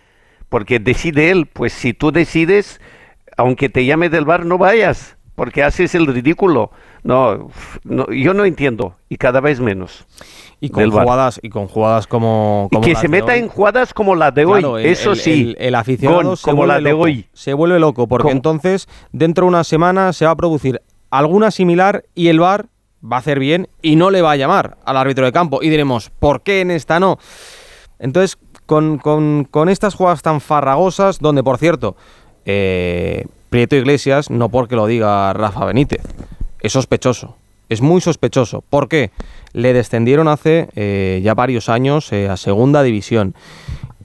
porque decide él. Pues si tú decides, aunque te llame del bar, no vayas, porque haces el ridículo. No, no, yo no entiendo y cada vez menos.
Y con jugadas y con jugadas como,
y que se meta en jugadas como la de hoy, eso sí.
El, aficionado se como la de hoy. Se vuelve loco porque entonces dentro de una semana se va a producir alguna similar y el VAR va a hacer bien y no le va a llamar al árbitro de campo y diremos, ¿por qué en esta no? Entonces, con, con estas jugadas tan farragosas, donde por cierto, eh, Prieto Iglesias, no porque lo diga Rafa Benítez, es sospechoso, es muy sospechoso. ¿Por qué? Le descendieron hace eh, ya varios años eh, a segunda división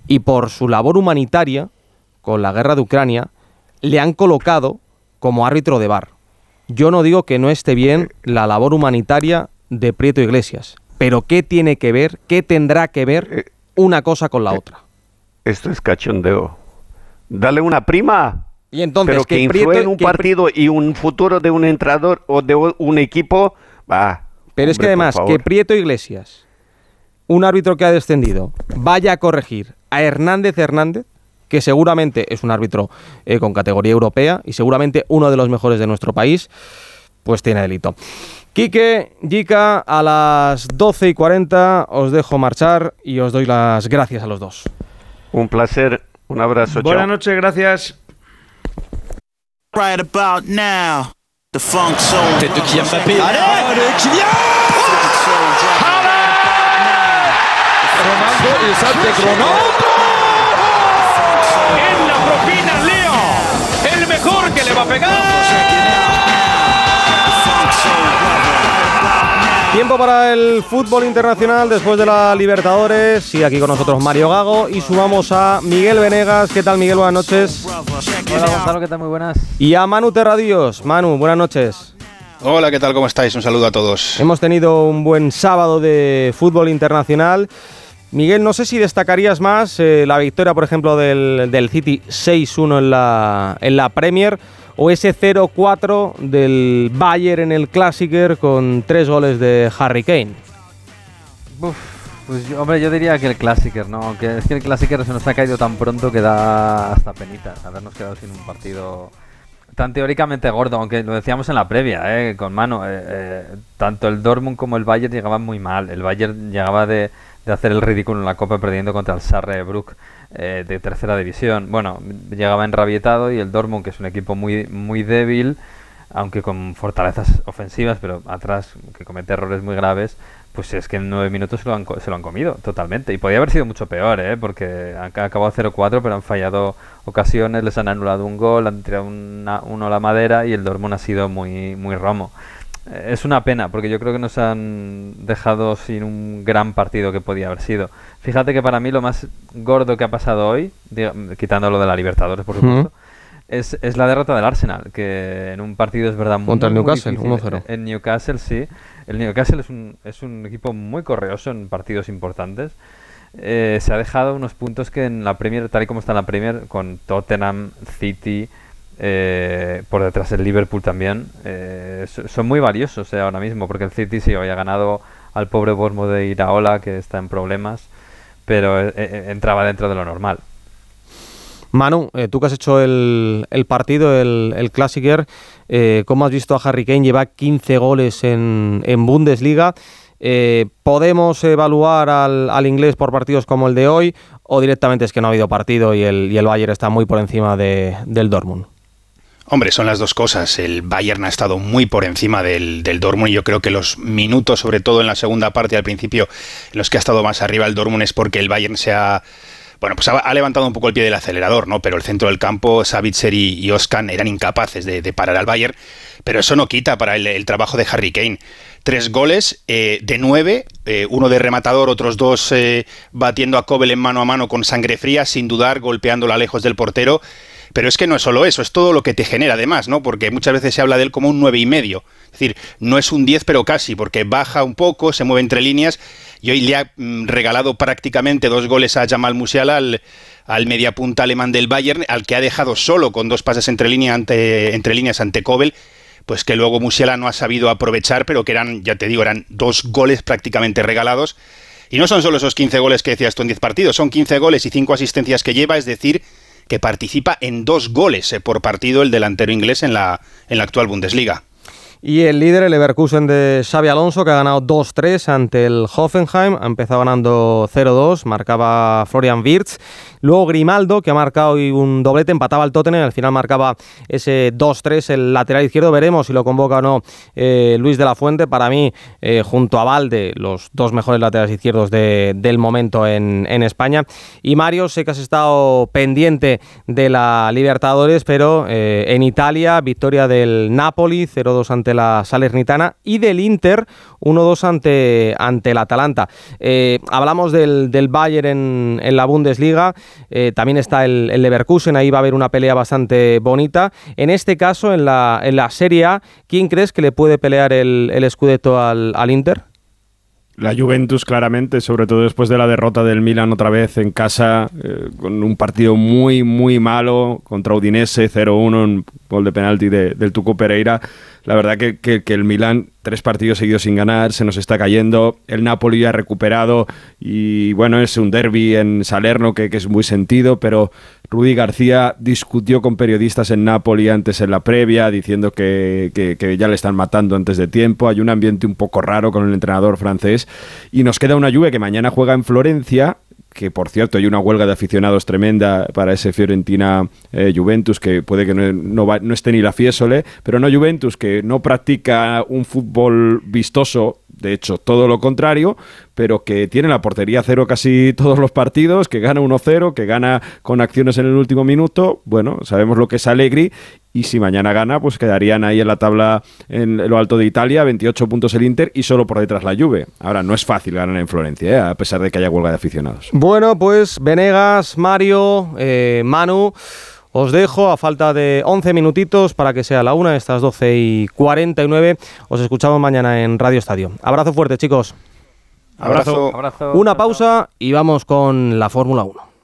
y por su labor humanitaria con la guerra de Ucrania le han colocado como árbitro de bar. Yo no digo que no esté bien la labor humanitaria de Prieto Iglesias, pero ¿qué tiene que ver, qué tendrá que ver una cosa con la otra?
Esto es cachondeo. Dale una prima
y entonces,
pero que, influye en un partido y un futuro de un entrenador o de un equipo, va.
Pero es que además, que Prieto Iglesias, un árbitro que ha descendido, vaya a corregir a Hernández Hernández, que seguramente es un árbitro eh, con categoría europea y seguramente uno de los mejores de nuestro país, pues tiene delito. Quique, Jica, a las 12 y 40 os dejo marchar y os doy las gracias a los dos.
Un placer, un abrazo.
Buenas noches, gracias.
Right about now, the funk soul.
Tête de Kylian Mbappé.
Allez,
Allez Kylian
Ronaldo y Ronaldo. En la propina Leo. El mejor que le va a pegar.
Tiempo para el fútbol internacional después de la Libertadores. Y aquí con nosotros Mario Gago. Y sumamos a Miguel Venegas. ¿Qué tal, Miguel? Buenas noches.
Hola, Gonzalo. ¿Qué tal? Muy buenas.
Y a Manu Terradios. Manu, buenas noches.
Hola, ¿qué tal? ¿Cómo estáis? Un saludo a todos.
Hemos tenido un buen sábado de fútbol internacional. Miguel, no sé si destacarías más eh, la victoria, por ejemplo, del, del City 6-1 en la, en la Premier o ese 0-4 del Bayern en el Clásico con tres goles de Harry Kane.
pues hombre, yo diría que el Clásico, ¿no? Aunque es que el Clásico se nos ha caído tan pronto que da hasta penita habernos quedado sin un partido tan teóricamente gordo, aunque lo decíamos en la previa, ¿eh? con mano. Eh, eh, tanto el Dortmund como el Bayern llegaban muy mal. El Bayern llegaba de, de hacer el ridículo en la Copa perdiendo contra el Sarre Brook eh, de tercera división. Bueno, llegaba enrabietado y el Dortmund, que es un equipo muy, muy débil, aunque con fortalezas ofensivas, pero atrás que comete errores muy graves, pues es que en nueve minutos se lo han, se lo han comido totalmente. Y podía haber sido mucho peor, ¿eh? porque han acabado 0-4, pero han fallado ocasiones, les han anulado un gol, han tirado una, uno a la madera y el Dortmund ha sido muy, muy romo. Es una pena, porque yo creo que nos han dejado sin un gran partido que podía haber sido. Fíjate que para mí lo más gordo que ha pasado hoy, quitando lo de la Libertadores, por supuesto, es, es, la derrota del Arsenal, que en un partido es verdad muy
Contra el Newcastle, 1-0.
En Newcastle, sí. El Newcastle es un, es un equipo muy correoso en partidos importantes. Eh, se ha dejado unos puntos que en la Premier, tal y como está en la Premier, con Tottenham, City, eh, por detrás el Liverpool también, eh, son muy valiosos eh, ahora mismo, porque el City sí hoy ha ganado al pobre Bournemouth de Iraola, que está en problemas, pero entraba dentro de lo normal.
Manu, tú que has hecho el, partido, el, el Classicer, ¿cómo has visto a Harry Kane? Lleva 15 goles en, Bundesliga. ¿Podemos evaluar al, inglés por partidos como el de hoy o directamente es que no ha habido partido y el, y Bayern está muy por encima de, del Dortmund?
Hombre, son las dos cosas. El Bayern ha estado muy por encima del, del, Dortmund y yo creo que los minutos, sobre todo en la segunda parte al principio, en los que ha estado más arriba el Dortmund es porque el Bayern se ha... Bueno, pues ha, levantado un poco el pie del acelerador, ¿no? Pero el centro del campo, Savitzer y, y Oskan eran incapaces de, parar al Bayern. Pero eso no quita para el, el trabajo de Harry Kane. Tres goles eh, de nueve, eh, uno de rematador, otros dos eh, batiendo a Kobel en mano a mano con sangre fría, sin dudar, golpeándola lejos del portero. Pero es que no es solo eso, es todo lo que te genera además, ¿no? Porque muchas veces se habla de él como un nueve y medio. Es decir, no es un 10, pero casi, porque baja un poco, se mueve entre líneas. Y hoy le ha mm, regalado prácticamente dos goles a Jamal Musiala, al, mediapunta alemán del Bayern, al que ha dejado solo con dos pases entre, línea ante, líneas ante Kobel pues que luego Musiala no ha sabido aprovechar, pero que eran, ya te digo, eran dos goles prácticamente regalados. Y no son solo esos 15 goles que decías tú en 10 partidos, son 15 goles y 5 asistencias que lleva, es decir, que participa en dos goles eh, por partido el delantero inglés en la, en la actual Bundesliga.
Y el líder, el Leverkusen de Xavi Alonso, que ha ganado 2-3 ante el Hoffenheim. Ha empezado ganando 0-2, marcaba Florian Wirtz. Luego Grimaldo, que ha marcado un doblete, empataba al Tottenham, al final marcaba ese 2-3 el lateral izquierdo. Veremos si lo convoca o no eh, Luis de la Fuente. Para mí, eh, junto a Valde, los dos mejores laterales izquierdos de- del momento en, en España. Y Mario, sé que has estado pendiente de la Libertadores, pero eh, en Italia, victoria del Napoli, 0-2 ante la Salernitana, y del Inter, 1-2 ante, ante el Atalanta. Eh, hablamos del, del Bayern en, en la Bundesliga, eh, también está el, el Leverkusen, ahí va a haber una pelea bastante bonita. En este caso, en la, en la Serie A, ¿quién crees que le puede pelear el, el Scudetto al, al Inter?
La Juventus, claramente, sobre todo después de la derrota del Milan otra vez en casa, eh, con un partido muy, muy malo contra Udinese, 0-1, un gol de penalti de- del Tuco Pereira. La verdad que, que- el Milan, tres partidos seguidos sin ganar, se nos está cayendo. El Napoli ya ha recuperado y bueno, es un derby en Salerno que, que es muy sentido, pero Rudy García discutió con periodistas en Napoli antes en la previa, diciendo que, que- ya le están matando antes de tiempo. Hay un ambiente un poco raro con el entrenador francés. Y nos queda una Juve que mañana juega en Florencia que por cierto hay una huelga de aficionados tremenda para ese Fiorentina eh, Juventus que puede que no, no va- no esté ni la Fiesole, pero no Juventus que no practica un fútbol vistoso, de hecho todo lo contrario, pero que tiene la portería cero casi *laughs* todos los partidos, que gana 1-0, que gana con acciones en el último minuto, bueno, sabemos lo que es Allegri y si mañana gana, pues quedarían ahí en la tabla en lo alto de Italia, 28 puntos el Inter y solo por detrás la Juve. Ahora, no es fácil ganar en Florencia, ¿eh? a pesar de que haya huelga de aficionados.
Bueno, pues Venegas, Mario, eh, Manu, os dejo a falta de 11 minutitos para que sea la una, estas 12 y 49. Os escuchamos mañana en Radio Estadio. Abrazo fuerte, chicos.
Abrazo.
Abrazo.
Una pausa y vamos con la Fórmula 1.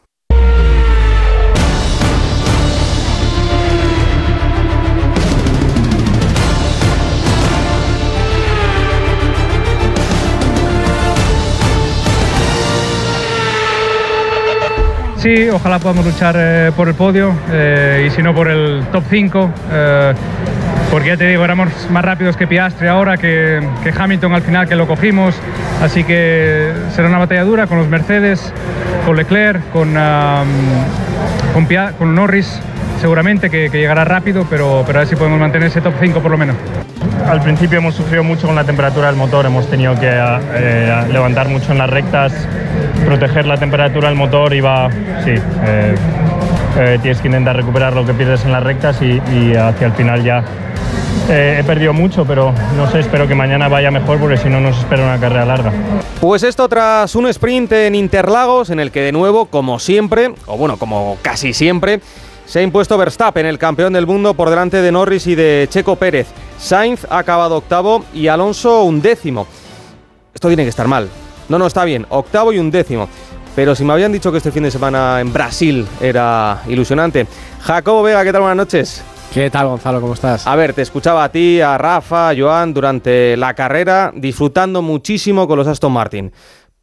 Sí, ojalá podamos luchar eh, por el podio eh, y si no por el top 5. eh, porque ya te digo, éramos más rápidos que Piastri ahora, que, Hamilton al final que lo cogimos. Así que será una batalla dura con los Mercedes, con Leclerc, con, con, con Norris seguramente que, que llegará rápido, pero, pero a ver si podemos mantener ese top 5 por lo menos.
Al principio hemos sufrido mucho con la temperatura del motor, hemos tenido que eh, levantar mucho en las rectas, proteger la temperatura del motor y va, sí, eh, eh, tienes que intentar recuperar lo que pierdes en las rectas y, y hacia el final ya eh, he perdido mucho, pero no sé, espero que mañana vaya mejor porque si no nos espera una carrera larga.
Pues esto tras un sprint en Interlagos en el que de nuevo, como siempre, o bueno, como casi siempre, se ha impuesto Verstappen, el campeón del mundo, por delante de Norris y de Checo Pérez. Sainz ha acabado octavo y Alonso un décimo. Esto tiene que estar mal. No, no, está bien. Octavo y un décimo. Pero si me habían dicho que este fin de semana en Brasil era ilusionante. Jacobo Vega, ¿qué tal? Buenas noches.
¿Qué tal, Gonzalo? ¿Cómo estás?
A ver, te escuchaba a ti, a Rafa, a Joan durante la carrera, disfrutando muchísimo con los Aston Martin.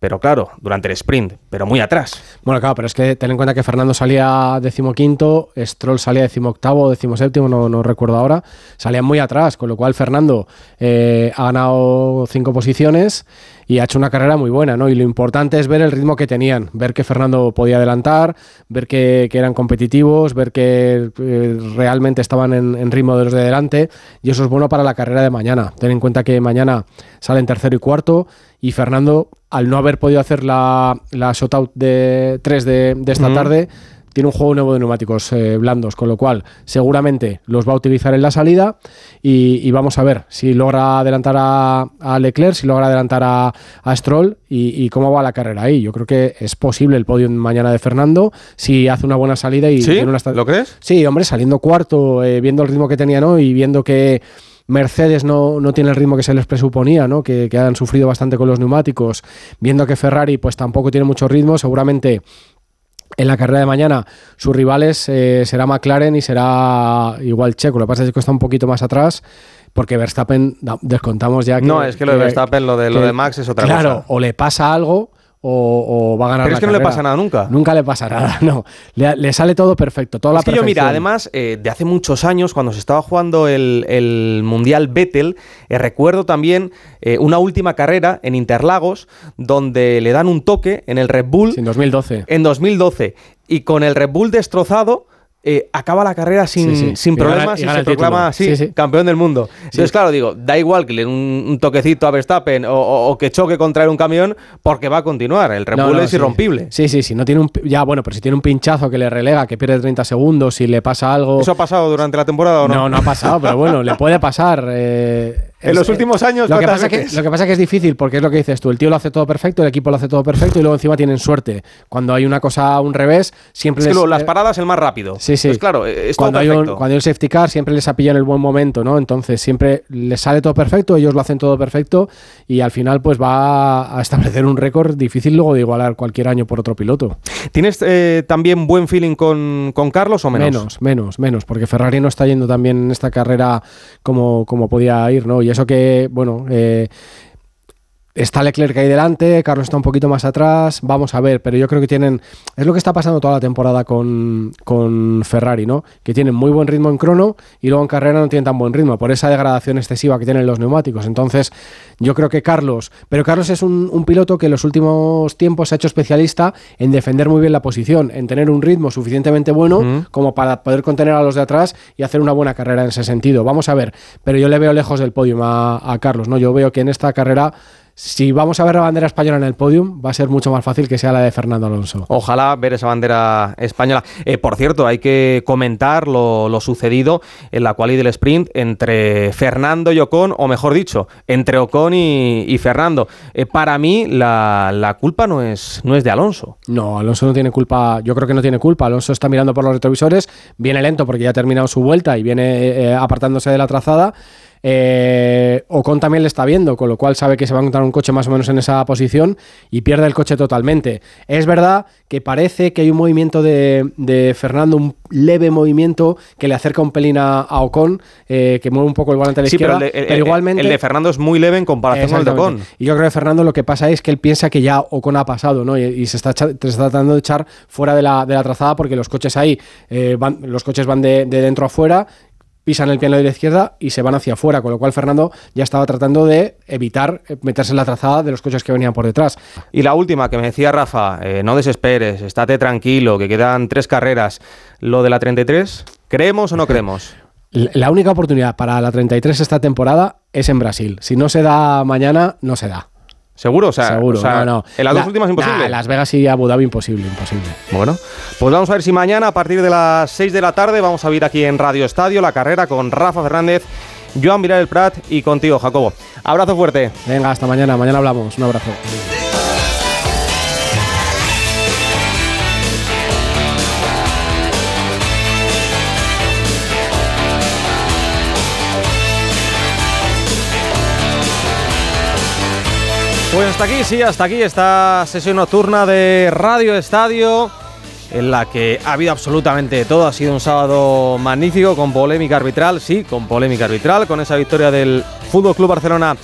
Pero claro, durante el sprint, pero muy atrás.
Bueno, claro, pero es que ten en cuenta que Fernando salía decimoquinto, Stroll salía decimoctavo decimoséptimo, no, no recuerdo ahora, salían muy atrás, con lo cual Fernando eh, ha ganado cinco posiciones y ha hecho una carrera muy buena, ¿no? Y lo importante es ver el ritmo que tenían, ver que Fernando podía adelantar, ver que, que eran competitivos, ver que eh, realmente estaban en, en ritmo de los de delante, y eso es bueno para la carrera de mañana. Ten en cuenta que mañana salen tercero y cuarto, y Fernando, al no haber podido hacer la, la shootout de 3 de, de esta tarde, tiene un juego nuevo de neumáticos eh, blandos, con lo cual seguramente los va a utilizar en la salida y, y vamos a ver si logra adelantar a, a Leclerc, si logra adelantar a, a Stroll y, y cómo va la carrera ahí. Yo creo que es posible el podio mañana de Fernando si hace una buena salida y
¿Sí?
tiene una
¿Lo crees?
Sí, hombre, saliendo cuarto, eh, viendo el ritmo que tenía, ¿no? Y viendo que Mercedes no, no tiene el ritmo que se les presuponía, ¿no? Que, que han sufrido bastante con los neumáticos, viendo que Ferrari pues tampoco tiene mucho ritmo, seguramente en la carrera de mañana sus rivales eh, será McLaren y será igual Checo. Lo que pasa es que está un poquito más atrás porque Verstappen descontamos ya que...
No, es que lo de Verstappen, lo de, lo de Max es otra
claro,
cosa.
o le pasa algo o, o va a ganar
Pero
la
es que no le pasa nada nunca.
Nunca le pasa nada, *laughs* no. Le, le sale todo perfecto, toda la
Es que yo, mira,
perfección.
además, eh, de hace muchos años, cuando se estaba jugando el, el Mundial Vettel, eh, recuerdo también eh, una última carrera en Interlagos, donde le dan un toque en el Red Bull.
en 2012.
En 2012. Y con el Red Bull destrozado. Eh, acaba la carrera sin,
Sí, sí.
sin
Y gana-
problemas
y
se proclama así,
Sí, sí.
campeón del mundo. Entonces, claro, digo, da igual que le den un, un toquecito a Verstappen o, o- o que choque contra un camión, porque va a continuar. El Red
No,
Bull
no,
es
sí.
irrompible.
Sí, sí, sí. No tiene un, ya, bueno, pero si tiene un pinchazo que le relega, que pierde 30 segundos, si le pasa algo.
¿Eso ha pasado durante la temporada o no?
No, no ha pasado, pero bueno, le puede pasar. eh,
En
es-
los últimos años,
lo que,
¿cuántas
pasa que, lo que pasa que es difícil, porque es lo que dices tú, el tío lo hace todo perfecto, el equipo lo hace todo perfecto y luego encima tienen suerte. Cuando hay una cosa a un revés, siempre
Es que
les-
luego las
eh,
paradas el más rápido.
Sí, sí.
Pues claro, eh, es todo
cuando hay, un, cuando hay un safety car siempre les ha pillado en el buen momento, ¿no? Entonces siempre les sale todo perfecto, ellos lo hacen todo perfecto y al final pues va a establecer un récord difícil luego de igualar cualquier año por otro piloto.
¿Tienes eh, también buen feeling con, con Carlos o menos?
Menos, menos, menos, porque Ferrari no está yendo tan bien en esta carrera como, como podía ir, ¿no? Y eso que, bueno, eh, está Leclerc ahí delante, Carlos está un poquito más atrás, vamos a ver, pero yo creo que tienen, es lo que está pasando toda la temporada con, con Ferrari, ¿no? Que tienen muy buen ritmo en crono y luego en carrera no tienen tan buen ritmo, por esa degradación excesiva que tienen los neumáticos. Entonces, yo creo que Carlos, pero Carlos es un, un piloto que en los últimos tiempos se ha hecho especialista en defender muy bien la posición, en tener un ritmo suficientemente bueno como para poder contener a los de atrás y hacer una buena carrera en ese sentido. Vamos a ver, pero yo le veo lejos del podium a, a Carlos, ¿no? Yo veo que en esta carrera si vamos a ver la bandera española en el podium, va a ser mucho más fácil que sea la de Fernando Alonso.
Ojalá ver esa bandera española. Eh, por cierto, hay que comentar lo, lo sucedido en la quali del sprint entre Fernando y Ocon, o mejor dicho, entre Ocon y, y Fernando. Eh, para mí, la, la culpa no es, no es de Alonso.
No, Alonso no tiene culpa, yo creo que no tiene culpa. Alonso está mirando por los retrovisores, viene lento porque ya ha terminado su vuelta y viene eh, apartándose de la trazada. Eh, Ocon también le está viendo, con lo cual sabe que se va a encontrar un coche más o menos en esa posición y pierde el coche totalmente. Es verdad que parece que hay un movimiento de, de Fernando, un leve movimiento que le acerca un pelín a, a Ocon, eh, que mueve un poco el volante a la
Sí, pero
izquierda.
el de, el-
pero
el-
igualmente
el de Fernando es muy leve en comparación con el de Ocon.
Y yo creo que Fernando lo que pasa es que él piensa que ya Ocon ha pasado, ¿no? Y, y se, está, echa- se está tratando de echar fuera de la, de la trazada porque los coches ahí, eh, van, los coches van de, de dentro a fuera, pisan el piano de la izquierda y se van hacia afuera, con lo cual Fernando ya estaba tratando de evitar eh, meterse en la trazada de los coches que venían por detrás.
Y la última que me decía Rafa, eh, no desesperes, estate tranquilo, que quedan tres carreras. Lo de la 33, ¿creemos o no creemos?
La única oportunidad para la 33 esta temporada es en Brasil. Si no se da mañana, no se da.
¿Seguro? O sea,
Seguro,
o sea,
no, no.
en las
La-
dos últimas imposible.
Nah, Las Vegas y Abu Dhabi imposible, imposible.
Bueno, pues vamos a ver si mañana a partir de las 6 de la tarde vamos a ver aquí en Radio Estadio la carrera con Rafa Fernández, Joan Viral el Prat y contigo, Jacobo. Abrazo fuerte.
Venga, hasta mañana. Mañana hablamos. Un abrazo.
Pues hasta aquí, sí, hasta aquí esta sesión nocturna de Radio Estadio, en la que ha habido absolutamente todo. Ha sido un sábado magnífico, con polémica arbitral, sí, con polémica arbitral, con esa victoria del Fútbol Club Barcelona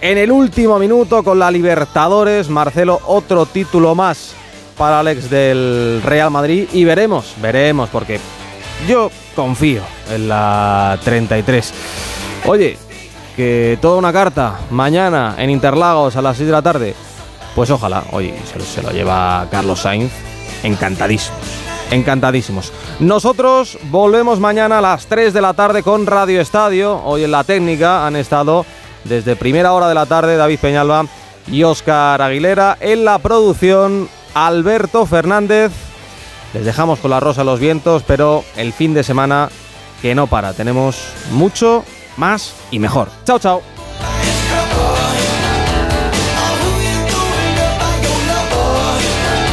en el último minuto con la Libertadores. Marcelo, otro título más para Alex del Real Madrid. Y veremos, veremos, porque yo confío en la 33. Oye, que toda una carta mañana en Interlagos a las 6 de la tarde. Pues ojalá, oye, se, lo- lleva Carlos Sainz. Encantadísimos, encantadísimos. Nosotros volvemos mañana a las 3 de la tarde con Radio Estadio. Hoy en la técnica han estado desde primera hora de la tarde David Peñalba y Óscar Aguilera. En la producción Alberto Fernández. Les dejamos con la rosa los vientos, pero el fin de semana que no para. Tenemos mucho más y mejor. Chao, chao.